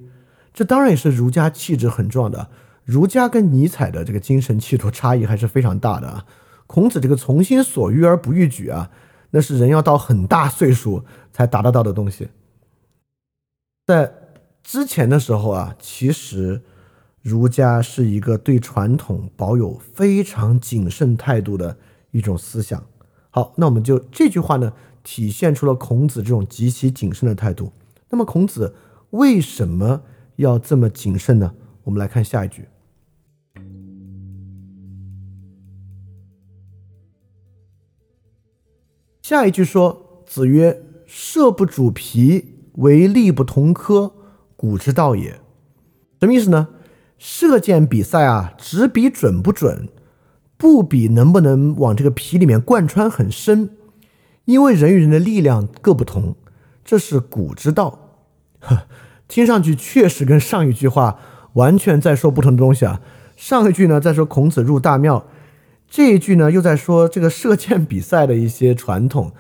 A: 这当然也是儒家气质很重要的。儒家跟尼采的这个精神气度差异还是非常大的啊。孔子这个从心所欲而不逾矩啊，那是人要到很大岁数才达得到的东西。在之前的时候啊，其实。儒家是一个对传统保有非常谨慎态度的一种思想。好，那我们就这句话呢，体现出了孔子这种极其谨慎的态度。那么孔子为什么要这么谨慎呢？我们来看下一句。下一句说：“子曰，射不主皮，为力不同科，古之道也。”什么意思呢？射箭比赛啊，只比准不准，不比能不能往这个皮里面贯穿很深，因为人与人的力量各不同，这是古之道。呵，听上去确实跟上一句话完全在说不同的东西啊。上一句呢在说孔子入大庙。这一句呢，又在说这个射箭比赛的一些传统，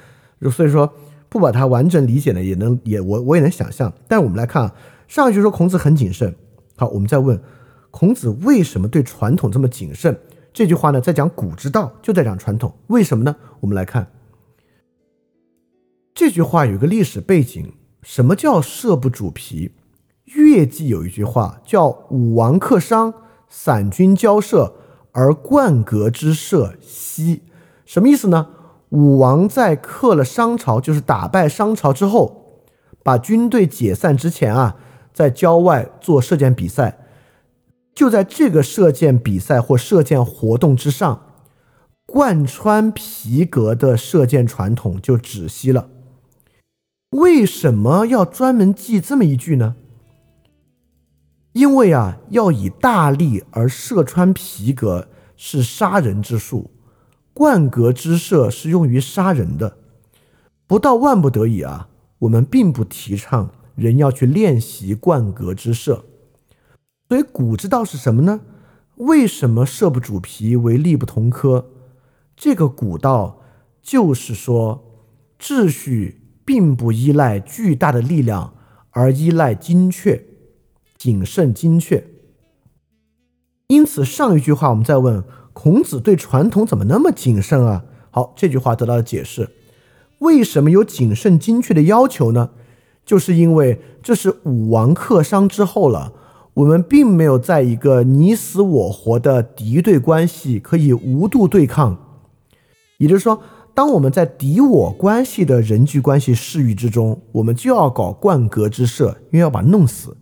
A: 所以说不把它完整理解呢，也能也我我也能想象。但我们来看啊，上一句说孔子很谨慎，好，我们再问孔子为什么对传统这么谨慎？这句话呢，在讲古之道，就在讲传统，为什么呢？我们来看这句话有一个历史背景，什么叫射不主皮？乐记有一句话叫武王克商，散军交射。而冠革之射息，什么意思呢？武王在克了商朝，就是打败商朝之后，把军队解散之前啊，在郊外做射箭比赛。就在这个射箭比赛或射箭活动之上，贯穿皮革的射箭传统就止息了。为什么要专门记这么一句呢？因为啊，要以大力而射穿皮革是杀人之术，冠革之射是用于杀人的。不到万不得已啊，我们并不提倡人要去练习冠革之射。所以古之道是什么呢？为什么射不主皮为力不同科？这个古道就是说，秩序并不依赖巨大的力量，而依赖精确。谨慎精确，因此上一句话我们再问孔子对传统怎么那么谨慎啊？好，这句话得到了解释。为什么有谨慎精确的要求呢？就是因为这是武王克商之后了，我们并没有在一个你死我活的敌对关系可以无度对抗。也就是说，当我们在敌我关系的人际关系视域之中，我们就要搞冠格之设，因为要把弄死。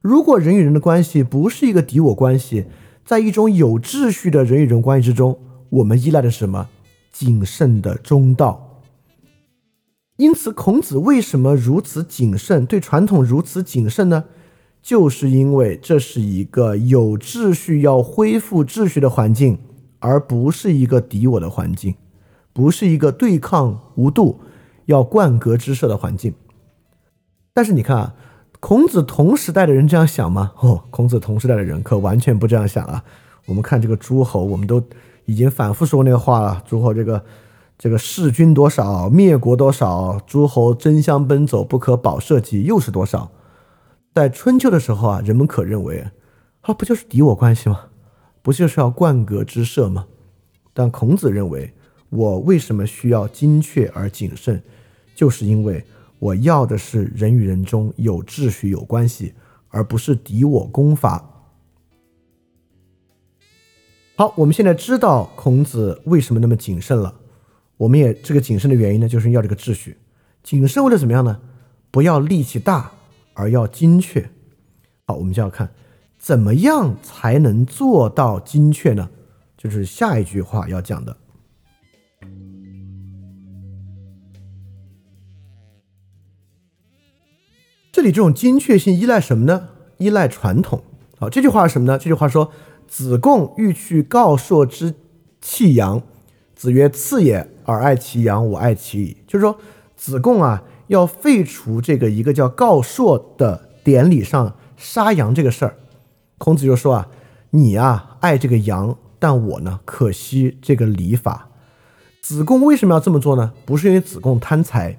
A: 如果人与人的关系不是一个敌我关系，在一种有秩序的人与人关系之中，我们依赖的是什么？谨慎的中道。因此，孔子为什么如此谨慎，对传统如此谨慎呢？就是因为这是一个有秩序、要恢复秩序的环境，而不是一个敌我的环境，不是一个对抗无度、要冠革之设的环境。但是你看啊。孔子同时代的人这样想吗？哦，孔子同时代的人可完全不这样想啊！我们看这个诸侯，我们都已经反复说那个话了。诸侯这个这个弑君多少，灭国多少，诸侯争相奔走，不可保社稷，又是多少？在春秋的时候啊，人们可认为，啊，不就是敌我关系吗？不就是要冠革之社吗？但孔子认为，我为什么需要精确而谨慎，就是因为。我要的是人与人中有秩序、有关系，而不是敌我攻伐。好，我们现在知道孔子为什么那么谨慎了。我们也这个谨慎的原因呢，就是要这个秩序。谨慎为了怎么样呢？不要力气大，而要精确。好，我们就要看怎么样才能做到精确呢？就是下一句话要讲的。这里这种精确性依赖什么呢？依赖传统。好，这句话是什么呢？这句话说：“子贡欲去告朔之弃阳，子曰：‘次也，尔爱其阳，我爱其矣。’就是说，子贡啊，要废除这个一个叫告朔的典礼上杀羊这个事儿。孔子就说啊，你啊爱这个羊，但我呢可惜这个礼法。子贡为什么要这么做呢？不是因为子贡贪财，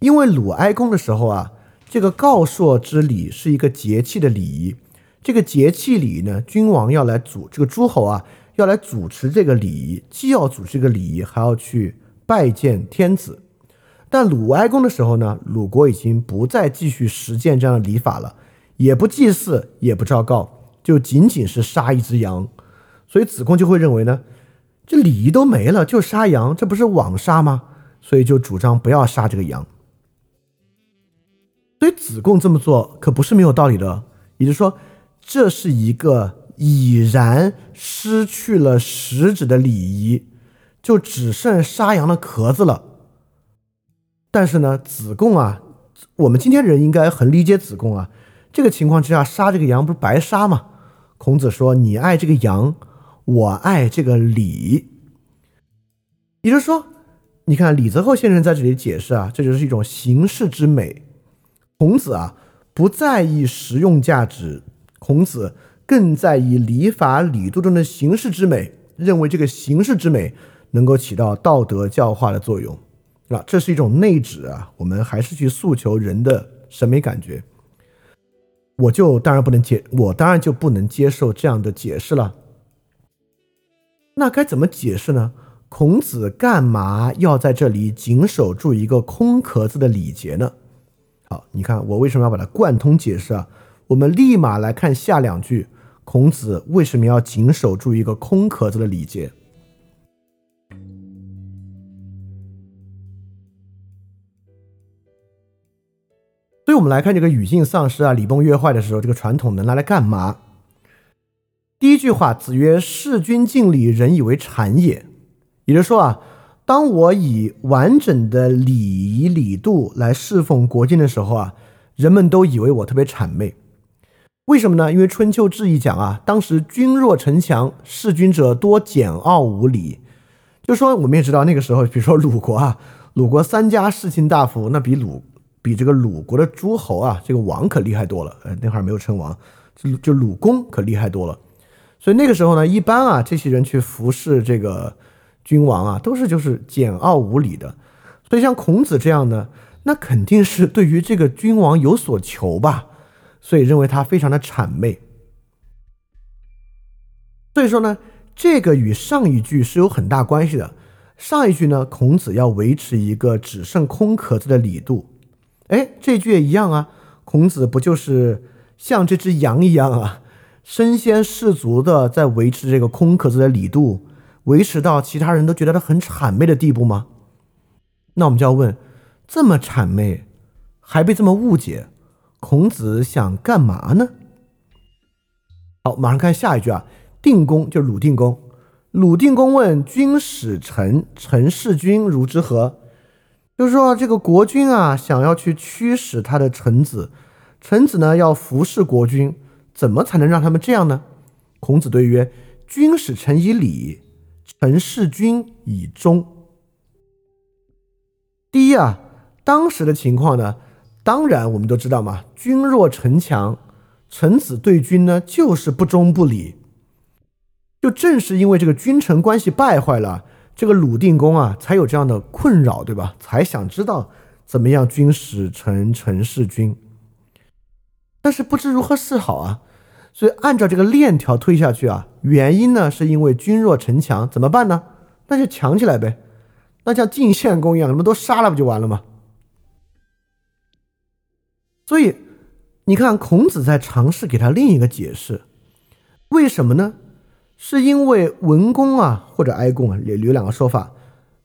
A: 因为鲁哀公的时候啊。这个告朔之礼是一个节气的礼仪，这个节气礼呢，君王要来主这个诸侯啊，要来主持这个礼仪，既要主持这个礼仪，还要去拜见天子。但鲁哀公的时候呢，鲁国已经不再继续实践这样的礼法了，也不祭祀，也不昭告，就仅仅是杀一只羊。所以子贡就会认为呢，这礼仪都没了，就杀羊，这不是枉杀吗？所以就主张不要杀这个羊。所以子贡这么做可不是没有道理的，也就是说，这是一个已然失去了实质的礼仪，就只剩杀羊的壳子了。但是呢，子贡啊，我们今天人应该很理解子贡啊。这个情况之下，杀这个羊不是白杀吗？孔子说：“你爱这个羊，我爱这个礼。”也就是说，你看李泽厚先生在这里解释啊，这就是一种形式之美。孔子啊，不在意实用价值，孔子更在意礼法礼度中的形式之美，认为这个形式之美能够起到道德教化的作用这是一种内指啊。我们还是去诉求人的审美感觉。我就当然不能接，我当然就不能接受这样的解释了。那该怎么解释呢？孔子干嘛要在这里谨守住一个空壳子的礼节呢？好，你看我为什么要把它贯通解释啊？我们立马来看下两句，孔子为什么要谨守住一个空壳子的礼节？所以我们来看这个语境丧失啊，礼崩乐坏的时候，这个传统能拿来干嘛？第一句话，子曰：“事君敬礼，人以为谄也。”也就是说啊，当我以完整的礼仪礼度来侍奉国君的时候啊，人们都以为我特别谄媚。为什么呢？因为《春秋志异》讲啊，当时君若城强，事君者多简傲无礼。就说我们也知道那个时候，比如说鲁国啊，鲁国三家世卿大夫，那比鲁。比这个鲁国的诸侯啊，这个王可厉害多了。呃，那会儿没有称王，就就鲁公可厉害多了。所以那个时候呢，一般啊，这些人去服侍这个君王啊，都是就是简傲无礼的。所以像孔子这样呢，那肯定是对于这个君王有所求吧，所以认为他非常的谄媚。所以说呢，这个与上一句是有很大关系的。上一句呢，孔子要维持一个只剩空壳子的礼度。哎，这句也一样啊！孔子不就是像这只羊一样啊，身先士卒的在维持这个空壳子的礼度，维持到其他人都觉得他很谄媚的地步吗？那我们就要问：这么谄媚，还被这么误解，孔子想干嘛呢？好，马上看下一句啊。定公就是鲁定公，鲁定公问君使臣，臣事君如之何？就是说，这个国君啊，想要去驱使他的臣子，臣子呢要服侍国君，怎么才能让他们这样呢？孔子对曰：“君使臣以礼，臣事君以忠。”第一啊，当时的情况呢，当然我们都知道嘛，君弱臣强，臣子对君呢就是不忠不礼。就正是因为这个君臣关系败坏了。这个鲁定公啊，才有这样的困扰，对吧？才想知道怎么样君使臣，臣事君。但是不知如何是好啊。所以按照这个链条推下去啊，原因呢是因为君弱臣强，怎么办呢？那就强起来呗。那像晋献公一样，你们都杀了不就完了吗？所以你看，孔子在尝试给他另一个解释，为什么呢？是因为文公啊，或者哀公啊，有有两个说法，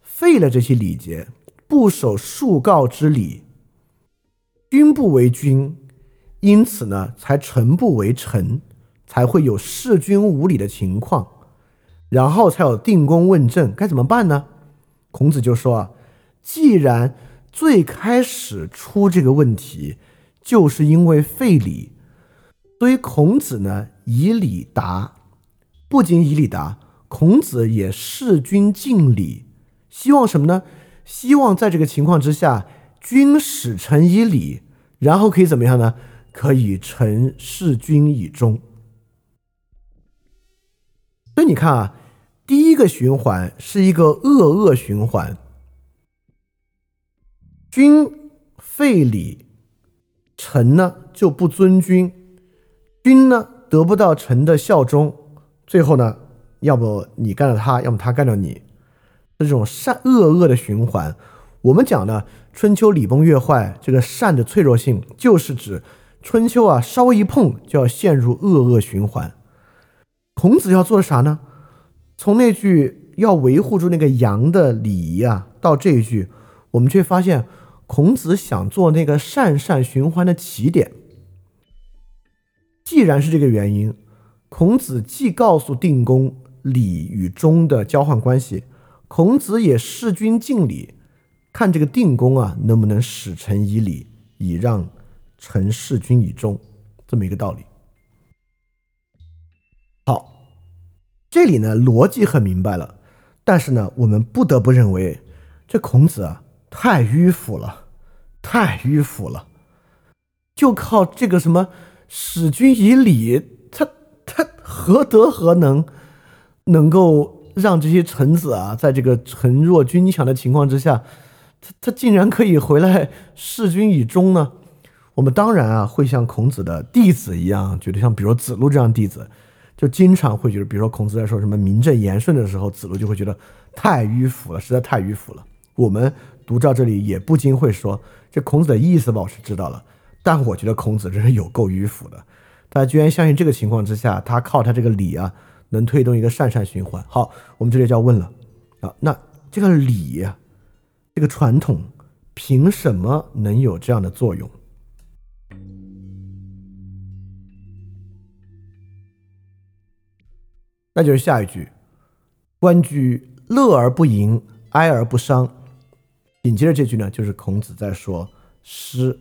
A: 废了这些礼节，不守树告之礼，君不为君，因此呢，才臣不为臣，才会有弑君无礼的情况，然后才有定公问政，该怎么办呢？孔子就说啊，既然最开始出这个问题，就是因为废礼，所以孔子呢以礼答。不仅以礼答，孔子也事君敬礼，希望什么呢？希望在这个情况之下，君使臣以礼，然后可以怎么样呢？可以臣事君以忠。所以你看啊，第一个循环是一个恶恶循环，君废礼，臣呢就不尊君，君呢得不到臣的效忠。最后呢，要不你干掉他，要么他干掉你，这种善恶恶的循环。我们讲的春秋礼崩乐坏，这个善的脆弱性，就是指春秋啊，稍微一碰就要陷入恶恶循环。孔子要做的啥呢？从那句要维护住那个阳的礼仪啊，到这一句，我们却发现孔子想做那个善善循环的起点。既然是这个原因，孔子既告诉定公礼与忠的交换关系，孔子也事君敬礼，看这个定公啊能不能使臣以礼，以让臣事君以忠，这么一个道理。好。这里呢，逻辑很明白了，但是呢，我们不得不认为，这孔子啊，太迂腐了，太迂腐了，就靠这个什么使君以礼，何德何能，能够让这些臣子啊，在这个臣弱君强的情况之下，他他竟然可以回来事君以忠呢？我们当然啊，会像孔子的弟子一样，觉得像比如子路这样弟子。就经常会觉得，比如说孔子在说什么名正言顺的时候，子路就会觉得太迂腐了，实在太迂腐了。我们读到这里也不禁会说，这孔子的意思吧，我是知道了，但我觉得孔子真是有够迂腐的。他居然相信这个情况之下，他靠他这个礼啊，能推动一个善善循环。好，我们这里就要问了啊，那这个礼，这个传统，凭什么能有这样的作用？那就是下一句，关雎，乐而不淫，哀而不伤。紧接着这句呢，就是孔子在说诗。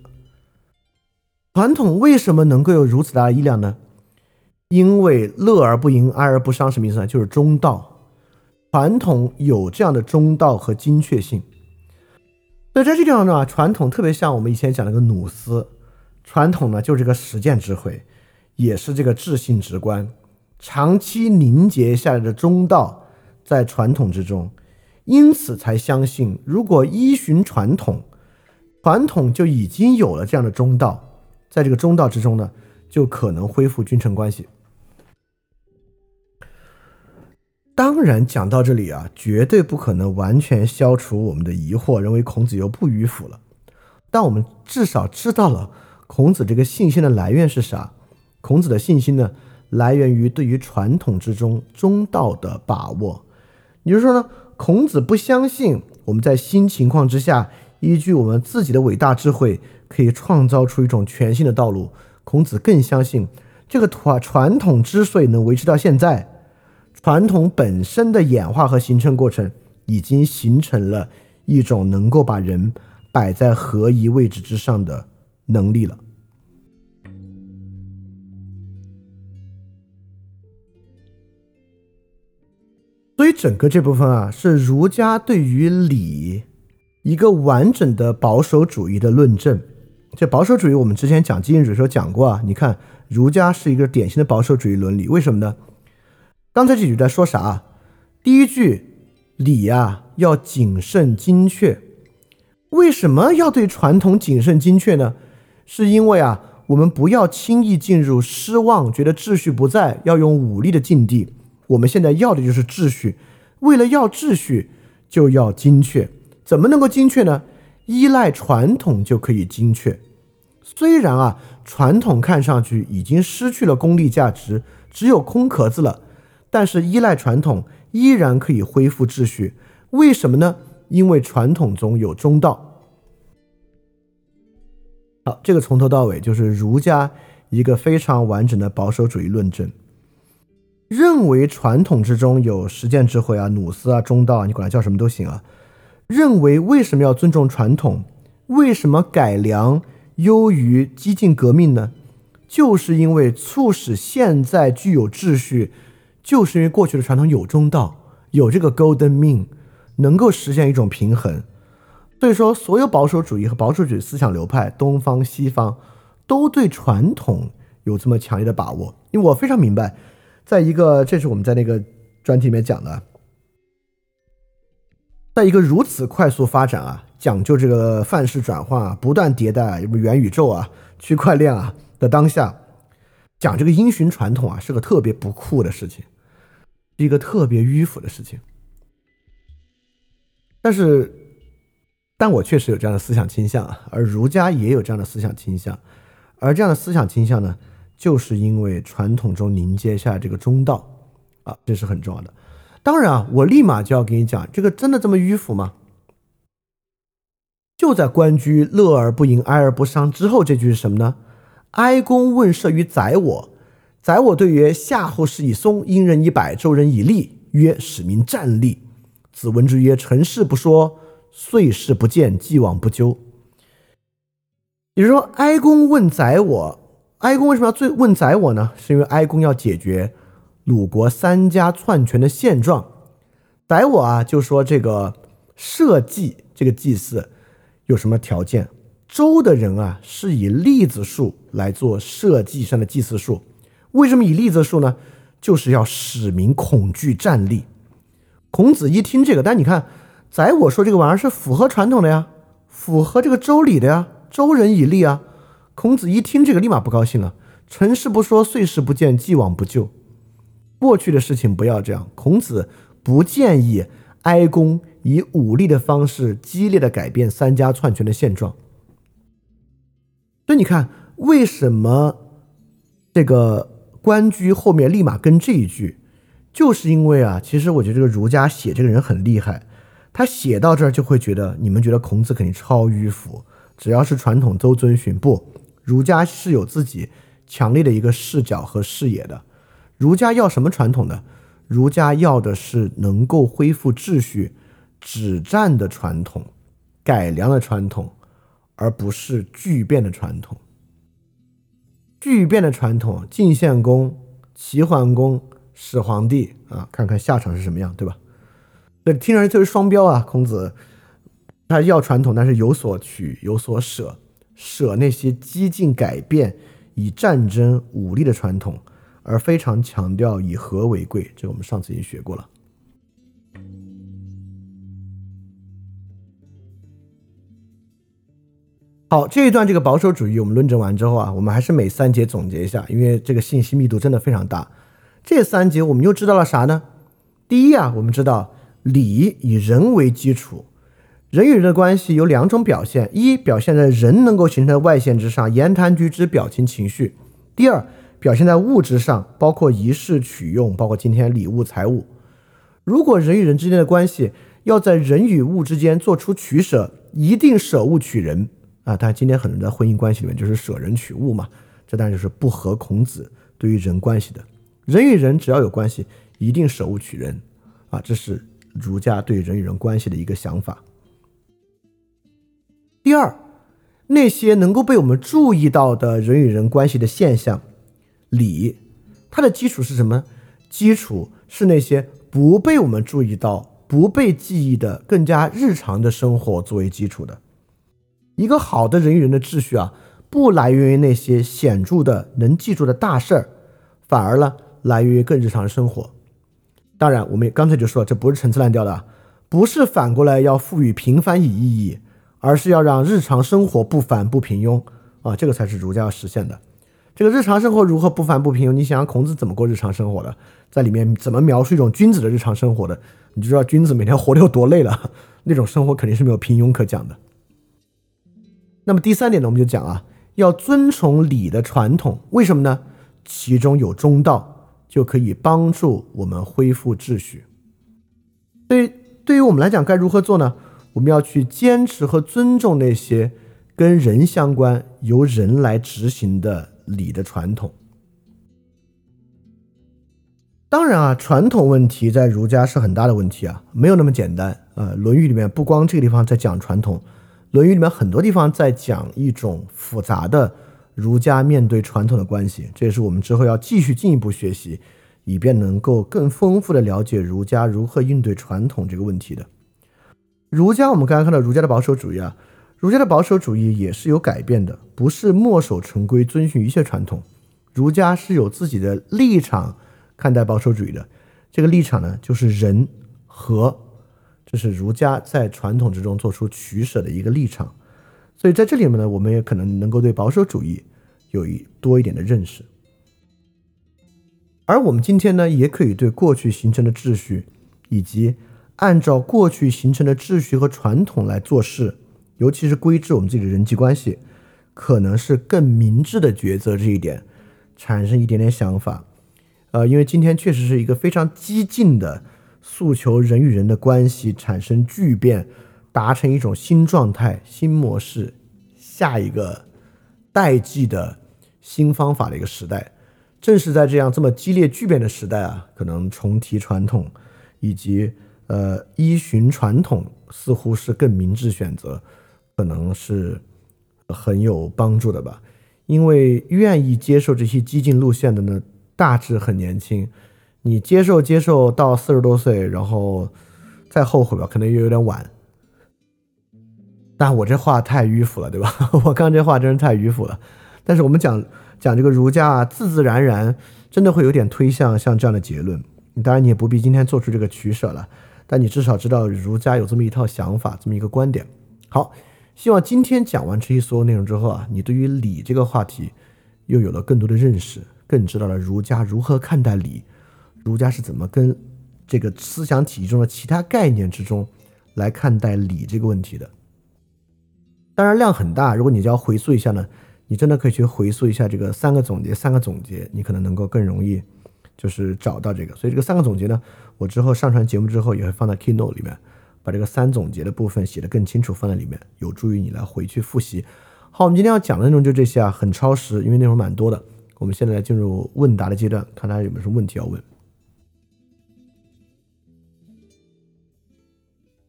A: 传统为什么能够有如此大的力量呢？因为乐而不淫，哀而不伤什么意思呢？就是中道。传统有这样的中道和精确性。所以在这地方呢，传统特别像我们以前讲那个努斯。传统呢，就是这个实践智慧，也是这个智性直观。长期凝结下来的中道，在传统之中，因此才相信，如果依循传统，传统就已经有了这样的中道，在这个中道之中呢，就可能恢复君臣关系。当然，讲到这里啊，绝对不可能完全消除我们的疑惑，认为孔子又不迂腐了。但我们至少知道了孔子这个信心的来源是啥。孔子的信心呢？来源于对于传统之中中道的把握，也就是说呢，孔子不相信我们在新情况之下，依据我们自己的伟大智慧，可以创造出一种全新的道路。孔子更相信，这个传传统之所以能维持到现在，传统本身的演化和形成过程，已经形成了一种能够把人摆在合一位置之上的能力了。所以整个这部分啊，是儒家对于礼一个完整的保守主义的论证。这保守主义，我们之前讲经验主义时候讲过啊。你看，儒家是一个典型的保守主义伦理，为什么呢？刚才这句在说啥？第一句礼呀要谨慎精确。为什么要对传统谨慎精确呢？是因为啊，我们不要轻易进入失望，觉得秩序不在，要用武力的境地。我们现在要的就是秩序，为了要秩序，就要精确。怎么能够精确呢？依赖传统就可以精确。虽然啊，传统看上去已经失去了功利价值，只有空壳子了，但是依赖传统依然可以恢复秩序。为什么呢？因为传统中有中道。好，这个从头到尾就是儒家一个非常完整的保守主义论证。认为传统之中有实践智慧啊，努斯啊，中道啊，你管它叫什么都行啊。认为为什么要尊重传统？为什么改良优于激进革命呢？就是因为促使现在具有秩序，就是因为过去的传统有中道，有这个 golden mean，能够实现一种平衡。所以说，所有保守主义和保守主义思想流派，东方西方，都对传统有这么强烈的把握。因为我非常明白。在一个，这是我们在那个专题里面讲的，在一个如此快速发展啊，讲究这个范式转换啊，不断迭代，什么元宇宙啊、区块链啊的当下，讲这个因循传统啊，是个特别不酷的事情，是一个特别迂腐的事情。但是，但我确实有这样的思想倾向，而儒家也有这样的思想倾向，而这样的思想倾向呢？就是因为传统中凝结下这个中道，啊，这是很重要的。当然啊，我立马就要给你讲，这个真的这么迂腐吗？就在“关雎，乐而不淫，哀而不伤”之后，这句是什么呢？哀公问射于宰我，宰我对曰：“夏后氏以松，殷人以柏，周人以栗。”曰：“使民战栗。”子闻之曰：“成事不说，遂事不见，既往不咎。”也就是说，哀公问宰我，哀公为什么要最问宰我呢？是因为哀公要解决鲁国三家篡权的现状。宰我啊，就说这个社稷这个祭祀。有什么条件？周的人啊，是以栗子树来做社稷上的祭祀树。为什么以栗子树呢？就是要使民恐惧战栗。孔子一听这个，但你看，宰我说这个玩意儿是符合传统的呀，符合这个周礼的呀，周人以栗啊。孔子一听这个，立马不高兴了。成事不说，岁事不见，既往不咎。过去的事情不要这样。孔子不建议哀公。以武力的方式激烈的改变三家篡权的现状。所以你看，为什么这个关雎后面立马跟这一句，就是因为啊，其实我觉得这个儒家写这个人很厉害，他写到这儿就会觉得你们觉得孔子肯定超迂腐，只要是传统都遵循。不，儒家是有自己强烈的一个视角和视野的。儒家要什么传统呢？儒家要的是能够恢复秩序。止战的传统，改良的传统，而不是巨变的传统。巨变的传统，晋献公、齐桓公、始皇帝啊，看看下场是什么样，对吧？这听上去就是双标啊！孔子他要传统，但是有所取，有所舍，舍那些激进改变、以战争武力的传统，而非常强调以和为贵。这我们上次已经学过了。好，这一段这个保守主义我们论证完之后啊，我们还是每三节总结一下，因为这个信息密度真的非常大。这三节我们又知道了啥呢？第一啊，我们知道礼以人为基础，人与人的关系有两种表现：一表现在人能够形成外线之上，言谈举止、表情、情绪；第二表现在物质上，包括仪式、取用，包括今天礼物、财物。如果人与人之间的关系要在人与物之间做出取舍，一定舍物取人。啊，但今天很多人在婚姻关系里面就是舍人取物嘛，这当然就是不合孔子对于人关系的。人与人只要有关系，一定舍物取人，啊，这是儒家对人与人关系的一个想法。第二，那些能够被我们注意到的人与人关系的现象，礼，它的基础是什么？基础是那些不被我们注意到、不被记忆的更加日常的生活作为基础的。一个好的人与人的秩序啊，不来源于那些显著的能记住的大事儿，反而呢，来源于更日常的生活。当然，我们刚才就说，这不是陈词滥调的，不是反过来要赋予平凡以意义，而是要让日常生活不凡不平庸啊，这个才是儒家要实现的。这个日常生活如何不凡不平庸？你想想孔子怎么过日常生活的，在里面怎么描述一种君子的日常生活的，你就知道君子每天活得有多累了。那种生活肯定是没有平庸可讲的。那么第三点呢，我们就讲啊，要遵从礼的传统，为什么呢？其中有中道，就可以帮助我们恢复秩序。所以对于我们来讲，该如何做呢？我们要去坚持和尊重那些跟人相关、由人来执行的礼的传统。当然啊，传统问题在儒家是很大的问题啊，没有那么简单啊。《论语》里面不光这个地方在讲传统。《论语》里面很多地方在讲一种复杂的儒家面对传统的关系，这也是我们之后要继续进一步学习，以便能够更丰富的了解儒家如何应对传统这个问题的。儒家，我们刚刚看到儒家的保守主义啊，儒家的保守主义也是有改变的，不是墨守成规，遵循一切传统。儒家是有自己的立场看待保守主义的，这个立场呢，就是仁和。这是儒家在传统之中做出取舍的一个立场，所以在这里面呢，我们也可能能够对保守主义有一多一点的认识。而我们今天呢，也可以对过去形成的秩序，以及按照过去形成的秩序和传统来做事，尤其是规制我们自己的人际关系，可能是更明智的抉择。这一点产生一点点想法，呃，因为今天确实是一个非常激进的。诉求人与人的关系产生巨变，达成一种新状态、新模式、下一个代际的新方法的一个时代。正是在这样这么激烈巨变的时代啊，可能重提传统以及呃依循传统似乎是更明智选择，可能是很有帮助的吧。因为愿意接受这些激进路线的呢，大致很年轻。你接受接受到四十多岁，然后再后悔吧，可能又有点晚。但我这话太迂腐了，对吧？(laughs) 我刚这话真是太迂腐了。但是我们讲讲这个儒家啊，自自然然真的会有点推向像这样的结论。当然你也不必今天做出这个取舍了，但你至少知道儒家有这么一套想法，这么一个观点。好，希望今天讲完这些所有内容之后啊，你对于礼这个话题又有了更多的认识，更知道了儒家如何看待礼。儒家是怎么跟这个思想体系中的其他概念之中来看待礼这个问题的？当然量很大，如果你就要回溯一下呢，你真的可以去回溯一下这个三个总结，三个总结，你可能能够更容易就是找到这个。所以这个三个总结呢，我之后上传节目之后也会放在 Keynote 里面，把这个三总结的部分写得更清楚，放在里面，有助于你来回去复习。好，我们今天要讲的内容就这些啊，很超时，因为内容蛮多的。我们现在进入问答的阶段，看大家有没有什么问题要问。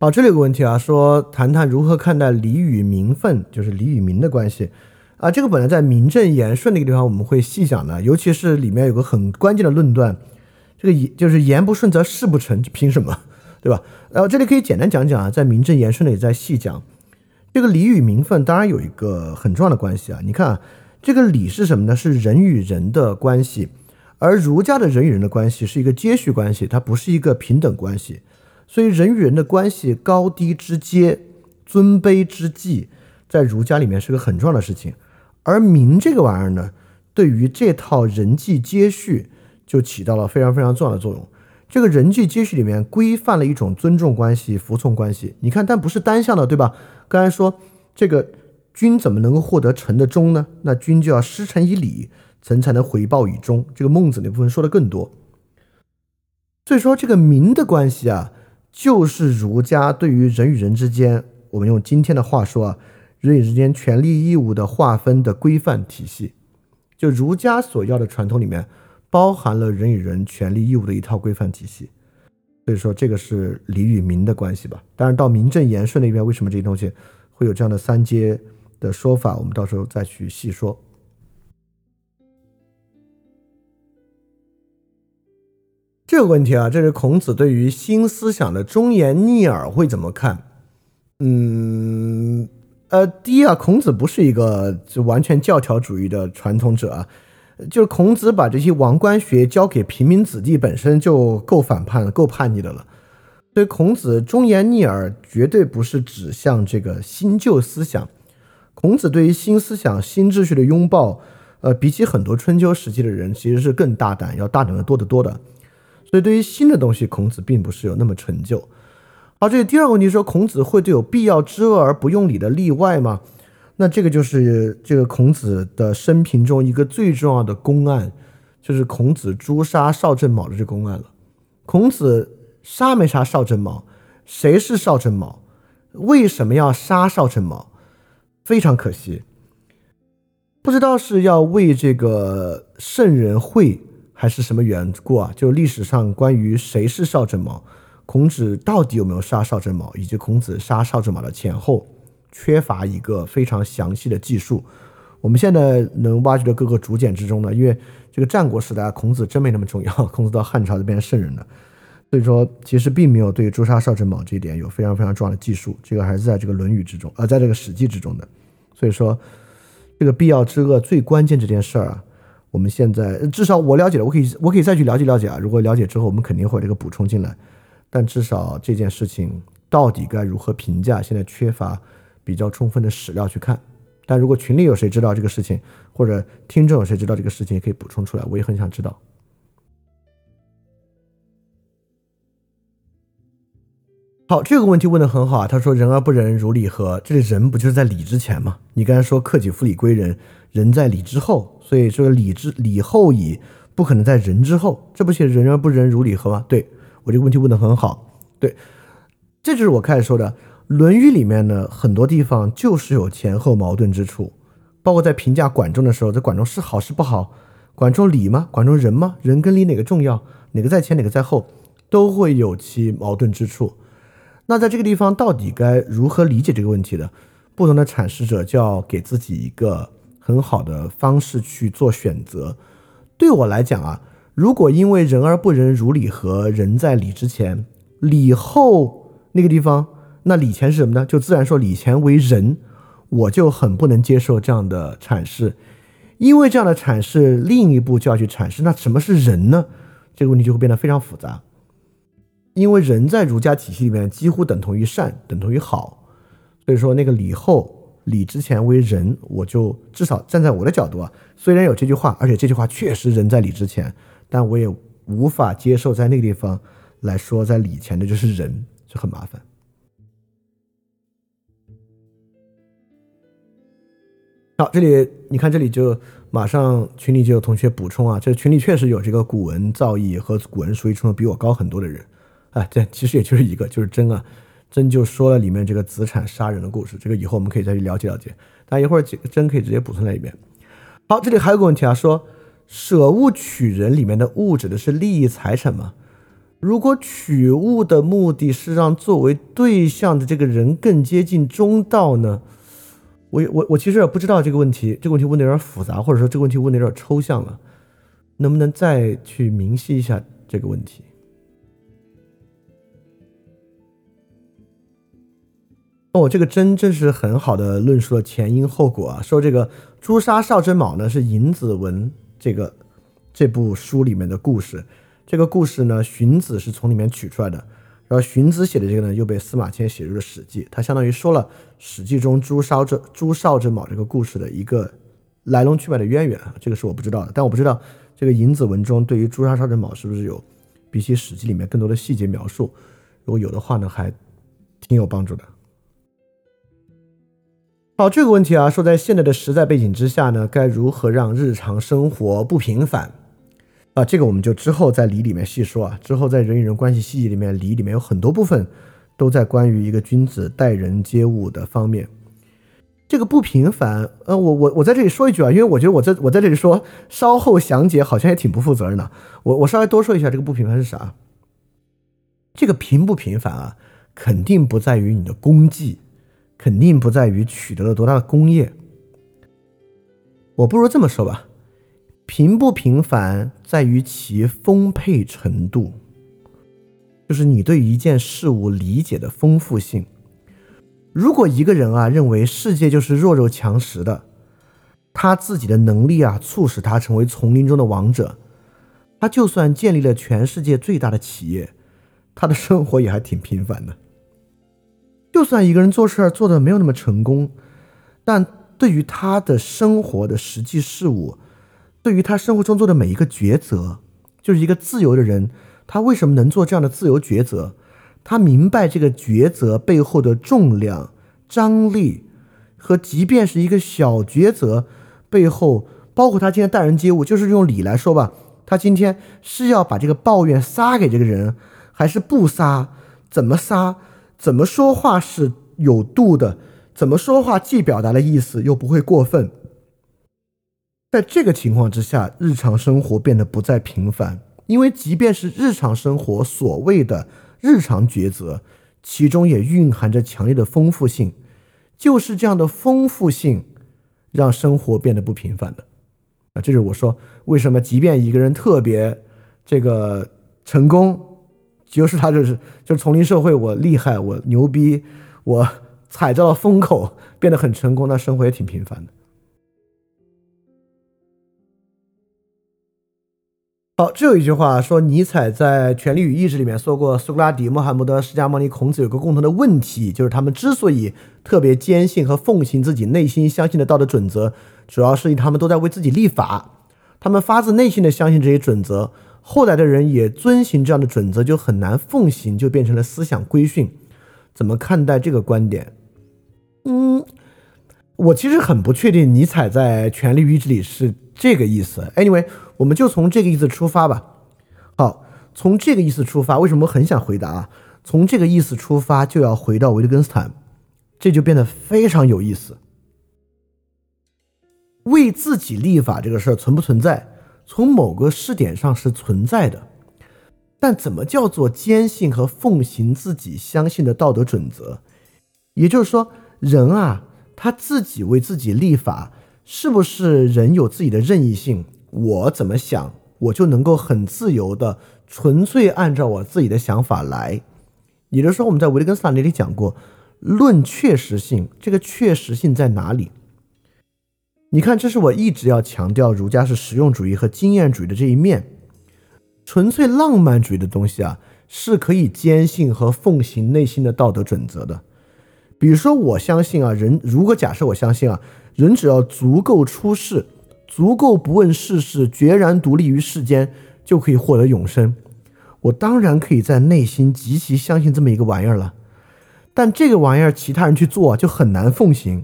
A: 好，这里有个问题啊，说谈谈如何看待礼与名分，就是礼与名的关系啊。这个本来在名正言顺的一个地方我们会细讲的，尤其是里面有个很关键的论断，这个言就是言不顺则事不成，凭什么，对吧？然后这里可以简单讲讲啊，在名正言顺的也在细讲这个礼与名分，当然有一个很重要的关系啊。你看啊，这个礼是什么呢？是人与人的关系，而儒家的人与人的关系是一个接续关系，它不是一个平等关系。所以人与人的关系高低之阶、尊卑之际，在儒家里面是个很重要的事情。而名这个玩意儿呢，对于这套人际接续就起到了非常非常重要的作用。这个人际接续里面规范了一种尊重关系、服从关系。你看，但不是单向的，对吧？刚才说这个君怎么能够获得臣的忠呢？那君就要施臣以礼，臣才能回报以忠。这个孟子那部分说的更多。所以说这个民的关系啊。就是儒家对于人与人之间，我们用今天的话说啊，人与之间权利义务的划分的规范体系，就儒家所要的传统里面，包含了人与人权利义务的一套规范体系。所以说，这个是礼与民的关系吧。当然，到名正言顺那边，为什么这些东西会有这样的三阶的说法，我们到时候再去细说。这个问题啊，这是孔子对于新思想的忠言逆耳会怎么看？嗯，呃，第一啊，孔子不是一个就完全教条主义的传统者啊，就是孔子把这些王冠学交给平民子弟，本身就够反叛了、够叛逆的了。所以孔子忠言逆耳绝对不是指向这个新旧思想。孔子对于新思想、新秩序的拥抱，呃，比起很多春秋时期的人，其实是更大胆，要大胆的多得多的。所以，对于新的东西，孔子并不是有那么陈旧。好，这第二个问题说，孔子会对有必要之恶而不用礼的例外吗？那这个就是这个孔子的生平中一个最重要的公案，就是孔子诛杀邵正卯的这公案了。孔子杀没杀邵正卯？谁是邵正卯？为什么要杀邵正卯？非常可惜，不知道是要为这个圣人会。还是什么缘故啊？就历史上关于谁是邵正卯，孔子到底有没有杀邵正卯，以及孔子杀邵正卯的前后，缺乏一个非常详细的记述。我们现在能挖掘的各个竹简之中呢，因为这个战国时代，孔子真没那么重要，(laughs) 孔子到汉朝就变成圣人了，所以说其实并没有对诛杀少正卯这一点有非常非常重要的记述。这个还是在这个《论语》之中，呃，在这个《史记》之中的。所以说，这个必要之恶最关键这件事儿啊。我们现在至少我了解了，我可以我可以再去了解了解啊。如果了解之后，我们肯定会这个补充进来。但至少这件事情到底该如何评价，现在缺乏比较充分的史料去看。但如果群里有谁知道这个事情，或者听众有谁知道这个事情，也可以补充出来，我也很想知道。好，这个问题问的很好啊。他说：“人而不仁，如礼何？”这里人不就是在礼之前吗？你刚才说“克己复礼归仁”，人在礼之后。所以这个礼之礼后矣，不可能在人之后，这不写人而不仁，如礼何吗？对我这个问题问的很好，对，这就是我开始说的，《论语》里面呢很多地方就是有前后矛盾之处，包括在评价管仲的时候，这管仲是好是不好？管仲礼吗？管仲仁吗？仁跟礼哪个重要？哪个在前，哪个在后，都会有其矛盾之处。那在这个地方，到底该如何理解这个问题的？不同的阐释者就要给自己一个很好的方式去做选择。对我来讲啊，如果因为仁而不仁，如礼和仁在礼之前，礼后那个地方，那礼前是什么呢？就自然说礼前为人，我就很不能接受这样的阐释。因为这样的阐释，另一步就要去阐释，那什么是人呢？这个问题就会变得非常复杂。因为人在儒家体系里面几乎等同于善，等同于好，所以说那个礼后礼之前为人，我就至少站在我的角度啊，虽然有这句话，而且这句话确实人在礼之前，但我也无法接受在那个地方来说在礼前的就是人，就很麻烦。好，这里你看，这里就马上群里就有同学补充啊，这群里确实有这个古文造诣和古文书艺程度比我高很多的人，哎，这其实也就是一个，就是真啊，真就说了里面这个子产杀人的故事，这个以后我们可以再去了解了解，但一会儿真可以直接补充在里面。好，这里还有个问题啊，说舍物取人里面的物指的是利益财产吗？如果取物的目的是让作为对象的这个人更接近中道呢？我我我其实也不知道这个问题，这个问题问的有点复杂，或者说这个问题问的有点抽象了，能不能再去明晰一下这个问题？哦，这个真真是很好的论述了前因后果啊！说这个朱砂少真卯呢是尹子文这个这部书里面的故事，这个故事呢荀子是从里面取出来的。然后荀子写的这个呢，又被司马迁写入了《史记》，他相当于说了《史记》中朱烧这朱少之卯这个故事的一个来龙去脉的渊源啊，这个是我不知道的。但我不知道这个尹子文中对于朱砂烧之卯是不是有比起《史记》里面更多的细节描述，如果有的话呢，还挺有帮助的。好，这个问题啊，说在现在的时代背景之下呢，该如何让日常生活不平凡？啊，这个我们就之后在礼里面细说啊。之后在人与人关系细节里面，礼里面有很多部分都在关于一个君子待人接物的方面。这个不平凡，呃，我我我在这里说一句啊，因为我觉得我在我在这里说，稍后详解好像也挺不负责任的。我我稍微多说一下，这个不平凡是啥？这个平不平凡啊，肯定不在于你的功绩，肯定不在于取得了多大的功业。我不如这么说吧。平不平凡在于其丰沛程度，就是你对一件事物理解的丰富性。如果一个人啊认为世界就是弱肉强食的，他自己的能力啊促使他成为丛林中的王者，他就算建立了全世界最大的企业，他的生活也还挺平凡的。就算一个人做事做的没有那么成功，但对于他的生活的实际事物。对于他生活中做的每一个抉择，就是一个自由的人，他为什么能做这样的自由抉择？他明白这个抉择背后的重量、张力，和即便是一个小抉择背后，包括他今天待人接物，就是用礼来说吧，他今天是要把这个抱怨撒给这个人，还是不撒？怎么撒？怎么说话是有度的？怎么说话既表达了意思，又不会过分？在这个情况之下，日常生活变得不再平凡，因为即便是日常生活所谓的日常抉择，其中也蕴含着强烈的丰富性。就是这样的丰富性，让生活变得不平凡的。啊，这是我说为什么，即便一个人特别这个成功，就是他就是就是丛林社会，我厉害，我牛逼，我 (laughs) 踩到了风口，变得很成功，那生活也挺平凡的。好，这有一句话说，尼采在《权力与意志》里面说过，苏格拉底、穆罕默德、释迦牟尼、孔子有个共同的问题，就是他们之所以特别坚信和奉行自己内心相信的道德准则，主要是因为他们都在为自己立法，他们发自内心的相信这些准则，后来的人也遵循这样的准则，就很难奉行，就变成了思想规训。怎么看待这个观点？嗯，我其实很不确定尼采在《权力与意志》里是这个意思。Anyway。我们就从这个意思出发吧。好，从这个意思出发，为什么很想回答啊？从这个意思出发，就要回到维特根斯坦，这就变得非常有意思。为自己立法这个事儿存不存在？从某个视点上是存在的，但怎么叫做坚信和奉行自己相信的道德准则？也就是说，人啊，他自己为自己立法，是不是人有自己的任意性？我怎么想，我就能够很自由的、纯粹按照我自己的想法来？也就是说，我们在维特根斯坦那里讲过，论确实性，这个确实性在哪里？你看，这是我一直要强调，儒家是实用主义和经验主义的这一面。纯粹浪漫主义的东西啊，是可以坚信和奉行内心的道德准则的。比如说，我相信啊，人如果假设我相信啊，人只要足够出世，足够不问世事，决然独立于世间，就可以获得永生。我当然可以在内心极其相信这么一个玩意儿了。但这个玩意儿，其他人去做就很难奉行，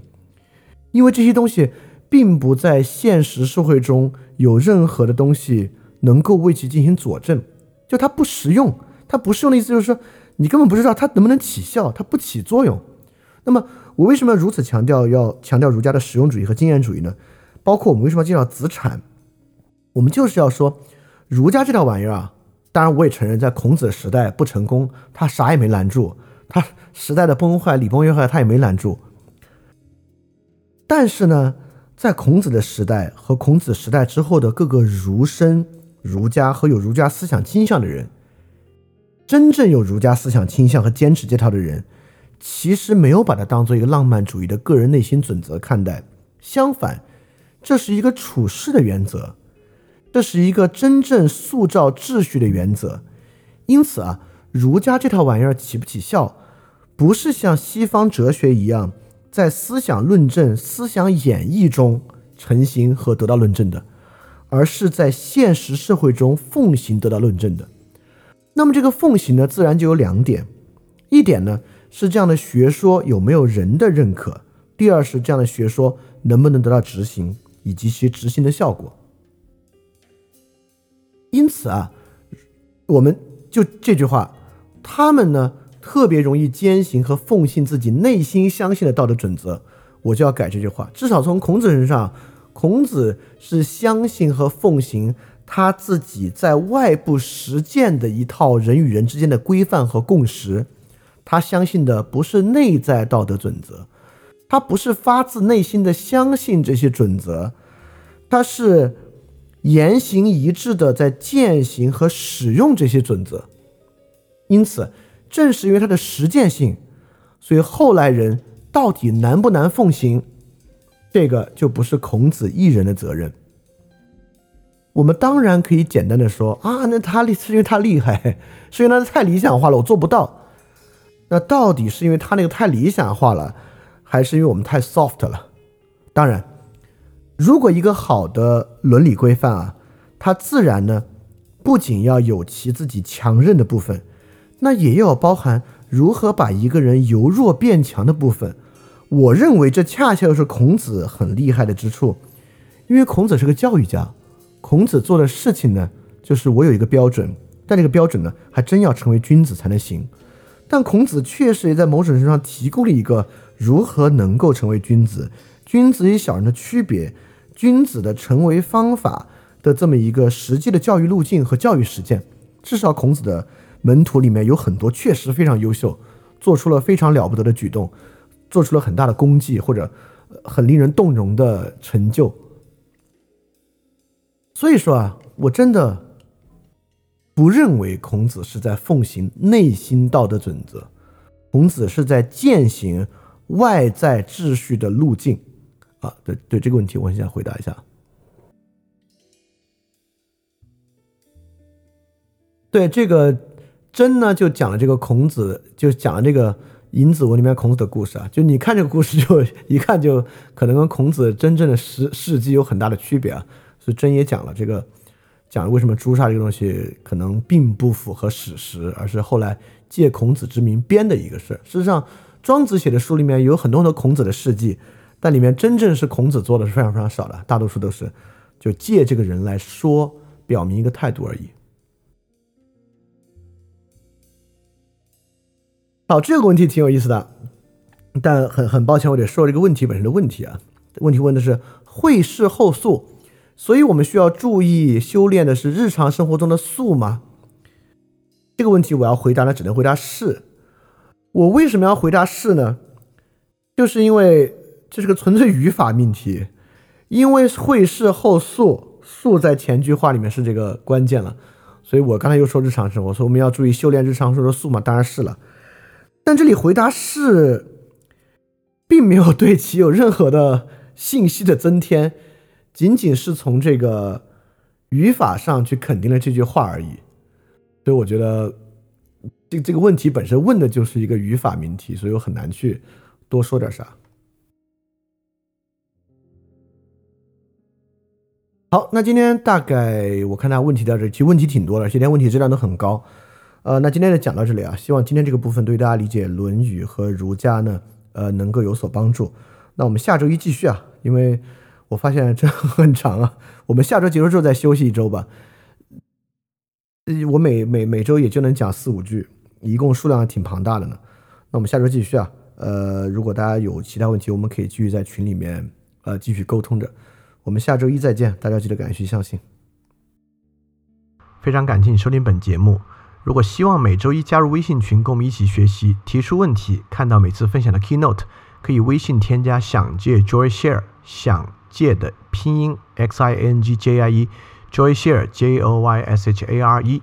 A: 因为这些东西。并不在现实社会中有任何的东西能够为其进行佐证，就它不实用，它不实用的意思就是说，你根本不知道它能不能起效，它不起作用。那么我为什么要如此强调要强调儒家的实用主义和经验主义呢？包括我们为什么要介绍子产，我们就是要说，儒家这套玩意儿啊，当然我也承认，在孔子时代不成功，他啥也没拦住，他时代的崩坏，礼崩乐坏，他也没拦住。但是呢？在孔子的时代和孔子时代之后的各个儒生、儒家和有儒家思想倾向的人，真正有儒家思想倾向和坚持这套的人，其实没有把它当做一个浪漫主义的个人内心准则看待。相反，这是一个处世的原则，这是一个真正塑造秩序的原则。因此啊，儒家这套玩意儿起不起效，不是像西方哲学一样。在思想论证、思想演绎中成型和得到论证的，而是在现实社会中奉行得到论证的。那么这个奉行呢，自然就有两点：一点呢是这样的学说有没有人的认可；第二是这样的学说能不能得到执行以及其执行的效果。因此啊，我们就这句话，他们呢。特别容易坚信和奉行自己内心相信的道德准则，我就要改这句话。至少从孔子身上，孔子是相信和奉行他自己在外部实践的一套人与人之间的规范和共识。他相信的不是内在道德准则，他不是发自内心的相信这些准则，他是言行一致的在践行和使用这些准则。因此。正是因为它的实践性，所以后来人到底难不难奉行，这个就不是孔子一人的责任。我们当然可以简单的说啊，那他厉是因为他厉害，(laughs) 是因为他太理想化了，我做不到。那到底是因为他那个太理想化了，还是因为我们太 soft 了？当然，如果一个好的伦理规范啊，它自然呢，不仅要有其自己强韧的部分。那也要包含如何把一个人由弱变强的部分。我认为这恰恰又是孔子很厉害的之处，因为孔子是个教育家。孔子做的事情呢，就是我有一个标准，但这个标准呢，还真要成为君子才能行。但孔子确实也在某种程度上提供了一个如何能够成为君子、君子与小人的区别、君子的成为方法的这么一个实际的教育路径和教育实践。至少孔子的。门徒里面有很多确实非常优秀，做出了非常了不得的举动，做出了很大的功绩或者很令人动容的成就。所以说啊，我真的不认为孔子是在奉行内心道德准则，孔子是在践行外在秩序的路径。啊，对对，这个问题我很想回答一下。对这个。真呢，就讲了这个孔子，就讲了这个《尹子文》里面孔子的故事啊。就你看这个故事，就一看就可能跟孔子真正的事事迹有很大的区别啊。所以真也讲了这个，讲为什么诛杀这个东西可能并不符合史实，而是后来借孔子之名编的一个事儿。事实上，庄子写的书里面有很多很多孔子的事迹但里面真正是孔子做的是非常非常少的大多数都是就借这个人来说表明一个态度而已。好这个问题挺有意思的但很很抱歉我得说这个问题本身的问题啊。问题问的是会事后素所以我们需要注意修炼的是日常生活中的素吗？这个问题我要回答呢只能回答是。我为什么要回答是呢？就是因为这是个纯粹语法命题，因为会事后素，素在前句话里面是这个关键了，所以我刚才又说日常生活，说我们要注意修炼日常说的素嘛，当然是了。但这里回答是，并没有对其有任何的信息的增添，仅仅是从这个语法上去肯定了这句话而已。所以我觉得，这这个问题本身问的就是一个语法命题，所以我很难去多说点啥。好，那今天大概我看大家问题到这，其实问题挺多的，今天问题质量都很高。呃，那今天就讲到这里啊，希望今天这个部分对大家理解《论语》和儒家呢，呃，能够有所帮助。那我们下周一继续啊，因为我发现这 (laughs) 很长啊，我们下周结束之后再休息一周吧。我每每每周也就能讲四五句，一共数量还挺庞大的呢。那我们下周继续啊，呃，如果大家有其他问题，我们可以继续在群里面呃继续沟通着。我们下周一再见，大家记得感谢相信。非常感谢你收听本节目。如果希望每周一加入微信群，跟我们一起学习、提出问题、看到每次分享的 keynote，可以微信添加“想借 Joy Share”，想借的拼音 x i n g j i e，Joy Share j o y s h a r e，